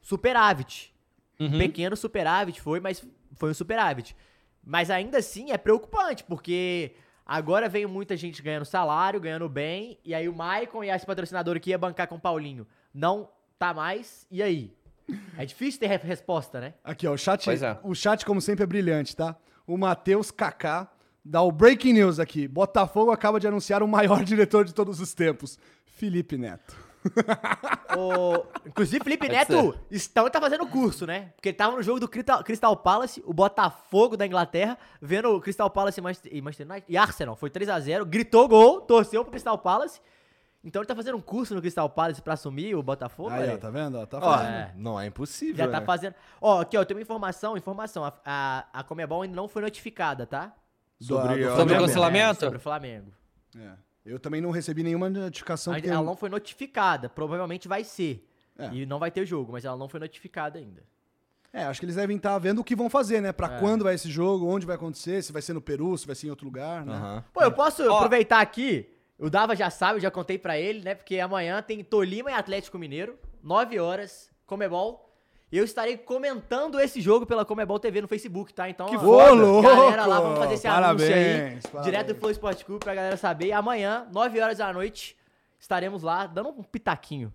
superávit. Uhum. Pequeno superávit foi, mas foi um superávit. Mas ainda assim é preocupante, porque agora veio muita gente ganhando salário, ganhando bem, e aí o Maicon e esse patrocinador que ia bancar com o Paulinho não tá mais, e aí? É difícil ter re- resposta, né? Aqui, ó, o chat, é. o chat, como sempre, é brilhante, tá? O Matheus Kaká dá o breaking news aqui. Botafogo acaba de anunciar o maior diretor de todos os tempos, Felipe Neto. O... Inclusive, Felipe Pode Neto estão tá fazendo curso, né? Porque ele tava no jogo do Crystal, Palace, o Botafogo da Inglaterra, vendo o Crystal Palace e Manchester, United e Arsenal. Foi 3x0, gritou gol, torceu pro Crystal Palace. Então ele tá fazendo um curso no Crystal Palace pra assumir o Botafogo. Aí, olha ó, tá vendo? Ó, tá Ó, fazendo. É. não é impossível, Já tá né? fazendo. Ó, aqui, ó, tem uma informação, informação. A, a, a Comebol ainda não foi notificada, tá? Sobre, ó, do Sobre o Flamengo. cancelamento? É, sobre o Flamengo. É. Eu também não recebi nenhuma notificação. Ela não foi notificada, provavelmente vai ser. É. E não vai ter jogo, mas ela não foi notificada ainda. É, acho que eles devem estar vendo o que vão fazer, né? Pra É. quando vai esse jogo, onde vai acontecer, se vai ser no Peru, se vai ser em outro lugar, né? Aham. Pô, eu posso aproveitar aqui. O Dava já sabe, eu já contei pra ele, né? Porque amanhã tem Tolima e Atlético Mineiro, 9 horas, Comebol. Eu estarei comentando esse jogo pela Comebol TV no Facebook, tá? Então, Que ó, foda! louco! galera lá, vamos fazer esse anúncio aí. Parabéns, parabéns. Direto do Flow Sport Clube pra galera saber. Amanhã, 9 horas da noite, estaremos lá dando um pitaquinho.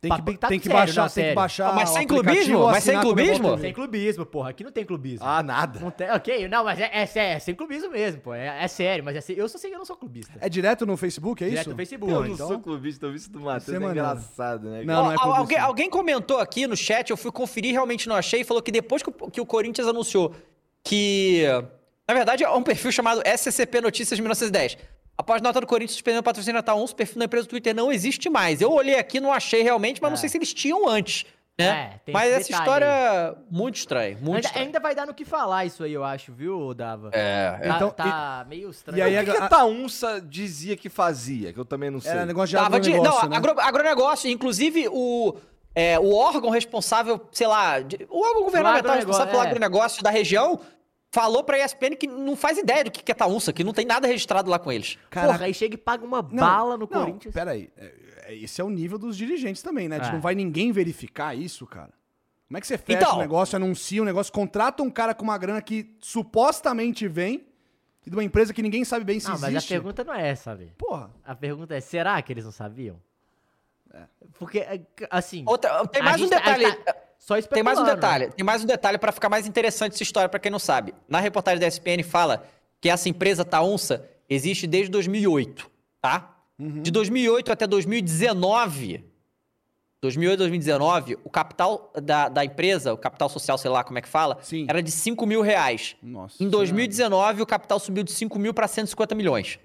Tem que, tá tem que sério, baixar, não, tem que baixar. Ah, mas sem clubismo? Mas sem clubismo? Sem clubismo, porra. Aqui não tem clubismo. Ah, nada. Não tem, ok, não, mas é, é, sé- é sem clubismo mesmo, pô. É, é sério, mas é eu sou eu não sou clubista. É direto no Facebook, é Direto isso? no Facebook. Eu não então- sou clubista, eu vi isso do Matheus, Você é é engraçado, né? Não, não é Ó, clubista. alguém, alguém comentou aqui no chat, eu fui conferir, realmente não achei, e falou que depois que o, que o Corinthians anunciou que. Na verdade, é um perfil chamado SCP Notícias 1910. Após nota do Corinthians suspendendo o patrocínio Natal 11, o perfil da empresa do Twitter não existe mais. Eu olhei aqui, não achei realmente, mas não sei se eles tinham antes. Né? É, tem mas essa história, muito estranha. Muito Ainda, estranha. ainda vai dar no que falar isso aí, eu acho, viu, Dava? É, Tá, Então, tá meio estranho. e aí O que, a- que a Taunça dizia que fazia? Que eu também não sei. Era negócio de Tava de, não, agronegócio, né? agro- agronegócio. Inclusive, o, é, o órgão responsável, sei lá, de- o órgão governamental agronegócio, responsável pelo é. agronegócio da região falou pra ESPN que não faz ideia do que que é Taunça, que não tem nada registrado lá com eles. Porra, aí chega e paga uma bala no não, Corinthians. Peraí, é, é, esse é o nível dos dirigentes também, né? É. Não vai ninguém verificar isso, cara. Como é que você fecha Então. um negócio, anuncia um negócio, contrata um cara com uma grana que supostamente vem e de uma empresa que ninguém sabe bem se Não, mas a existe? pergunta não é essa, velho. Porra. A pergunta é, será que eles não sabiam? Porque, é, assim... Outra, tem mais um gente tá- a detalhe. tá só Tem mais um detalhe. Tem mais um detalhe pra ficar mais interessante essa história pra quem não sabe. Na reportagem da ESPN fala que essa empresa Taunça existe desde 2008, tá? Uhum. De 2008 até 2019, 2008 2019, o capital da, da empresa, o capital social, sei lá como é que fala, Sim. era de 5 mil reais. Nossa Em 2019, o capital subiu de 5 mil para 150 milhões.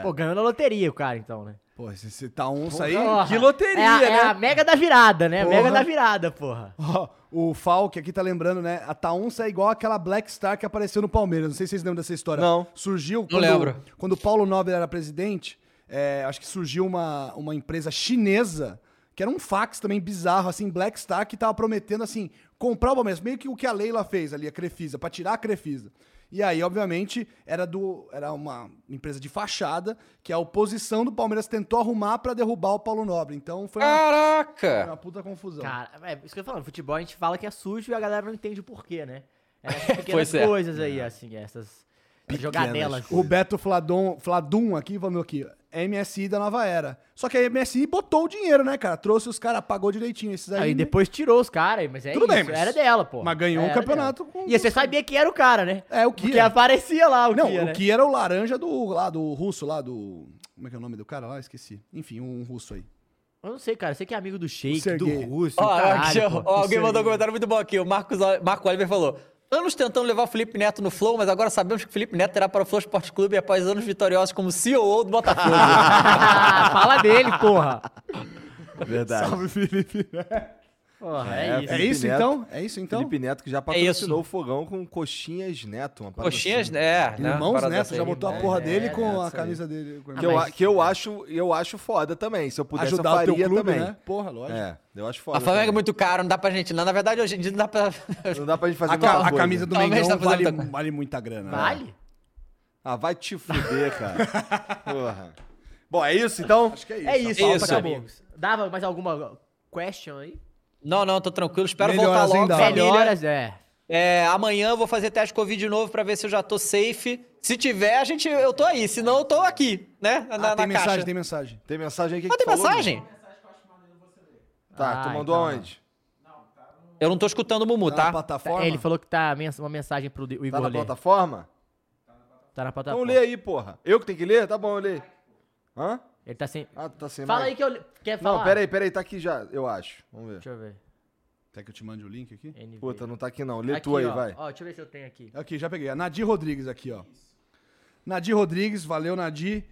Pô, ganhou na loteria o cara, então, né? Pô, esse, esse tá onça aí. Porra, Que loteria, é a, né? É a mega da virada, né? Porra. Mega da virada, porra. Ó, o Falk aqui tá lembrando, né? A Taunça é igual aquela Black Star que apareceu no Palmeiras. Não sei se vocês lembram dessa história. Não. Surgiu Não lembro. quando o Paulo Nobre era presidente. é, acho que surgiu uma, uma empresa chinesa que era um fax também bizarro, assim, Black Star, que tava prometendo, assim, comprar o Palmeiras. Meio que o que a Leila fez ali, a Crefisa, pra tirar a Crefisa. E aí, obviamente, era do era uma empresa de fachada que a oposição do Palmeiras tentou arrumar pra derrubar o Paulo Nobre. Então foi uma, foi Caraca! uma puta confusão. Cara, é isso que eu tô falando. Futebol a gente fala que é sujo e a galera não entende o porquê, né? É essas pequenas é. coisas aí, assim, essas jogadelas. O Beto Fladon, Fladum aqui falando aqui, MSI da nova era. Só que a MSI botou o dinheiro, né, cara? Trouxe os caras, pagou direitinho esses aí. Aí depois tirou os caras, mas é Tudo isso, bem, mas- era dela, pô. mas ganhou um Era campeonato dela. com- E você sabia que era o cara, né? É, o Kia. Porque aparecia lá o Não, Kia, o né? que era o laranja do lá do russo lá do como é que é o nome do cara lá? Esqueci. Enfim, um russo aí. Eu não sei, cara. Você que é amigo do Sheik, do. Russo, Ó, caralho, aqui, ó, alguém mandou um comentário muito bom aqui. O Marcos, Marco Oliver falou: Anos tentando levar o Felipe Neto no Flow, mas agora sabemos que o Felipe Neto terá para o Flow Esporte Clube após anos vitoriosos como CEO do Botafogo. Fala dele, porra. Verdade. Salve, Felipe. Porra, É, é, isso. É isso Neto. então? É isso então? Felipe Neto que já isso. patrocinou o fogão com coxinhas Neto. Coxinhas, assim. é, né? Irmãos Neto já botou a É, porra é, dele com a camisa dele. com Que, eu, que eu, acho, eu acho foda também. Se eu pudesse, Ajudar eu o teu faria clube, também. né? Porra, lógico. É, eu acho foda. A Flamengo é muito caro, não dá pra gente. Não, na verdade, hoje em dia não dá pra. Não dá pra gente fazer A, a coisa. camisa do Talvez Mengão tá fazendo vale, vale muita grana. né? Vale? Ah, vai te fuder, cara. Porra. Bom, é isso então? Acho que é isso. É isso, Isso. amigos. Dava mais alguma question aí? Não, não, tô tranquilo. Espero Melhoras, voltar logo. Família. Melhoras, é. É, amanhã eu vou fazer teste Covid de novo pra ver se eu já tô safe. Se tiver, a gente, eu tô aí. Se não, eu tô aqui, né? Na, Ah, na tem mensagem, caixa. tem mensagem. Tem mensagem aí que Ah, que tem falou, mensagem? Tá, Ah, tu mandou então. aonde? Eu não tô escutando o Mumu, Tá na tá? plataforma? Ele falou que tá uma mensagem pro Igor Tá na ler. plataforma? Tá na Então plataforma. lê aí, porra. Eu que tenho que ler? Tá bom, eu leio. Hã? Ele tá sem... Ah, tá sem Fala mais? aí que eu... Quer falar? Não, pera aí, pera aí, tá aqui já, eu acho. Vamos ver. Deixa eu ver. Quer que eu te mande o link aqui? NV. Puta, não tá aqui não. Lê Aqui, tu aí, ó. vai. Ó, deixa eu ver se eu tenho aqui. Aqui, já peguei. A Nadir Rodrigues aqui, ó. Nadir Rodrigues, valeu, Nadir.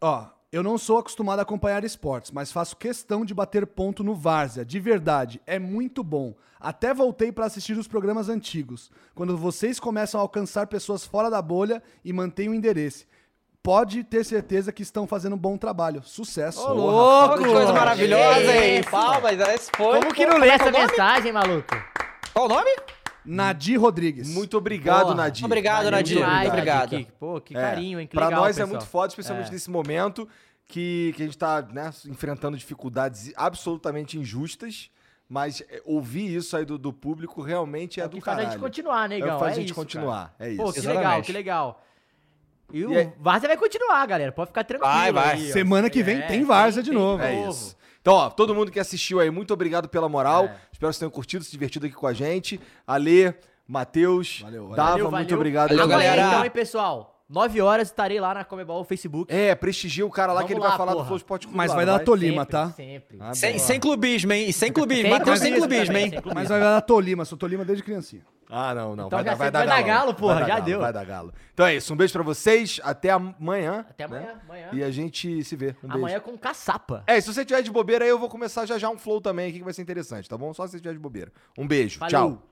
Ó, eu não sou acostumado a acompanhar esportes, mas faço questão de bater ponto no Várzea. De verdade, é muito bom. Até voltei para assistir os programas antigos, quando vocês começam a alcançar pessoas fora da bolha e mantêm o endereço. Pode ter certeza que estão fazendo um bom trabalho. Sucesso. Ô, louco! Que coisa maravilhosa, hein? Palmas, esse foi. Como que não Como lê é que é essa mensagem, maluco? Qual o nome? Nadir Rodrigues. Muito obrigado, Porra. Nadir. Obrigado, Valeu Nadir. demais. Muito obrigado. Que, pô, que É, carinho, hein? Que pra legal, nós é pessoal. muito foda, especialmente É. nesse momento que, que a gente tá né, enfrentando dificuldades absolutamente injustas, mas é, ouvir isso aí do, do público realmente é, É o do que faz a caralho. gente continuar, negão. É o que faz é a gente isso, continuar, cara. é Pô, isso. que legal, Exatamente. que legal. E o aí- Várzea vai continuar, galera. Pode ficar tranquilo. Vai, vai. aí. Semana que vem É, tem Várzea de tem novo. É isso. Então, ó, todo mundo que assistiu aí, muito obrigado pela moral. É. Espero que vocês tenham curtido, se divertido aqui com a gente. Alê, Matheus. Dava, Valeu, muito obrigado. Valeu, pela galera. galera. Então, hein, pessoal? 9 horas estarei lá na Comebol Facebook. É, prestigia o cara lá Vamos que ele lá, vai falar do porra. Flow Sport Clube Mas lá, vai dar Tolima, sempre, tá? Sempre. Ah, Sem, sem clubismo, hein? E sem clubismo. Sem Matheus sem clubismo hein? Mas vai dar Tolima, sou Tolima desde criancinha. Ah, não, não. Então vai, dar, vai dar vai dar galo. galo, porra, dar já galo, deu. Vai dar galo. Então é isso, um beijo pra vocês. Até amanhã. Até amanhã, né? amanhã. E a gente se vê. Um beijo. Amanhã com caçapa. É, e se você tiver de bobeira aí, eu vou começar já já um flow também aqui que vai ser interessante, tá bom? Só se você tiver de bobeira. Um beijo. Valeu. Tchau.